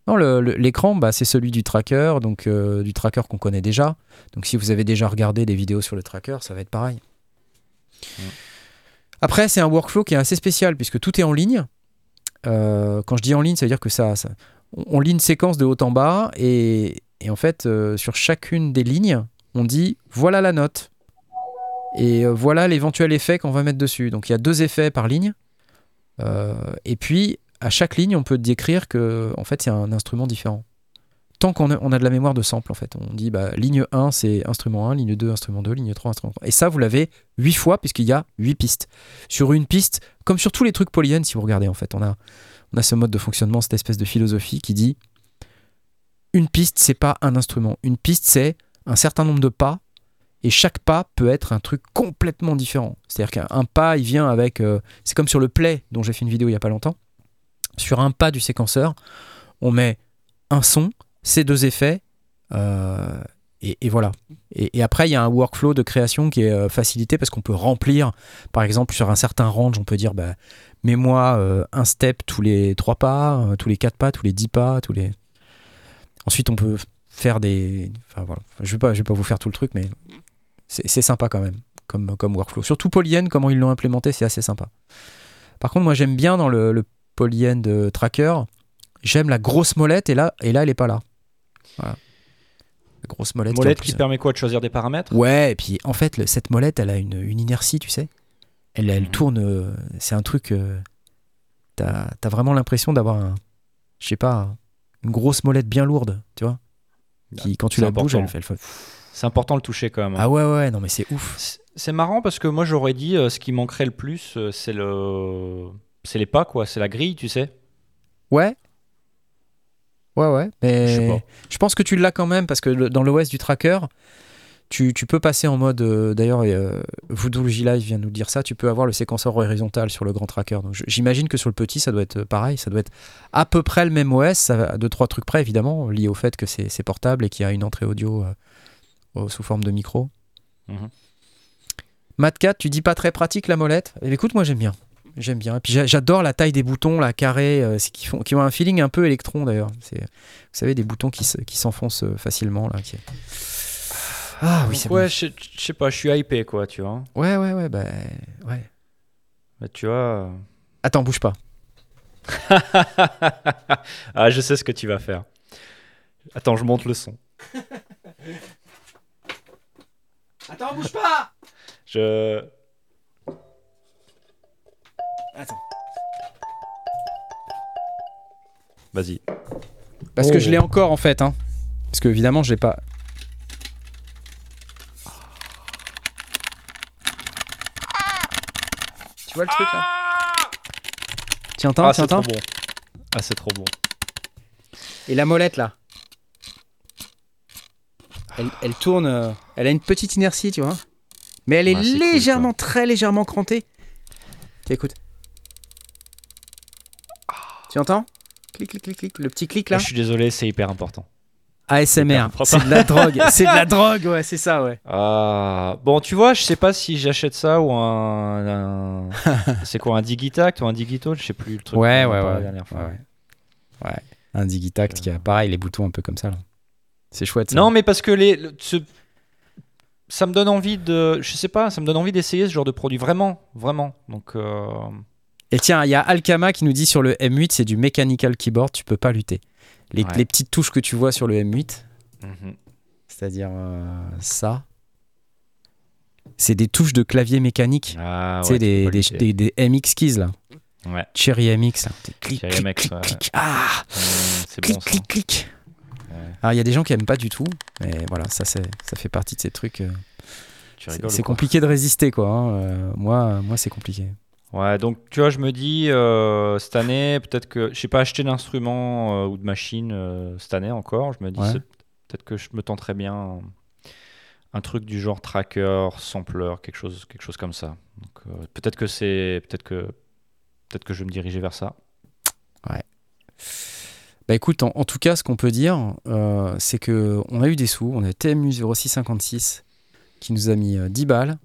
Non, l'écran, bah, c'est celui du tracker, donc euh, du tracker qu'on connaît déjà. Donc si vous avez déjà regardé des vidéos sur le tracker, ça va être pareil. Après, c'est un workflow qui est assez spécial puisque tout est en ligne. Euh, quand je dis en ligne, ça veut dire que ça, ça- on, lit une séquence de haut en bas et, et en fait, euh, sur chacune des lignes, on dit voilà la note. Et voilà l'éventuel effet qu'on va mettre dessus. Donc il y a deux effets par ligne. Euh, et puis, à chaque ligne, on peut décrire que en fait, c'est un instrument différent. Tant qu'on a, de la mémoire de sample, en fait. On dit bah, ligne 1, c'est instrument 1, ligne 2, instrument 2, ligne 3, instrument 3. Et ça, vous l'avez 8 fois, puisqu'il y a 8 pistes. Sur une piste, comme sur tous les trucs polyènes, si vous regardez, en fait, on a, on a ce mode de fonctionnement, cette espèce de philosophie qui dit une piste, c'est pas un instrument. Une piste, c'est un certain nombre de pas et chaque pas peut être un truc complètement différent. C'est-à-dire qu'un pas, il vient avec. euh, c'est comme sur le play dont j'ai fait une vidéo il y a pas longtemps. Sur un pas du séquenceur, on met un son, ces deux effets, euh, et, voilà. Et, après, il y a un workflow de création qui est euh, facilité parce qu'on peut remplir, par exemple, sur un certain range, on peut dire bah, mets-moi euh, un step tous les trois pas, tous les quatre pas, tous les dix pas, tous les. Ensuite, on peut faire des. Enfin voilà, je vais pas, je vais pas vous faire tout le truc, mais c'est sympa quand même comme, comme workflow. Surtout Polyend, comment ils l'ont implémenté, c'est assez sympa. Par contre, moi j'aime bien dans le Polyend euh, Tracker, j'aime la grosse molette et là, et là elle est pas là. Voilà. La grosse molette. Molette qui plus- permet quoi de choisir des paramètres? Ouais, et puis en fait, le- cette molette, elle a une, une inertie, tu sais. Elle, elle tourne. euh, c'est un truc. euh, T'as as vraiment l'impression d'avoir un. Je sais pas. Une grosse molette bien lourde, tu vois. Qui, quand tu la bouges, elle fait. elle fait- C'est important de le toucher quand même. Ah ouais, ouais, non, mais c'est ouf. C'est- C'est marrant parce que moi j'aurais dit euh, ce qui manquerait le plus, euh, c'est le, c'est les pas quoi, c'est la grille, tu sais. Ouais. Ouais, ouais. Mais Je pense que tu l'as quand même parce que le- dans l'OS du tracker, tu, tu peux passer en mode. euh, D'ailleurs, euh, Voodoo Live vient de nous dire ça. Tu peux avoir le séquenceur horizontal sur le grand tracker. Donc j'imagine que sur le petit, ça doit être pareil. Ça doit être à peu près le même OS, ça deux trois trucs près évidemment, lié au fait que c'est portable et qu'il y a une entrée audio euh, sous forme de micro. Mhm. Matcat, tu dis pas très pratique la molette? Eh Écoute, moi j'aime bien. J'aime bien. Et puis j'a- j'adore la taille des boutons, la carré, euh, qui, font, qui ont un feeling un peu électron d'ailleurs. C'est, vous savez, des boutons qui, se- qui s'enfoncent euh, facilement là. qui- Ah oui, c'est ouais, bon. je je sais pas, je suis hypé quoi, tu vois. Ouais, ouais, ouais, bah ouais. Bah, tu vois. Attends, bouge pas. ah, je sais ce que tu vas faire. Attends, je monte le son. Attends, bouge pas Je. Attends. Vas-y. Parce que Oh. je l'ai encore en fait, hein. Parce que évidemment, je l'ai pas. Tu vois le truc là Tu entends Ah, Tu c'est trop bon. Ah, c'est trop bon. Et la molette là elle, elle tourne, euh, elle a une petite inertie, tu vois. Mais elle est Ouais, c'est cool, légèrement, très légèrement crantée. Tiens, écoute. Tu entends Clic, clic, clic, clic. Le petit clic là. Ah, je suis désolé, c'est hyper important. ASMR. C'est de la drogue. C'est de la drogue, ouais, c'est ça, ouais. Ah, bon, tu vois, je sais pas si j'achète ça ou un. un- c'est quoi, un Digitact ou un Digitone Je sais plus le truc. Ouais, ouais, ouais. La dernière fois. Ouais, ouais. Ouais. Un Digitact qui a pareil, les boutons un peu comme ça là. C'est chouette. ça. Non, mais parce que les, le- ce- ça me donne envie de. Je sais pas, ça me donne envie d'essayer ce genre de produit. Vraiment, vraiment. Donc. euh, Et tiens, il y a Alkama qui nous dit sur le M8, c'est du mechanical keyboard, tu peux pas lutter. Les, Ouais. les petites touches que tu vois sur le M8, mhm. c'est-à-dire euh, ça, c'est des touches de clavier mécanique. Ah, sais, ouais, des, MX keys là. Ouais. Cherry MX là. Clic, Cherry clic, MX, clic. Ah Mmh, c'est Clic, bon clic, clic. Alors il y a des gens qui aiment pas du tout, mais voilà, ça, c'est, ça fait partie de ces trucs. euh, c'est, c'est compliqué de résister quoi. hein. Euh, moi, moi c'est compliqué. Ouais, donc tu vois, je me dis euh, cette année, peut-être que je sais pas acheter d'instrument euh, ou de machine euh, cette année encore. Je me dis Ouais. peut-être que je me tenterais bien un, un truc du genre tracker, sampler, quelque chose, quelque chose comme ça. Donc peut-être que c'est, peut-être que, peut-être que je vais me diriger vers ça. Bah écoute, en, en tout cas, ce qu'on peut dire, c'est que on a eu des sous. On a TMU 0656 qui nous a mis euh, 10 balles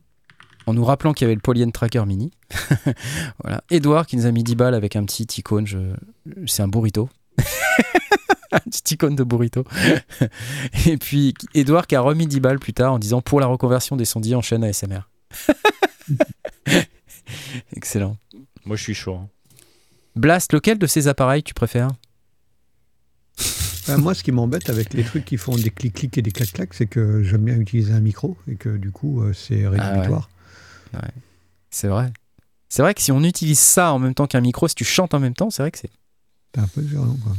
en nous rappelant qu'il y avait le Polyend Tracker Mini. voilà. Edouard qui nous a mis 10 balles avec un petit icône. Je... C'est un burrito. un petit icône de burrito. Et puis Edouard qui a remis 10 balles plus tard en disant pour la reconversion des sondiers en chaîne ASMR. Excellent. Moi, je suis chaud. hein. Blast, lequel de ces appareils tu préfères? Ben, moi, ce qui m'embête avec les trucs qui font des clics-clics et des clac-clac, c'est que j'aime bien utiliser un micro et que du coup, euh, c'est rédhibitoire. C'est vrai. C'est vrai que si on utilise ça en même temps qu'un micro, si tu chantes en même temps, c'est vrai que c'est. C'est un peu violent, quoi.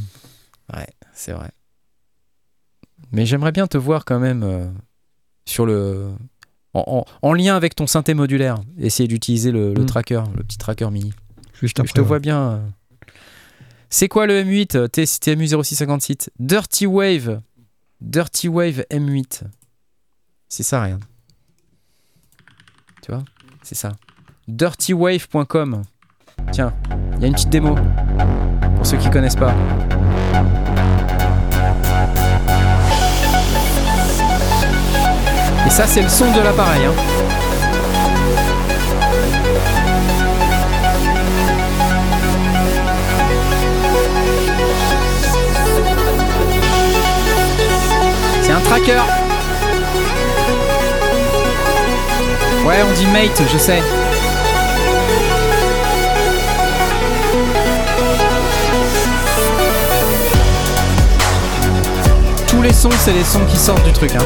Ouais, c'est vrai. Mais j'aimerais bien te voir quand même euh, sur le. En, en- en lien avec ton synthé modulaire, essayer d'utiliser le, le Mm. tracker, le petit tracker mini. Juste Je te ouais. vois bien. euh. C'est quoi le M8 euh, T- TMU 0656 Dirty Wave. Dirty Wave M8. C'est ça, regarde. Tu vois? C'est ça. Dirtywave.com. Tiens, il y a une petite démo. Pour ceux qui connaissent pas. Et ça, c'est le son de l'appareil. hein. Dit mate, je sais. Tous les sons, c'est les sons qui sortent du truc. Hein.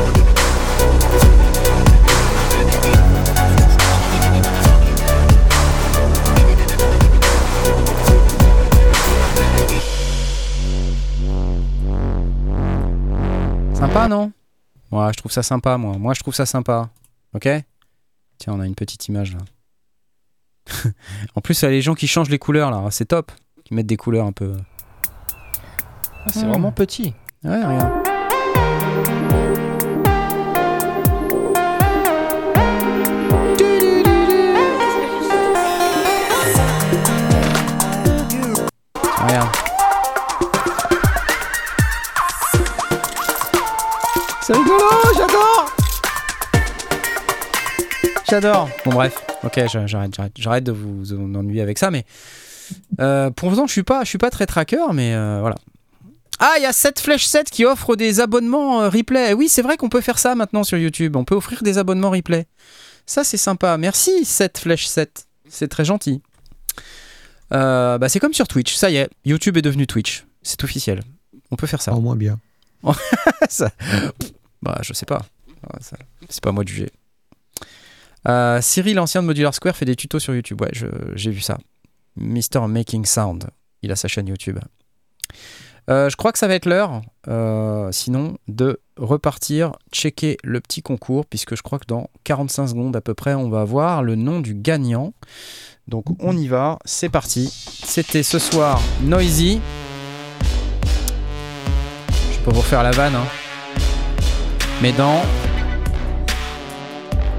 Sympa, non? Ouais, je trouve ça sympa, moi. Moi, je trouve ça sympa. Ok? Tiens, on a une petite image là. en plus, il y a les gens qui changent les couleurs là. C'est top. Qui mettent des couleurs un peu. Ah, c'est vraiment petit. Ouais, regarde. Regarde. J'adore Bon bref, ok, j'a- j'arrête, j'arrête, j'arrête de vous en ennuyer avec ça, mais... Euh, pour l'instant, je suis pas, je suis pas très tracker, mais euh, voilà. Ah, il y a 7 Flèche 7 qui offre des abonnements euh, replay. Oui, c'est vrai qu'on peut faire ça maintenant sur YouTube. On peut offrir des abonnements replay. Ça, c'est sympa. Merci 7 Flèche 7. C'est très gentil. Euh, bah, c'est comme sur Twitch. Ça y est, YouTube est devenu Twitch. C'est officiel. On peut faire ça. Au moins bien. Ça- Bah, je sais pas. C'est pas à moi de juger. Euh, Cyril, l'ancien de Modular Square, fait des tutos sur YouTube. Ouais, j'ai vu ça. Mister Making Sound. Il a sa chaîne YouTube. Euh, je crois que ça va être l'heure, euh, sinon, de repartir checker le petit concours, puisque je crois que dans 45 secondes à peu près, on va avoir le nom du gagnant Donc on y va, c'est parti. C'était ce soir Noisy. Je peux vous refaire la vanne. hein. Mais dans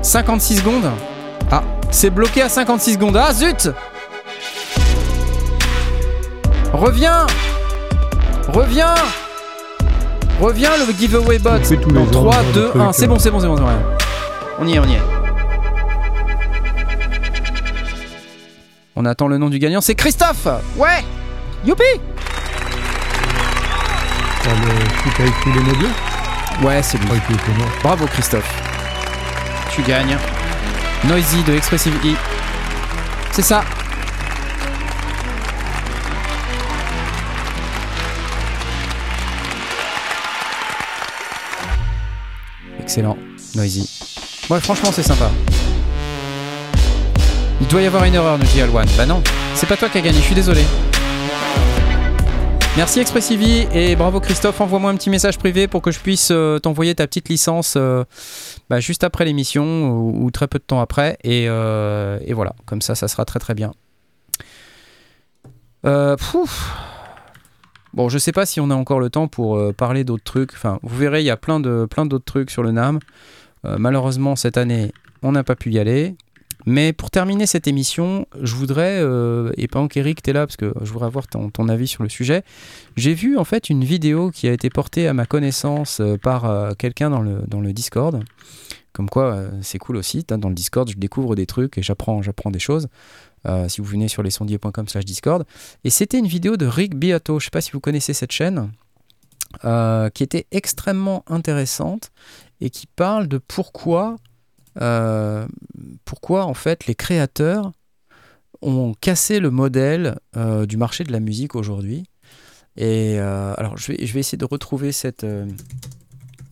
56 secondes. Ah, c'est bloqué à 56 secondes. Ah zut Reviens Reviens Reviens le giveaway bot. Dans les ans, 3, ce genre de 2, truc, 1. C'est hein. bon, c'est bon, c'est bon, c'est bon. On y est, on y est. On attend le nom du gagnant, c'est Christophe Ouais Youpi blancs. Ouais, c'est lui. Bravo Christophe. Tu gagnes. Noisy de Expressive E. C'est ça. Excellent. Noisy. Ouais, franchement, c'est sympa. Il doit y avoir une erreur, nous dit Alwan. Bah non, c'est pas toi qui as gagné, je suis désolé. Merci Expressivi et bravo Christophe. Envoie-moi un petit message privé pour que je puisse euh, t'envoyer ta petite licence euh, bah, juste après l'émission ou, très peu de temps après. Et, euh, et voilà, comme ça, ça sera très très bien. Pouf. Bon, je sais pas si on a encore le temps pour parler d'autres trucs. Enfin, vous verrez, il y a plein de plein d'autres trucs sur le NAM. Malheureusement, cette année, on n'a pas pu y aller. Mais pour terminer cette émission, je voudrais, euh, et pendant qu'Eric t'es là, parce que je voudrais avoir ton, avis sur le sujet, j'ai vu en fait une vidéo qui a été portée à ma connaissance euh, par euh, quelqu'un dans le, dans Discord. Comme quoi, euh, c'est cool aussi. Dans le Discord, je découvre des trucs et j'apprends, j'apprends des choses. Si vous venez sur lesondiers.com slash Discord. Et c'était une vidéo de Rick Beato. Je sais pas si vous connaissez cette chaîne. qui était extrêmement intéressante et qui parle de pourquoi, euh, pourquoi en fait les créateurs ont cassé le modèle euh, du marché de la musique aujourd'hui? Et euh, alors je vais, essayer de retrouver cette,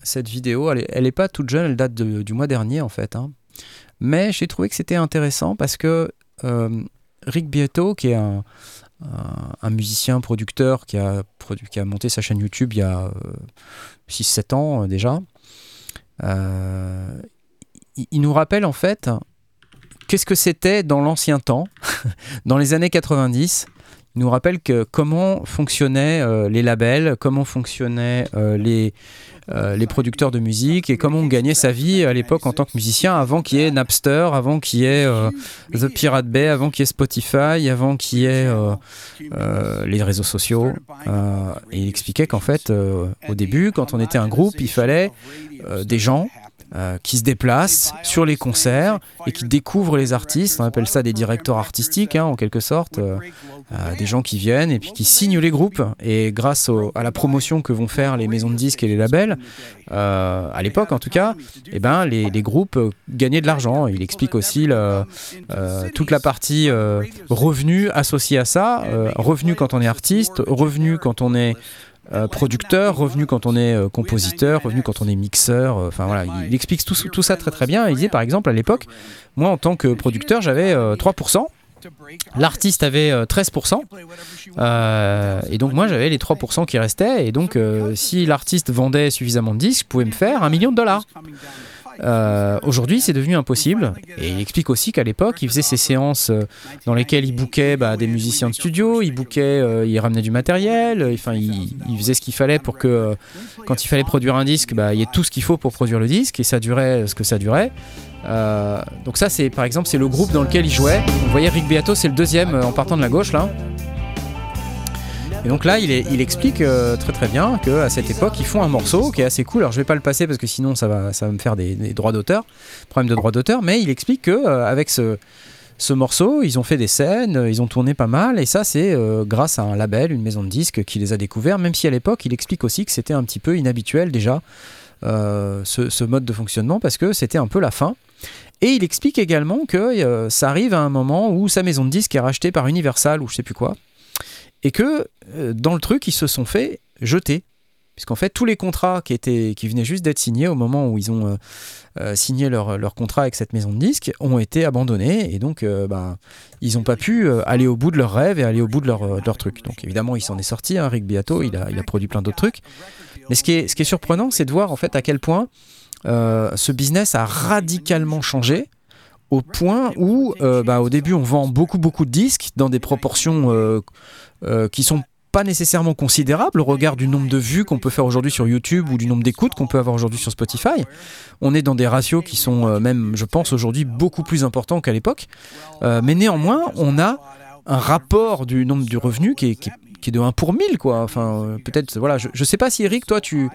cette vidéo. Elle est, elle est pas toute jeune, elle date du mois dernier en fait. hein. Mais j'ai trouvé que c'était intéressant parce que Rick Beato, qui est un, musicien, producteur qui a, produit, qui a monté sa chaîne YouTube il y a 6-7 ans déjà, il, nous rappelle en fait qu'est-ce que c'était dans l'ancien temps, dans les années 90. Il nous rappelle que comment fonctionnaient euh, les labels, comment fonctionnaient euh, les, euh, les producteurs de musique et comment on gagnait sa vie à l'époque en tant que musicien avant qu'il y ait Napster, avant qu'il y ait The Pirate Bay, avant qu'il y ait Spotify, avant qu'il y ait les réseaux sociaux. Et il expliquait qu'en fait, au début, quand on était un groupe, il fallait des gens euh, qui se déplacent sur les concerts et qui découvrent les artistes. On appelle ça des directeurs artistiques, hein, en quelque sorte. Euh, euh, des gens qui viennent et puis qui signent les groupes. Et grâce à la promotion que vont faire les maisons de disques et les labels, à l'époque en tout cas, eh ben, les, groupes gagnaient de l'argent. Il explique aussi toute la partie revenus associée à ça. Revenus quand on est artiste, revenus quand on est euh, producteur, revenu quand on est euh, compositeur, revenu quand on est mixeur. euh, Enfin voilà, il, explique tout, ça très très bien. Il disait par exemple à l'époque, moi en tant que producteur, j'avais euh, 3%. L'artiste avait euh, 13%. Euh, et donc moi j'avais les 3% qui restaient. Et donc si l'artiste vendait suffisamment de disques, je pouvais me faire un million de dollars. Euh, Aujourd'hui, c'est devenu impossible. Et il explique aussi qu'à l'époque, il faisait ces séances euh, dans lesquelles il bookait bah, des musiciens de studio, il bookait, euh, il ramenait du matériel, enfin, il, faisait ce qu'il fallait pour que, quand il fallait produire un disque, bah, il y ait tout ce qu'il faut pour produire le disque, et ça durait ce que ça durait. Donc ça, c'est par exemple, c'est le groupe dans lequel il jouait. Vous voyez, Rick Beato, c'est le deuxième en partant de la gauche là. Et donc là, il, explique euh, très très bien qu'à cette époque, ils font un morceau qui est assez cool. Alors je vais pas le passer parce que sinon ça va, me faire des, droits d'auteur, problème de droits d'auteur. Mais il explique que euh, avec ce, ce morceau, ils ont fait des scènes, euh, ils ont tourné pas mal. Et ça, c'est grâce à un label, une maison de disques qui les a découverts. Même si à l'époque, il explique aussi que c'était un petit peu inhabituel déjà ce, ce mode de fonctionnement parce que c'était un peu la fin. Et il explique également que ça arrive à un moment où sa maison de disques est rachetée par Universal ou je sais plus quoi et que euh, dans le truc, ils se sont fait jeter. Puisqu'en fait, tous les contrats qui, étaient, qui venaient juste d'être signés au moment où ils ont euh, euh, signé leur, leur contrat avec cette maison de disques ont été abandonnés et donc bah, ils n'ont pas pu aller au bout de leurs rêves et aller au bout de leur, de leur truc. Donc évidemment, il s'en est sorti, hein, Rick Beato, il a, il a produit plein d'autres trucs. Mais ce qui est, ce qui est surprenant, c'est de voir en fait à quel point ce business a radicalement changé au point où, euh, bah, au début, on vend beaucoup, beaucoup de disques dans des proportions euh, euh, qui sont pas nécessairement considérables au regard du nombre de vues qu'on peut faire aujourd'hui sur YouTube ou du nombre d'écoutes qu'on peut avoir aujourd'hui sur Spotify. On est dans des ratios qui sont euh, même, je pense, aujourd'hui beaucoup plus importants qu'à l'époque. Euh, mais néanmoins, on a un rapport du nombre du revenu qui est, qui est- de 1 pour 1000, quoi. Enfin, peut-être, voilà. Je, je sais pas si Eric, toi, tu,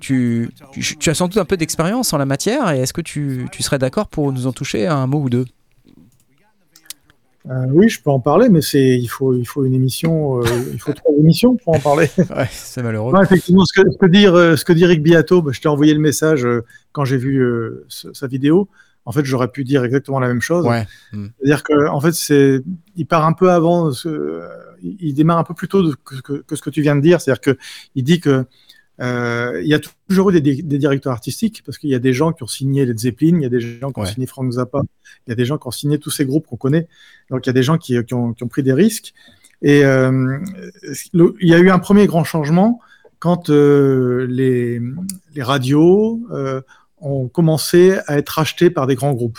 tu, tu, tu as sans doute un peu d'expérience en la matière et est-ce que tu, tu serais d'accord pour nous en toucher un mot ou deux? Euh, oui, je peux en parler, mais c'est il faut il faut une émission, euh, il faut trois émissions pour en parler. Ouais, c'est malheureux. Effectivement, ce que, ce que dit euh, ce que dit Rick Beato, bah, je t'ai envoyé le message euh, quand j'ai vu ce- sa vidéo. En fait, j'aurais pu dire exactement la même chose. Ouais. Mm. C'est-à-dire que en fait, c'est il part un peu avant, ce- il démarre un peu plus tôt de- que, que- que ce que tu viens de dire. C'est-à-dire que il dit que il y a toujours eu des, des- directeurs artistiques parce qu'il y a des gens qui ont signé Led Zeppelin, il y a des gens qui ont signé Frank Zappa, il y a des gens qui ont signé tous ces groupes qu'on connaît. Donc il y a des gens qui, qui ont, qui ont pris des risques. Et euh, le- il y a eu un premier grand changement quand euh, les, les radios euh, ont commencé à être rachetées par des grands groupes.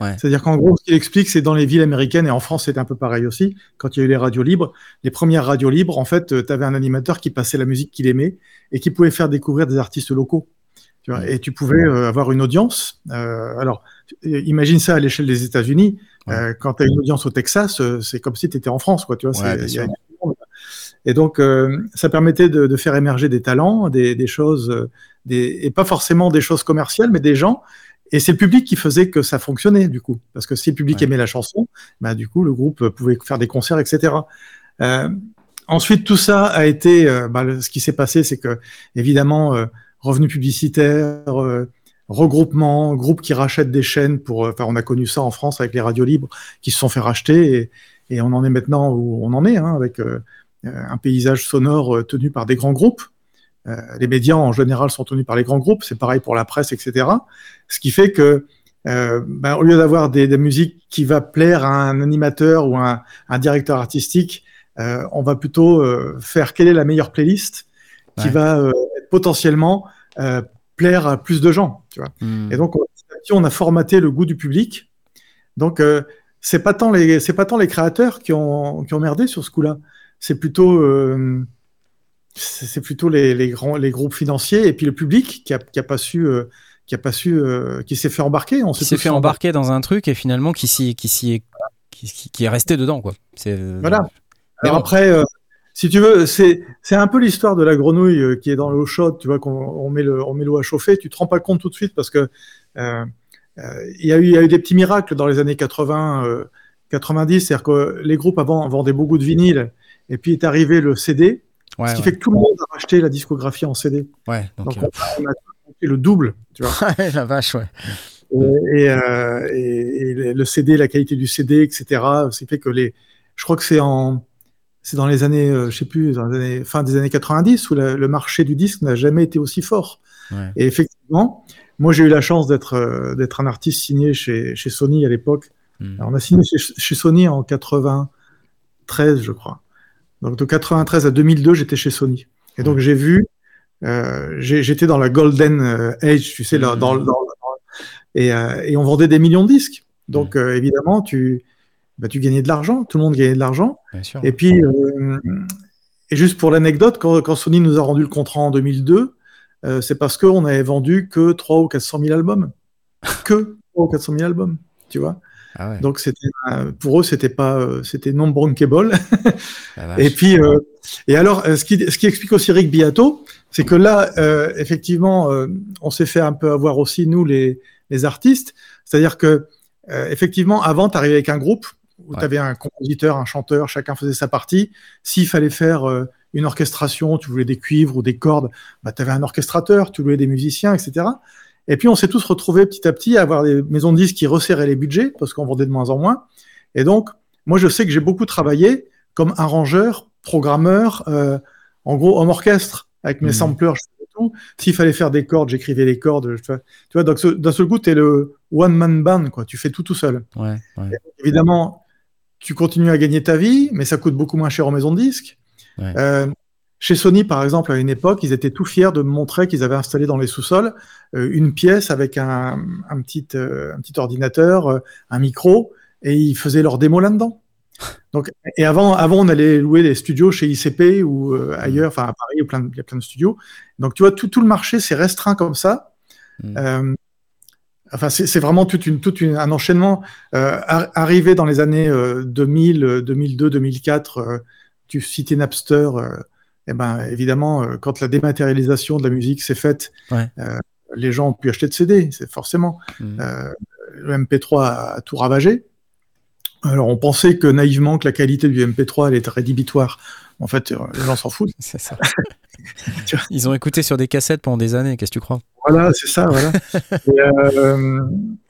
Ouais. C'est-à-dire qu'en gros, ce qu'il explique, c'est dans les villes américaines, et en France, c'est un peu pareil aussi, quand il y a eu les radios libres, les premières radios libres, en fait, tu avais un animateur qui passait la musique qu'il aimait et qui pouvait faire découvrir des artistes locaux. Tu vois, et tu pouvais euh, avoir une audience. Euh, alors, euh, imagine ça à l'échelle des États-Unis. Euh, quand tu as une audience au Texas, euh, c'est comme si tu étais en France. Quoi, tu vois, Ouais, y a- et donc, euh, ça permettait de, de faire émerger des talents, des, des choses, euh, des, et pas forcément des choses commerciales, mais des gens. Et c'est le public qui faisait que ça fonctionnait, du coup. Parce que si le public aimait la chanson, bah, du coup, le groupe pouvait faire des concerts, etc. Euh, ensuite, tout ça a été. euh, bah, le- ce qui s'est passé, c'est que, évidemment, euh, revenus publicitaires, euh, regroupements, groupes qui rachètent des chaînes pour. euh, Enfin, on a connu ça en France avec les radios libres qui se sont fait racheter. Et, et on en est maintenant où on en est, hein, avec euh, un paysage sonore tenu par des grands groupes. Euh, les médias en général sont tenus par les grands groupes, c'est pareil pour la presse, etc. Ce qui fait que euh, ben, au lieu d'avoir des, des musiques qui va plaire à un animateur ou un, un directeur artistique, euh, on va plutôt euh, faire quelle est la meilleure playlist qui Ouais. va potentiellement plaire à plus de gens. Tu vois. Mm. Et donc on a formaté le goût du public. Donc c'est pas tant les c'est pas tant les créateurs qui ont qui ont merdé sur ce coup-là. C'est plutôt c'est plutôt les, les grands les groupes financiers et puis le public qui a, qui a pas su euh, qui a pas su euh, qui s'est fait embarquer. On Qui s'est fait embarquer dans un truc et finalement qui s'y qui s'y est qui, est resté dedans quoi. C'est euh, Voilà. Mais bon. après, euh, si tu veux, c'est c'est un peu l'histoire de la grenouille euh, qui est dans l'eau chaude. Tu vois, qu'on on met le on met l'eau à chauffer. Tu te rends pas compte tout de suite parce que euh, euh, il y a eu il y a eu des petits miracles dans les années 80, euh, 90. C'est-à-dire que les groupes avant vendaient beaucoup de vinyles et puis est arrivé le CD, Ouais, ce qui ouais. fait que tout le monde a racheté la discographie en CD. Ouais, donc, Donc euh, on, on a fait le double. Tu vois. La vache, ouais. Et, et, euh, et- et le CD, la qualité du CD, etc. Ce qui fait que les, je crois que c'est en, c'est dans les années, euh, je sais plus, dans les années, fin des années 90 où la- le marché du disque n'a jamais été aussi fort. Ouais. Et effectivement, moi j'ai eu la chance d'être euh, d'être un artiste signé chez, chez Sony à l'époque. Mm. Alors, On a signé chez, chez Sony en 93, je crois. Donc de 93 à 2002, j'étais chez Sony. Et donc j'ai vu, euh, j'étais dans la golden euh, age, tu sais, là, Mm. dans, dans- dans- et, euh, et on vendait des millions de disques. Donc euh, évidemment, tu, bah, tu gagnais de l'argent, tout le monde gagnait de l'argent. Et puis, et juste pour l'anecdote, quand, quand Sony nous a rendu le contrat en 2002, euh, c'est parce qu'on avait vendu que 3 ou 400 000 albums. Que 3 ou 400 000 albums, tu vois. Ah ouais. Donc c'était euh, pour eux c'était pas euh, c'était non vache. et puis euh, et alors ce qui ce qui explique aussi Rick Beato, c'est que là euh, effectivement euh, on s'est fait un peu avoir aussi nous les les artistes, c'est-à-dire que effectivement avant tu arrivais avec un groupe où Ouais. tu avais un compositeur, un chanteur, chacun faisait sa partie. S'il fallait faire une orchestration, tu voulais des cuivres ou des cordes, bah, tu avais un orchestrateur, tu voulais des musiciens, etc. Et puis on s'est tous retrouvés petit à petit à avoir des maisons de disques qui resserraient les budgets parce qu'on vendait de moins en moins. Et donc, moi je sais que j'ai beaucoup travaillé comme arrangeur, programmeur, euh, en gros homme orchestre avec mes Mhm. samplers, je faisais tout. S'il fallait faire des cordes, j'écrivais les cordes. Tu vois, tu vois donc d'un seul coup, tu es le one man band, quoi. Tu fais tout tout seul. Ouais, ouais. Évidemment, tu continues à gagner ta vie, mais ça coûte beaucoup moins cher en maison de disques. Ouais. Euh, chez Sony, par exemple, à une époque, ils étaient tout fiers de montrer qu'ils avaient installé dans les sous-sols euh, une pièce avec un, un petit, euh, un petit ordinateur, euh, un micro, et ils faisaient leur démo là-dedans. Donc, et avant, avant, on allait louer des studios chez ICP ou ailleurs, enfin à Paris, plein il y a plein de studios. Donc, tu vois, tout, tout le marché s'est restreint comme ça. Mm. Enfin, c'est vraiment toute une, toute une, un enchaînement. Euh, ar- arrivé dans les années euh, 2000, euh, 2002, 2004, euh, tu citais Napster. Eh ben, évidemment, euh, quand la dématérialisation de la musique s'est faite, Ouais. euh, les gens ont pu acheter de CD, c'est forcément. Mhm. Euh, le MP3 a, a tout ravagé. Alors, on pensait que naïvement que la qualité du MP3 allait être rédhibitoire. En fait, les gens s'en foutent. C'est ça. Ils ont écouté sur des cassettes pendant des années, qu'est-ce que tu crois? Voilà, c'est ça, voilà. et, euh,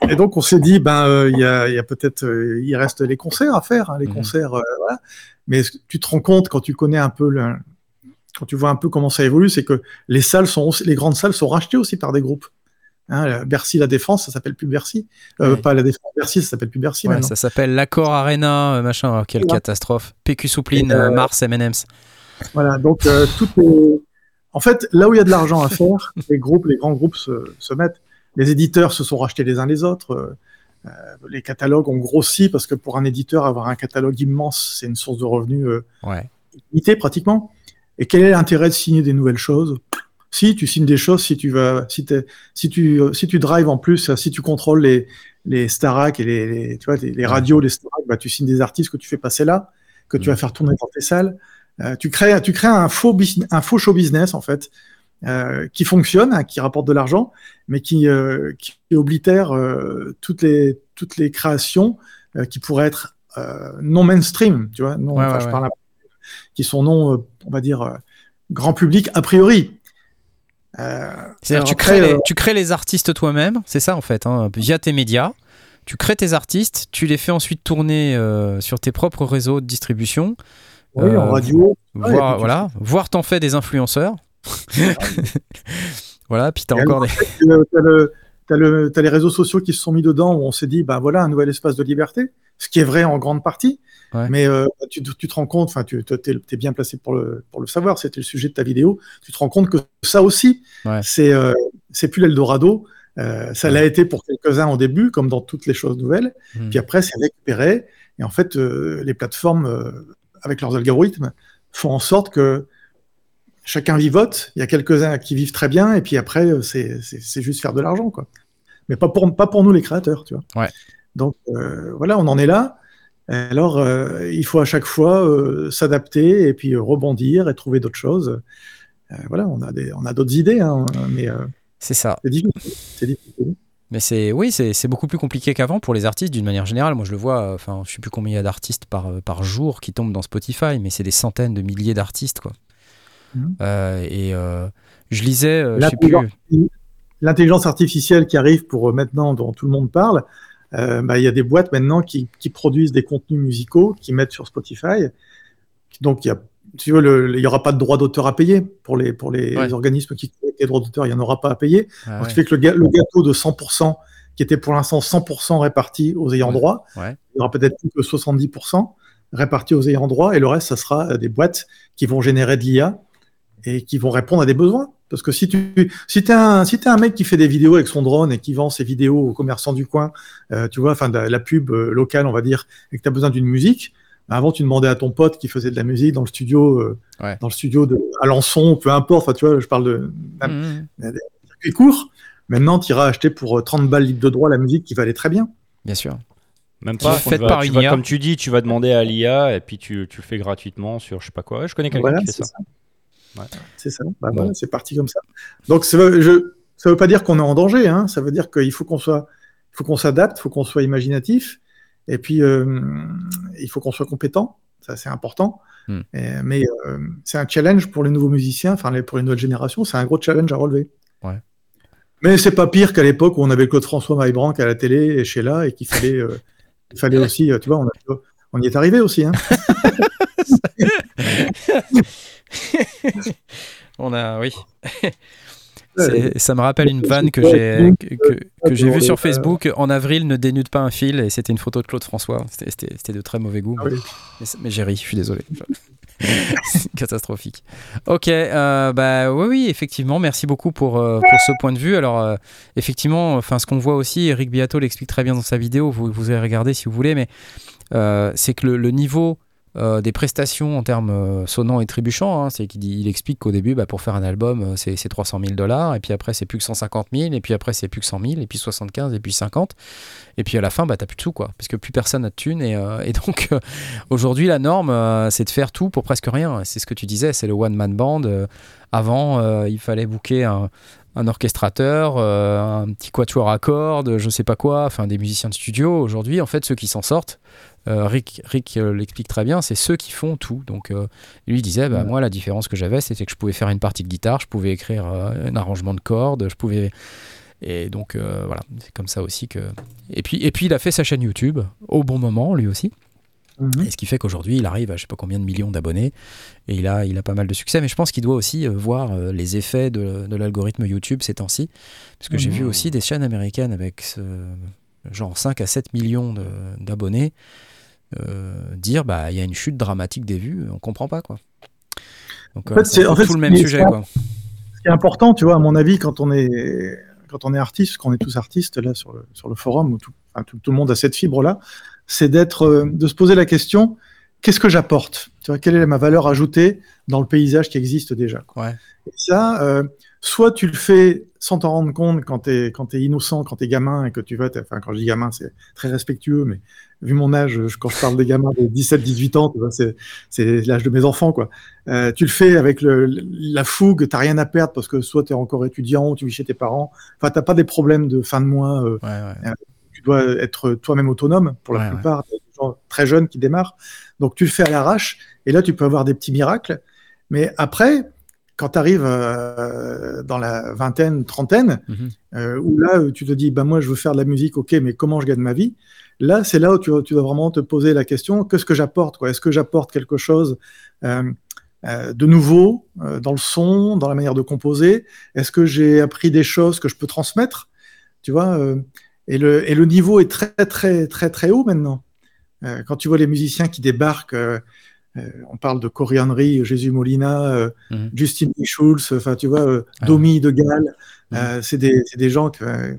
et donc on s'est dit, ben il y a, il y a peut-être, il reste les concerts à faire, hein, les Mhm. concerts, voilà. Mais tu te rends compte quand tu connais un peu le, quand tu vois un peu comment ça évolue, c'est que les salles sont, aussi- les grandes salles sont rachetées aussi par des groupes. Hein, la- Bercy la Défense, ça s'appelle plus Bercy. Euh, Ouais. Pas la Défense, Bercy, ça s'appelle plus Bercy Ouais, maintenant. Ça s'appelle l'Accord Arena, euh, machin. Oh, quelle catastrophe. PQ Soupline, euh, euh, Mars, M&M's. Voilà, donc euh, tout est... En fait, là où il y a de l'argent à faire, les groupes, les grands groupes se, se mettent. Les éditeurs se sont rachetés les uns les autres. euh, euh, les catalogues ont grossi parce que pour un éditeur, avoir un catalogue immense, c'est une source de revenus euh, limitée pratiquement. Et quel est l'intérêt de signer des nouvelles choses? Si tu signes des choses, si tu vas, si, si tu, si tu drives en plus, si tu contrôles les, les Starac et les, les- tu vois, les, les radios, les Starac, bah, tu signes des artistes que tu fais passer là, que tu vas faire tourner dans tes salles. Euh, tu crées, tu crées un faux, business, un faux show business en fait, euh, qui fonctionne, hein, qui rapporte de l'argent, mais qui, euh, qui oblitère toutes les toutes les créations qui pourraient être non mainstream, tu vois, non, Ouais, enfin, ouais, je parle qui sont non, euh, on va dire, euh, grand public a priori. Euh, C'est-à-dire tu crées, les, tu crées les artistes toi-même, c'est ça en fait, hein, via tes médias. Tu crées tes artistes, tu les fais ensuite tourner euh, sur tes propres réseaux de distribution. Oui, en radio. Ouais, voilà, voire t'en fais des influenceurs. voilà, puis t'as encore des. t'as le- t'as le- t'as les réseaux sociaux qui se sont mis dedans où on s'est dit, bah voilà, un nouvel espace de liberté, ce qui est vrai en grande partie. Ouais. Mais euh, tu, tu te rends compte, enfin, tu es, bien placé pour le, pour le savoir, c'était le sujet de ta vidéo. Tu te rends compte que ça aussi, Ouais. c'est euh, plus l'Eldorado. Euh, ça l'a été pour quelques-uns au début, comme dans toutes les choses nouvelles. Mhm. Puis après, c'est récupéré. Et en fait, les plateformes, avec leurs algorithmes, font en sorte que chacun vivote. Il y a quelques-uns qui vivent très bien, et puis après, c'est juste faire de l'argent, quoi. Mais pas pour, pas pour nous, les créateurs, tu vois. Donc voilà, on en est là. Alors, euh, il faut à chaque fois euh, s'adapter et puis euh, rebondir et trouver d'autres choses. Voilà, on a des, on a d'autres idées, hein, mais C'est ça. c'est difficile. C'est difficile. Mais c'est oui, c'est c'est beaucoup plus compliqué qu'avant pour les artistes d'une manière générale. Moi, je le vois. Enfin, je sais plus combien il y a d'artistes par par jour qui tombent dans Spotify, mais c'est des centaines de milliers d'artistes, quoi. Euh, et euh, je lisais, euh, je sais plus. L'intelligence artificielle qui arrive pour maintenant, dont tout le monde parle, euh, bah, il y a des boîtes maintenant qui, qui produisent des contenus musicaux, qui mettent sur Spotify. Donc, il y a, tu il n'y aura pas de droit d'auteur à payer pour les, pour les Ouais. organismes qui collectent les droits d'auteur, il n'y en aura pas à payer. Ah Donc, ouais. ce qui fait que le, gâteau de 100%, qui était pour l'instant 100% réparti aux ayants Ouais. droit, il y aura peut-être plus que 70% répartis aux ayants droit, et le reste, ça sera euh, des boîtes qui vont générer de l'IA et qui vont répondre à des besoins. Parce que si tu si es un, si t'es un mec qui fait des vidéos avec son drone et qui vend ses vidéos aux commerçants du coin, euh, tu vois, enfin de la, la pub euh, locale, on va dire, et que tu as besoin d'une musique, bah, avant tu demandais à ton pote qui faisait de la musique dans le studio, euh, Ouais. dans le studio de Alençon, peu importe, enfin, tu vois, je parle de d'un- Mhm. d'un circuit court. Maintenant, tu iras acheter pour euh, 30 balles libre de droit la musique qui va aller très bien. Bien sûr. Même pas. vas- par tu vas- IA. Comme tu dis, tu vas demander à l'IA et puis tu, tu le fais gratuitement sur je sais pas quoi. Ouais, je connais quelqu'un Voilà, qui fait ça. Ouais. C'est ça. Bah, Bon. voilà, c'est parti comme ça. Donc, ça veut, ça veut pas dire qu'on est en danger. Hein. Ça veut dire qu'il faut qu'on soit, faut qu'on s'adapte, il faut qu'on soit imaginatif, et puis euh, il faut qu'on soit compétent. Ça, c'est important. Hmm. Et- mais euh, c'est un challenge pour les nouveaux musiciens, enfin pour les nouvelles générations. C'est un gros challenge à relever. Ouais. Mais c'est pas pire qu'à l'époque où on avait Claude François Maillebranc à la télé et chez là et qu'il fallait, euh, il fallait aussi, tu vois, on, a- on y est arrivé aussi. Hein. On a, oui. Ça me rappelle une vanne que j'ai que, que- que j'ai vue sur Facebook. En avril, ne dénude pas un fil, et c'était une photo de Claude François. C'était- de très mauvais goût. Ah. Mais, j'ai ri, je suis désolé. C'est catastrophique. Ok, euh, bah oui, oui, effectivement, merci beaucoup pour, euh, pour ce point de vue. Alors, euh, effectivement, enfin, ce qu'on voit aussi, Eric Biato l'explique très bien dans sa vidéo, vous, vous allez regarder si vous voulez, mais c'est que le, le niveau euh, des prestations en termes euh, sonnants et trébuchants, hein, c'est qu'il il explique qu'au début, bah, pour faire un album, euh, c'est c'est 300 000 dollars, et puis après, c'est plus que 150 000, et puis après, c'est plus que 100 000, et puis 75, et puis 50. Et puis à la fin, bah, t'as plus de sous, quoi, parce que plus personne n'a de thunes. Et, donc, aujourd'hui, la norme, c'est de faire tout pour presque rien. C'est ce que tu disais, c'est le one-man band. Avant, il fallait booker un, un orchestrateur, euh, un petit quatuor à cordes, je sais pas quoi, enfin des musiciens de studio. Aujourd'hui, en fait, ceux qui s'en sortent, euh, Rick, Rick euh, l'explique très bien, c'est ceux qui font tout. Donc, lui il disait, bah, moi, la différence que j'avais, c'était que je pouvais faire une partie de guitare, je pouvais écrire un arrangement de cordes, je pouvais. Et donc, voilà, c'est comme ça aussi que. Et puis, et puis, il a fait sa chaîne YouTube au bon moment, lui aussi. Mhm. Et ce qui fait qu'aujourd'hui, il arrive à je sais pas combien de millions d'abonnés et il a, il a pas mal de succès. Mais je pense qu'il doit aussi euh, voir euh, les effets de, de l'algorithme YouTube ces temps-ci. Parce que j'ai Mhm. vu aussi des chaînes américaines avec ce- genre 5 à 7 millions d'abonnés euh, dire bah il y a une chute dramatique des vues, on comprend pas quoi. Donc En fait, c'est fait, tout le même sujet quoi. Ce qui est important, tu vois, à mon avis, quand on est, quand on est artiste, qu'on est tous artistes là sur le, sur le forum, où tout, enfin, tout, tout le monde a cette fibre-là, c'est d'être, euh, de se poser la question qu'est-ce que j'apporte? Tu vois, quelle est ma valeur ajoutée dans le paysage qui existe déjà quoi. Ouais. Et ça, euh, soit tu le fais sans t'en rendre compte quand tu es, quand es innocent, quand tu es gamin et que tu vas, enfin, quand je dis gamin, c'est très respectueux, mais vu mon âge, je- quand je parle des gamins de 17-18 ans, tu c'est l'âge de mes enfants, quoi. Euh, tu le fais avec le, la fougue, t'as rien à perdre parce que soit tu es encore étudiant, tu vis chez tes parents, enfin, t'as pas des problèmes de fin de mois, euh, Ouais, ouais. Euh, dois être toi-même autonome pour la Ouais, plupart, des gens très jeunes qui démarrent. Donc tu le fais à l'arrache, et là tu peux avoir des petits miracles. Mais après, quand tu arrives dans la vingtaine, trentaine, Mhm. euh, où là euh, tu te dis, bah, moi je veux faire de la musique, ok, mais comment je gagne ma vie? Là, c'est là où tu, tu dois vraiment te poser la question, qu'est-ce que j'apporte Est-ce que j'apporte quelque chose euh, euh, de nouveau euh, dans le son, dans la manière de composer? Est-ce que j'ai appris des choses que je peux transmettre? Tu vois euh, et, le, et le niveau est très, très, très, très haut maintenant. Euh, quand tu vois les musiciens qui débarquent, euh, euh, on parle de Henry, Jésus Molina, Mhm. Justin Schulz, enfin, tu vois, Ah. Domi de Galles. Mhm. C'est des, gens que-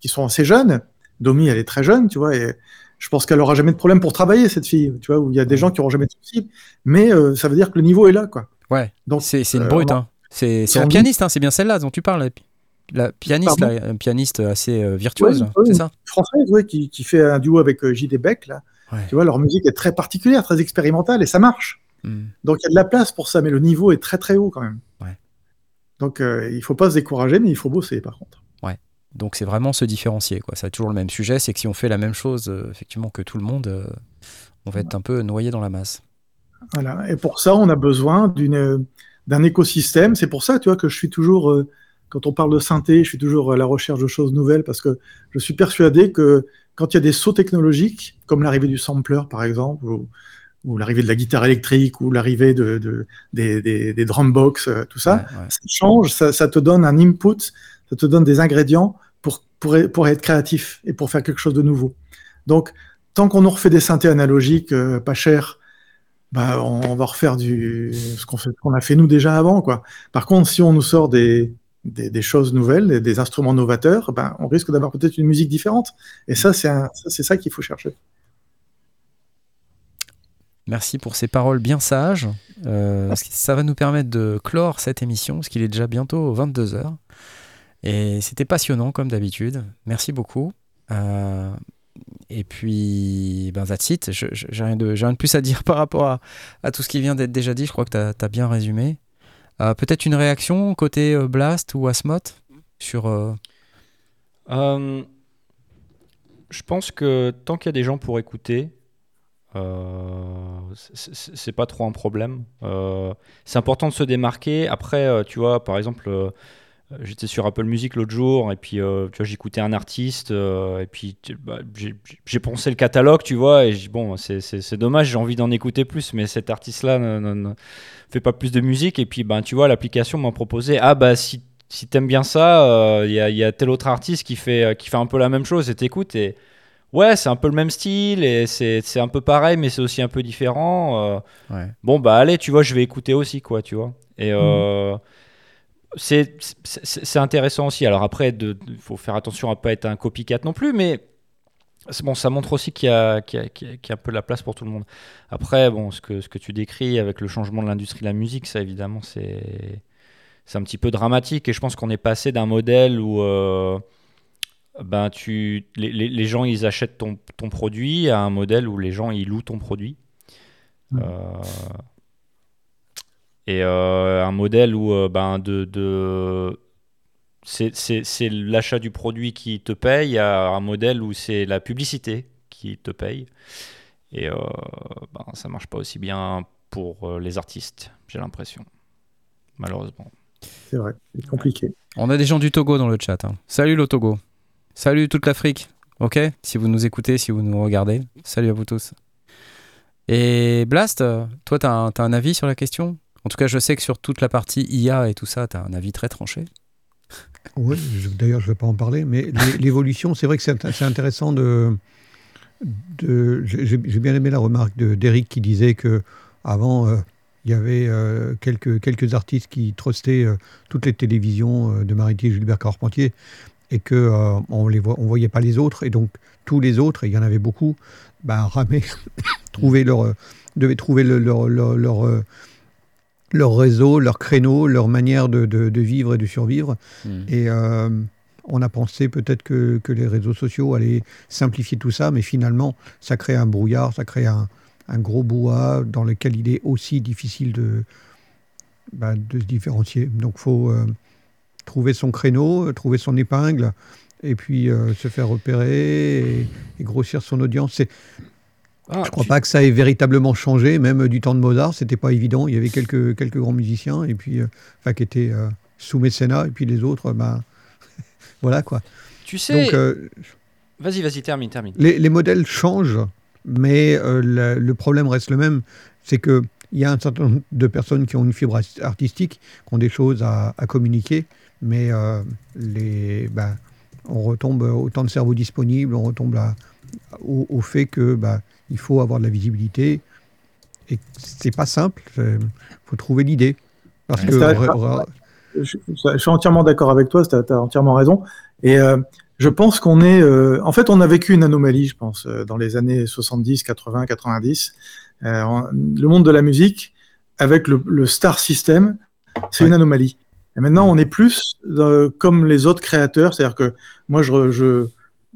qui sont assez jeunes. Domi, elle est très jeune, tu vois, et je pense qu'elle aura jamais de problème pour travailler, cette fille, tu vois, où il y a des gens qui auront jamais de soucis. Mais ça veut dire que le niveau est là, quoi. Ouais. C'est une brute. hein. C'est doute. pianiste, hein, c'est bien celle-là dont tu parles. La pianiste, là, une pianiste assez euh, virtuose, Ouais, c'est ça Française, oui, qui, qui fait un duo avec euh, J.D. Beck, là. Ouais. Tu vois, leur musique est très particulière, très expérimentale, et ça marche. Hmm. Donc il y a de la place pour ça, mais le niveau est très très haut quand même. Ouais. Donc euh, il faut pas se décourager, mais il faut bosser par contre. Ouais. Donc c'est vraiment se différencier. Quoi. Ça a toujours le même sujet, c'est que si on fait la même chose euh, effectivement que tout le monde, euh, on va être un peu noyé dans la masse. Voilà. Et pour ça, on a besoin d'une d'un écosystème. C'est pour ça, tu vois, que je suis toujours, quand on parle de synthé, je suis toujours à la recherche de choses nouvelles parce que je suis persuadé que quand il y a des sauts technologiques, comme l'arrivée du sampler par exemple, ou, ou l'arrivée de la guitare électrique, ou l'arrivée de, de- des, des, des drum box, euh, tout ça, Ouais, ouais. ça change, ça, ça te donne un input, ça te donne des ingrédients pour, pour, pour être créatif et pour faire quelque chose de nouveau. Donc, tant qu'on nous refait des synthés analogiques euh, pas chers, bah, on, on va refaire du, ce qu'on a fait nous déjà avant. Quoi. Par contre, si on nous sort des, des, des choses nouvelles, des, des instruments novateurs, ben, on risque d'avoir peut-être une musique différente. Et ça, c'est ça, qu'il faut chercher. Merci pour ces paroles bien sages. Euh, ça va nous permettre de clore cette émission, parce qu'il est déjà bientôt 22h. Et c'était passionnant, comme d'habitude. Merci beaucoup. Euh, et puis, ben, that's it. J'ai rien, rien de plus à dire par rapport à, à tout ce qui vient d'être déjà dit. Je crois que tu as, bien résumé. Euh, Peut-être une réaction côté euh, Blast ou Asmoth sur. euh, je pense que tant qu'il y a des gens pour écouter, c'est- pas trop un problème. C'est important de se démarquer. Après, tu vois, par exemple, j'étais sur Apple Music l'autre jour et puis euh, tu vois, j'écoutais un artiste euh, et puis bah, j'ai pensé le catalogue, tu vois, et j'ai bon, c'est- dommage, j'ai envie d'en écouter plus, mais cet artiste-là ne, ne- ne fait pas plus de musique. Et puis, ben, tu vois, l'application m'a proposé, ah bah si si t'aimes bien ça, il y, a, y a tel autre artiste qui fait, qui fait un peu la même chose et t'écoutes et Ouais, c'est un peu le même style et c'est un peu pareil, mais c'est aussi un peu différent. euh. Ouais. Bon, bah allez, tu vois, je vais écouter aussi, quoi, tu vois. Et euh, c'est c'est- intéressant aussi. Alors après, il faut faire attention à pas être un copycat non plus, mais bon, ça montre aussi qu'il y, a- y, y un peu de la place pour tout le monde. Après, bon, ce que, ce que tu décris avec le changement de l'industrie de la musique, ça évidemment, c'est un petit peu dramatique. Et je pense qu'on est passé d'un modèle où euh, ben, tu, les, les- les gens ils achètent ton, ton produit à un modèle où les gens ils louent ton produit. Euh, et euh, un modèle où euh, ben, de, de c'est- c'est c'est l'achat du produit qui te paye à un modèle où c'est la publicité qui te paye. Et euh, ben, ça marche pas aussi bien pour euh, les artistes, j'ai l'impression. Malheureusement. C'est vrai, c'est compliqué. On a des gens du Togo dans le chat. hein. Salut le Togo. Salut toute l'Afrique. Ok? Si vous nous écoutez, si vous nous regardez. Salut à vous tous. Et Blast, toi, tu as, un avis sur la question? En tout cas, je sais que sur toute la partie IA et tout ça, tu as un avis très tranché. Oui, d'ailleurs, je ne vais pas en parler, mais l'é- l'évolution, c'est vrai que c'est int- c'est intéressant de. de J'ai bien aimé la remarque de- d'Eric qui disait que avant, euh, il y avait euh, quelques, quelques artistes qui trustaient euh, toutes les télévisions de Maritier et Gilbert Carpentier et que euh, on les voit, on voyait pas les autres et donc tous les autres, et il y en avait beaucoup, ben, ramaient, trouvaient leur, euh, devaient trouver le- leur, leur, leur, leur réseau, leur créneau, leur manière de, de- de vivre et de survivre. Et euh, on a pensé peut-être que, que les réseaux sociaux allaient simplifier tout ça, mais finalement, ça crée un brouillard, ça crée un, un gros bois dans lequel il est aussi difficile de, bah, de se différencier. Donc, il faut euh, trouver son créneau, trouver son épingle, et puis euh, se faire repérer et, et grossir son audience. C'est- Ah, je ne crois pas que ça ait véritablement changé, même du temps de Mozart, c'était pas évident. Il y avait quelques, quelques grands musiciens, et puis, euh, enfin, qui étaient euh, sous mécénat, et puis les autres, ben, voilà quoi. Tu sais. Donc, euh, Vas-y, vas-y, termine, termine. les, les modèles changent, mais le, problème reste le même. C'est qu'il y a un certain nombre de personnes qui ont une fibre art- artistique, qui ont des choses à, à communiquer, mais les, ben, on retombe autant de cerveaux disponibles, on retombe à- au, au fait que ben, il faut avoir de la visibilité. Et c'est pas simple. Il faut trouver l'idée. Parce que je, je suis entièrement d'accord avec toi, tu as, entièrement raison. Et euh, je pense qu'on est. euh, en fait, on a vécu une anomalie, je pense, euh, dans les années 70, 80, 90. Euh, le monde de la musique, avec le, le star system, c'est une anomalie. Et maintenant, on est plus euh, comme les autres créateurs. C'est-à-dire que moi, je,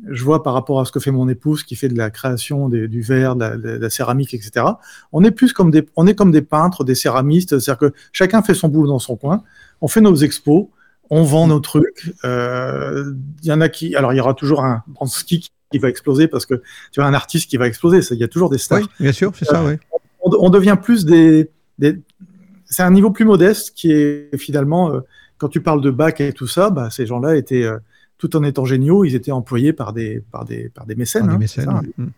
je vois par rapport à ce que fait mon épouse, qui fait de la création des- du verre, de la, de la céramique, etc. On est plus comme des, on est comme des peintres, des céramistes. C'est-à-dire que chacun fait son boulot dans son coin. On fait nos expos, on vend nos trucs. Euh, Il y en a qui, alors il y aura toujours un Bransky qui va exploser parce que tu as un artiste qui va exploser. Il y a toujours des stars. Oui, bien sûr, c'est ça, oui. On, on devient plus des, des- c'est un niveau plus modeste qui est finalement, euh, quand tu parles de bac et tout ça, bah, ces gens-là étaient, euh, tout en étant géniaux, ils étaient employés par des, par des, par des mécènes. Par des hein, mécènes, oui. Mm.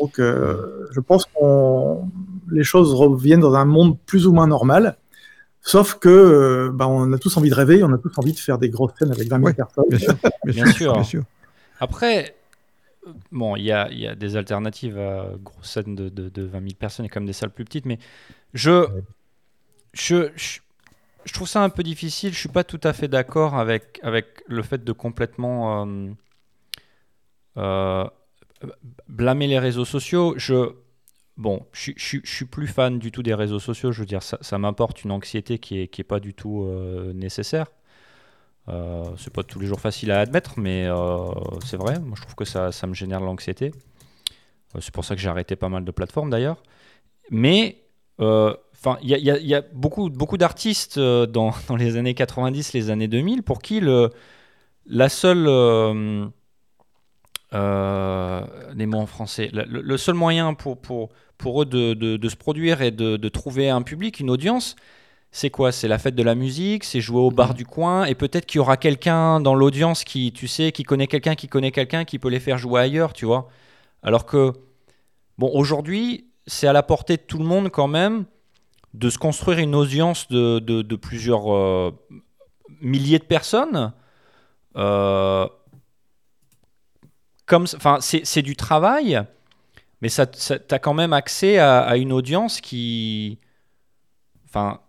Donc, euh, je pense que les choses reviennent dans un monde plus ou moins normal. Sauf que, euh, bah, on a tous envie de rêver, on a tous envie de faire des grosses scènes avec 20 000 personnes. bien sûr, Bien sûr. Après, euh, bon, il y a, il y a des alternatives à grosses scènes de, de, de 20 000 personnes et comme des salles plus petites, mais je, je, je, je trouve ça un peu difficile. Je suis pas tout à fait d'accord avec, avec le fait de complètement euh, euh, blâmer les réseaux sociaux. Je, bon, je, suis- plus fan du tout des réseaux sociaux. Je veux dire, ça, ça m'apporte une anxiété qui est, qui est pas du tout euh, nécessaire. Euh, c'est pas tous les jours facile à admettre, mais c'est vrai. Moi, je trouve que ça, ça me génère l'anxiété. C'est pour ça que j'ai arrêté pas mal de plateformes d'ailleurs. Mais enfin, il y a, y y beaucoup, beaucoup d'artistes euh, dans, dans les années 90, les années 2000, pour qui le, la seule euh, euh, des mots en français, le, le- le seul moyen pour, pour, pour eux de, de- de se produire et de, de trouver un public, une audience, c'est quoi? C'est la fête de la musique, c'est jouer au bar du coin, et peut-être qu'il y aura quelqu'un dans l'audience qui, tu sais, qui connaît quelqu'un, qui connaît quelqu'un, qui peut les faire jouer ailleurs, tu vois? Alors que, bon, aujourd'hui, c'est à la portée de tout le monde quand même de se construire une audience de, plusieurs euh, milliers de personnes. Euh, c'est du travail, mais ça, ça t'as quand même accès à, à une audience qui, enfin,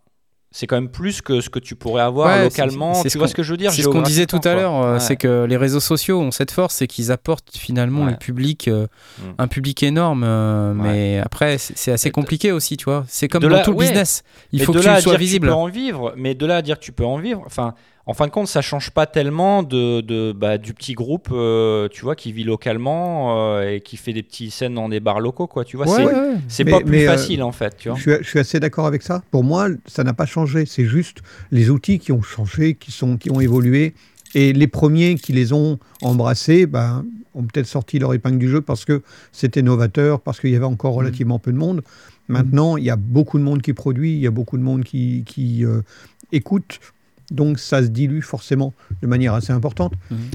c'est quand même plus que ce que tu pourrais avoir Ouais, localement. c'est- c'est Tu vois qu'on- ce que je veux dire C'est ce qu'on disait tout à l'heure, euh, Ouais. c'est que les réseaux sociaux ont cette force, c'est qu'ils apportent finalement Ouais. le public, euh, Mm. un public énorme. euh, Mais après, c'est c'est assez compliqué aussi, tu vois. C'est comme De dans là- tout le business. Il Mais faut de que là tu sois dire visible. Tu peux en vivre, mais de là à dire que tu peux en vivre, enfin, en fin de compte, ça change pas tellement de, de- bah, du petit groupe, euh, tu vois, qui vit localement euh, et qui fait des petites scènes dans des bars locaux, quoi. Tu vois, Ouais, c'est ouais. pas plus mais, euh, facile en fait, tu vois. Je suis, je suis assez d'accord avec ça. Pour moi, ça n'a pas changé. C'est juste les outils qui ont changé, qui, sont, qui ont évolué. Et les premiers qui les ont embrassés ben, ont peut-être sorti leur épingle du jeu parce que c'était novateur, parce qu'il y avait encore relativement peu de monde. Maintenant, il y a beaucoup de monde qui produit, il y a beaucoup de monde qui, qui écoute. Donc ça se dilue forcément de manière assez importante.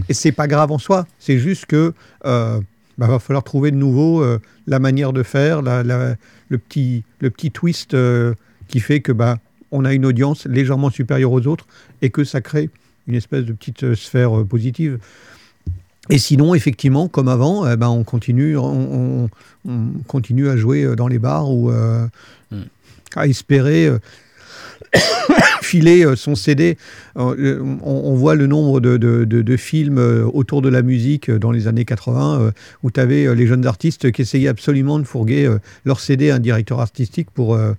Et c'est pas grave en soi. C'est juste que euh, bah, va falloir trouver de nouveau euh, la manière de faire, la- la- le, petit, le petit twist euh, qui fait que bah, on a une audience légèrement supérieure aux autres et que ça crée une espèce de petite euh, sphère positive. Et sinon, effectivement, comme avant, eh ben, on, continue, on, on- on continue à jouer dans les bars ou euh, à espérer filer euh, son CD. Euh, On, on voit le nombre de, de- de- de films euh, autour de la musique dans les années 80 euh, où tu avais les jeunes artistes qui essayaient absolument de fourguer leur CD à un directeur artistique pour, euh,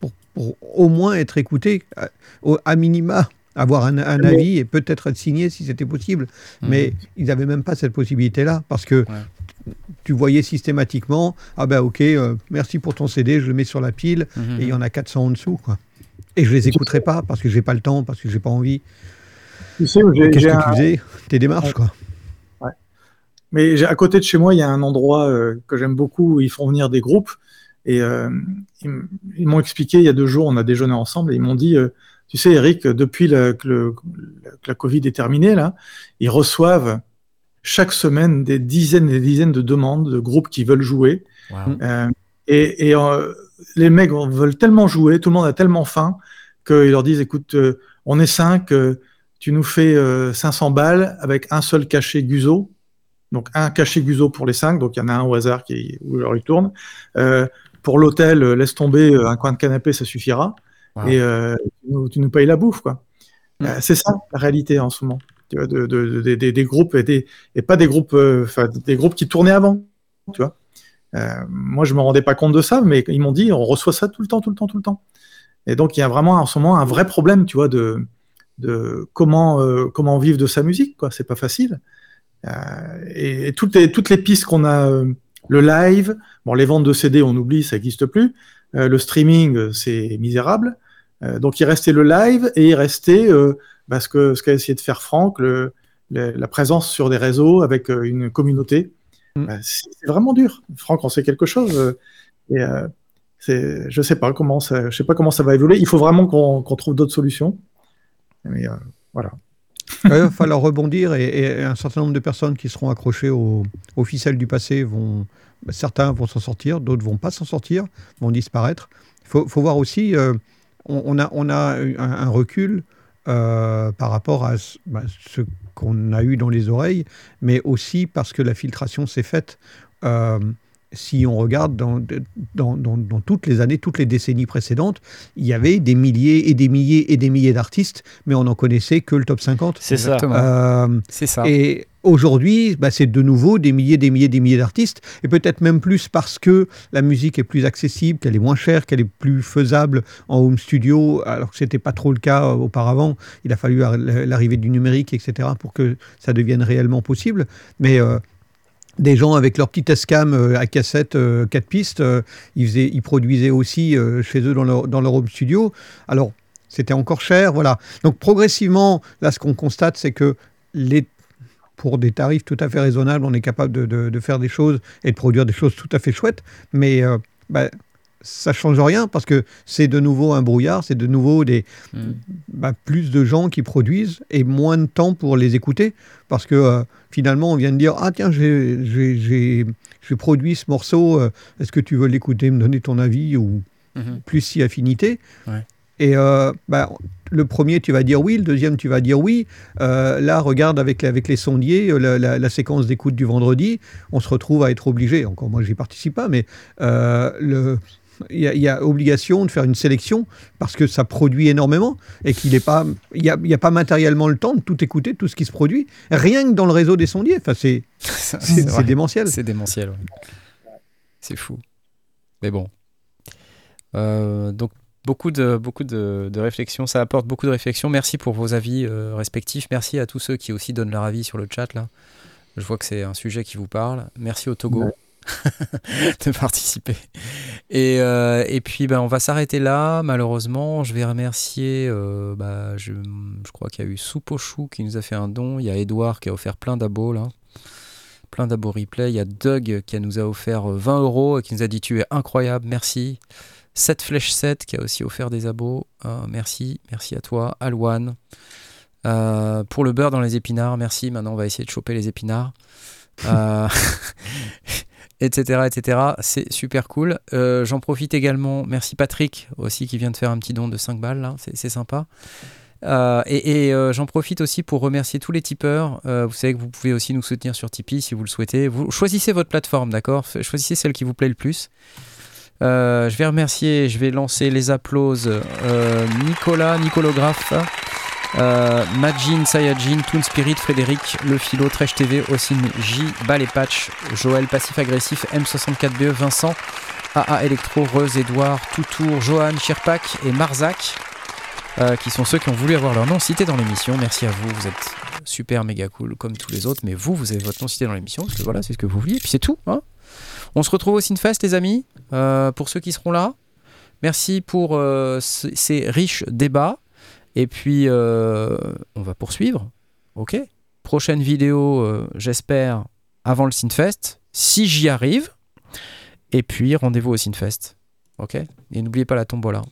pour, pour au moins être écouté, à, minima avoir un, un avis et peut-être être signé si c'était possible. Mais ils n'avaient même pas cette possibilité-là parce que tu voyais systématiquement, ah ben ok, euh, merci pour ton CD, je le mets sur la pile, Mhm. et il y en a 400 en dessous. Quoi. Et je les écouterai pas parce que j'ai pas le temps, parce que j'ai pas envie. Tu sais, j'ai- Qu'est-ce j'ai que un- tu faisais? Tes démarches, quoi. Mais j'ai- à côté de chez moi, il y a un endroit euh, que j'aime beaucoup où ils font venir des groupes. Et euh, ils, m'ont expliqué il y a deux jours, on a déjeuné ensemble, et ils m'ont dit, euh, tu sais, Eric, depuis la- que, le- que la Covid est terminée, là, ils reçoivent chaque semaine des dizaines et des dizaines de demandes de groupes qui veulent jouer. Euh, et et, euh, les mecs veulent tellement jouer, tout le monde a tellement faim qu'ils leur disent, écoute, euh, on est cinq, euh, tu nous fais euh, 500 balles avec un seul cachet Guzo. Donc un cachet Guzo pour les cinq, donc il y en a un au hasard qui où leur il tourne. Euh, pour l'hôtel, euh, laisse tomber euh, un coin de canapé, ça suffira. Wow. Et euh, tu, nous, tu nous payes la bouffe, quoi. Euh, c'est ça la réalité en ce moment. Tu vois, de, de- de- des- groupes et, des, et pas des groupes, euh, des groupes qui tournaient avant. Tu vois. Euh, moi, je me rendais pas compte de ça, mais ils m'ont dit, on reçoit ça tout le temps, tout le temps, tout le temps. Et donc, il y a vraiment en ce moment un vrai problème, tu vois, de, comment, euh, comment vivre de sa musique, quoi. C'est pas facile. Euh, et, toutes, les, pistes qu'on a, le live, bon, les ventes de CD, on oublie, ça n'existe plus. Le streaming, c'est misérable. Donc, il restait le live et il restait bah, ce qu'a essayé de faire Franck, la présence sur des réseaux avec une communauté. Bah, c'est vraiment dur. Franck, on sait quelque chose. euh, et euh, je sais pas comment ça, je sais pas comment ça va évoluer. Il faut vraiment qu'on trouve d'autres solutions. Mais euh, voilà. Il va falloir rebondir et, et un certain nombre de personnes qui seront accrochées aux, aux ficelles du passé vont. bah, Certains vont s'en sortir, d'autres vont pas s'en sortir, vont disparaître. Il faut, faut voir aussi, euh, on, on a, on a un, un recul euh, par rapport à ce, bah, ce qu'on a eu dans les oreilles, mais aussi parce que la filtration s'est faite. Euh, si on regarde dans, dans, dans- dans toutes les années, toutes les décennies précédentes, il y avait des milliers et des milliers et des milliers d'artistes, mais on n'en connaissait que le top 50. C'est ça. Exactement. Euh, C'est ça. Et aujourd'hui, bah, c'est de nouveau des milliers, des milliers, des milliers d'artistes, et peut-être même plus parce que la musique est plus accessible, qu'elle est moins chère, qu'elle est plus faisable en home studio, alors que c'était pas trop le cas euh, auparavant. Il a fallu ar- l'arrivée du numérique, etc., pour que ça devienne réellement possible. Mais euh, des gens avec leur petit Tascam euh, à cassette 4 pistes, euh, ils, faisaient- ils produisaient aussi euh, chez eux dans leur, home studio. Alors, c'était encore cher, voilà. Donc, progressivement, là, ce qu'on constate, c'est que pour des tarifs tout à fait raisonnables, on est capable de, faire des choses et de produire des choses tout à fait chouettes, mais euh, bah, ça change rien parce que c'est de nouveau un brouillard, c'est de nouveau des, bah, plus de gens qui produisent et moins de temps pour les écouter parce que euh, finalement on vient de dire ah tiens j'ai j'ai- j'ai j'ai produit ce morceau euh, est-ce que tu veux l'écouter me donner ton avis ou Mhm. plus si affinité? Ouais. Et euh, bah, le premier, tu vas dire oui, le deuxième, tu vas dire oui. Euh, là, regarde avec, avec les sondiers, la, la- la séquence d'écoute du vendredi, on se retrouve à être obligé, encore moi j'y participe pas, mais euh, le- il y, a- il y a obligation de faire une sélection parce que ça produit énormément et qu'il n'est pas, il n'y a, il y a pas matériellement le temps de tout écouter, tout ce qui se produit, rien que dans le réseau des sondiers. Enfin, c'est c'est- démentiel. C'est démentiel, ouais. C'est fou. Mais bon. Euh, donc, beaucoup de, beaucoup de, de réflexions. Ça apporte beaucoup de réflexions. Merci pour vos avis euh, respectifs. Merci à tous ceux qui aussi donnent leur avis sur le chat. Là. Je vois que c'est un sujet qui vous parle. Merci au Togo Ouais. de participer. Et, euh, et puis, ben, on va s'arrêter là. Malheureusement, je vais remercier. euh, bah, je, je crois qu'il y a eu Soupochou qui nous a fait un don. Il y a Edouard qui a offert plein d'abos là plein d'abos replay. Il y a Doug qui nous a offert euh, 20 euros et qui nous a dit tu es incroyable, merci. 7 Flèche 7 qui a aussi offert des abos, Euh, merci, merci à toi. Alwan. Euh, pour le beurre dans les épinards, merci. Maintenant on va essayer de choper les épinards. Euh, etc. etc. C'est super cool. Euh, J'en profite également. Merci Patrick aussi qui vient de faire un petit don de 5 balles. C'est sympa. Euh, et euh, j'en profite aussi pour remercier tous les tipeurs. Vous savez que vous pouvez aussi nous soutenir sur Tipeee si vous le souhaitez. Vous choisissez votre plateforme, d'accord? Choisissez celle qui vous plaît le plus. Je vais remercier, je vais lancer les applauses. Nicolas, Nicolographe, euh, Majin, Sayajin, Toon Spirit, Frédéric, Le Philo, Trèche TV, Ossine, J, Bal et Patch, Joël, Passif Agressif, M64BE, E, Vincent, AA Electro, Reuse, Edouard, Toutour, Johan, Chirpac et Marzac euh, qui sont ceux qui ont voulu avoir leur nom cité dans l'émission. Merci à vous, vous êtes super méga cool comme tous les autres, mais vous, vous avez votre nom cité dans l'émission, parce que voilà, c'est ce que vous vouliez, et puis c'est tout. hein. On se retrouve au Sinfest, les amis, euh, pour ceux qui seront là. Merci pour euh, ce- ces riches débats, et puis euh, on va poursuivre. Ok Prochaine vidéo, euh, j'espère, avant le Sinfest, si j'y arrive. Et puis rendez-vous au Sinfest. Ok Et n'oubliez pas la tombola.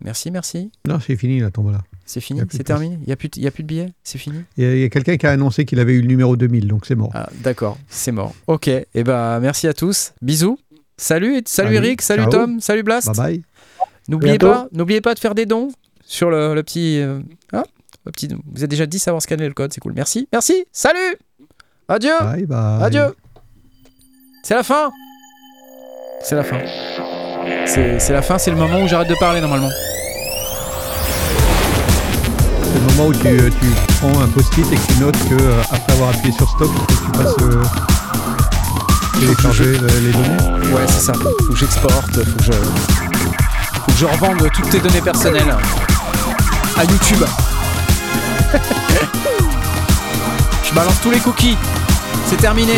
Merci, merci. Non, c'est fini la tombola. C'est fini C'est terminé Il n'y a, plus de- il y a plus de billets C'est fini Il y a, quelqu'un qui a annoncé qu'il avait eu le numéro 2000, donc c'est mort. Ah, D'accord, c'est mort. Ok, et ben merci à tous. Bisous. Salut, salut, Salut, Eric, salut ciao. Tom, salut Blast. Bye bye. N'oubliez pas, n'oubliez pas de faire des dons sur le, le petit, euh, ah, le petit. Vous êtes déjà 10 à avoir scanné le code, c'est cool. Merci, merci. Salut. Adieu. Bye bye. Adieu. C'est la fin. C'est la fin. C'est la fin, c'est le moment où j'arrête de parler normalement. C'est le moment où tu, euh, tu prends un post-it et que tu notes que euh, après avoir appuyé sur stop, il faut que tu passes euh, télécharger le- les données. Ouais, c'est ça. Faut que j'exporte, faut que je. Faut que je revende toutes tes données personnelles à YouTube. je balance tous les cookies. C'est terminé.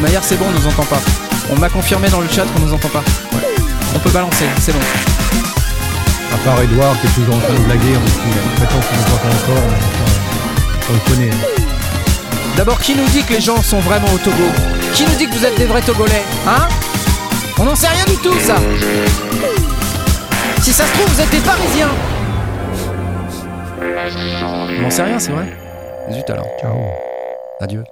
Maillard, c'est bon, on nous entend pas. On m'a confirmé dans le chat qu'on nous entend pas. Ouais. On peut balancer, c'est bon. À part Edouard qui est toujours en train de blaguer en prétend qu'il nous entend encore, mais on le connaît. hein. D'abord, qui nous dit que les gens sont vraiment au Togo? Qui nous dit que vous êtes des vrais Togolais Hein? On n'en sait rien du tout, ça Si ça se trouve, vous êtes des Parisiens On n'en sait rien, c'est vrai Zut alors. Ciao. Adieu.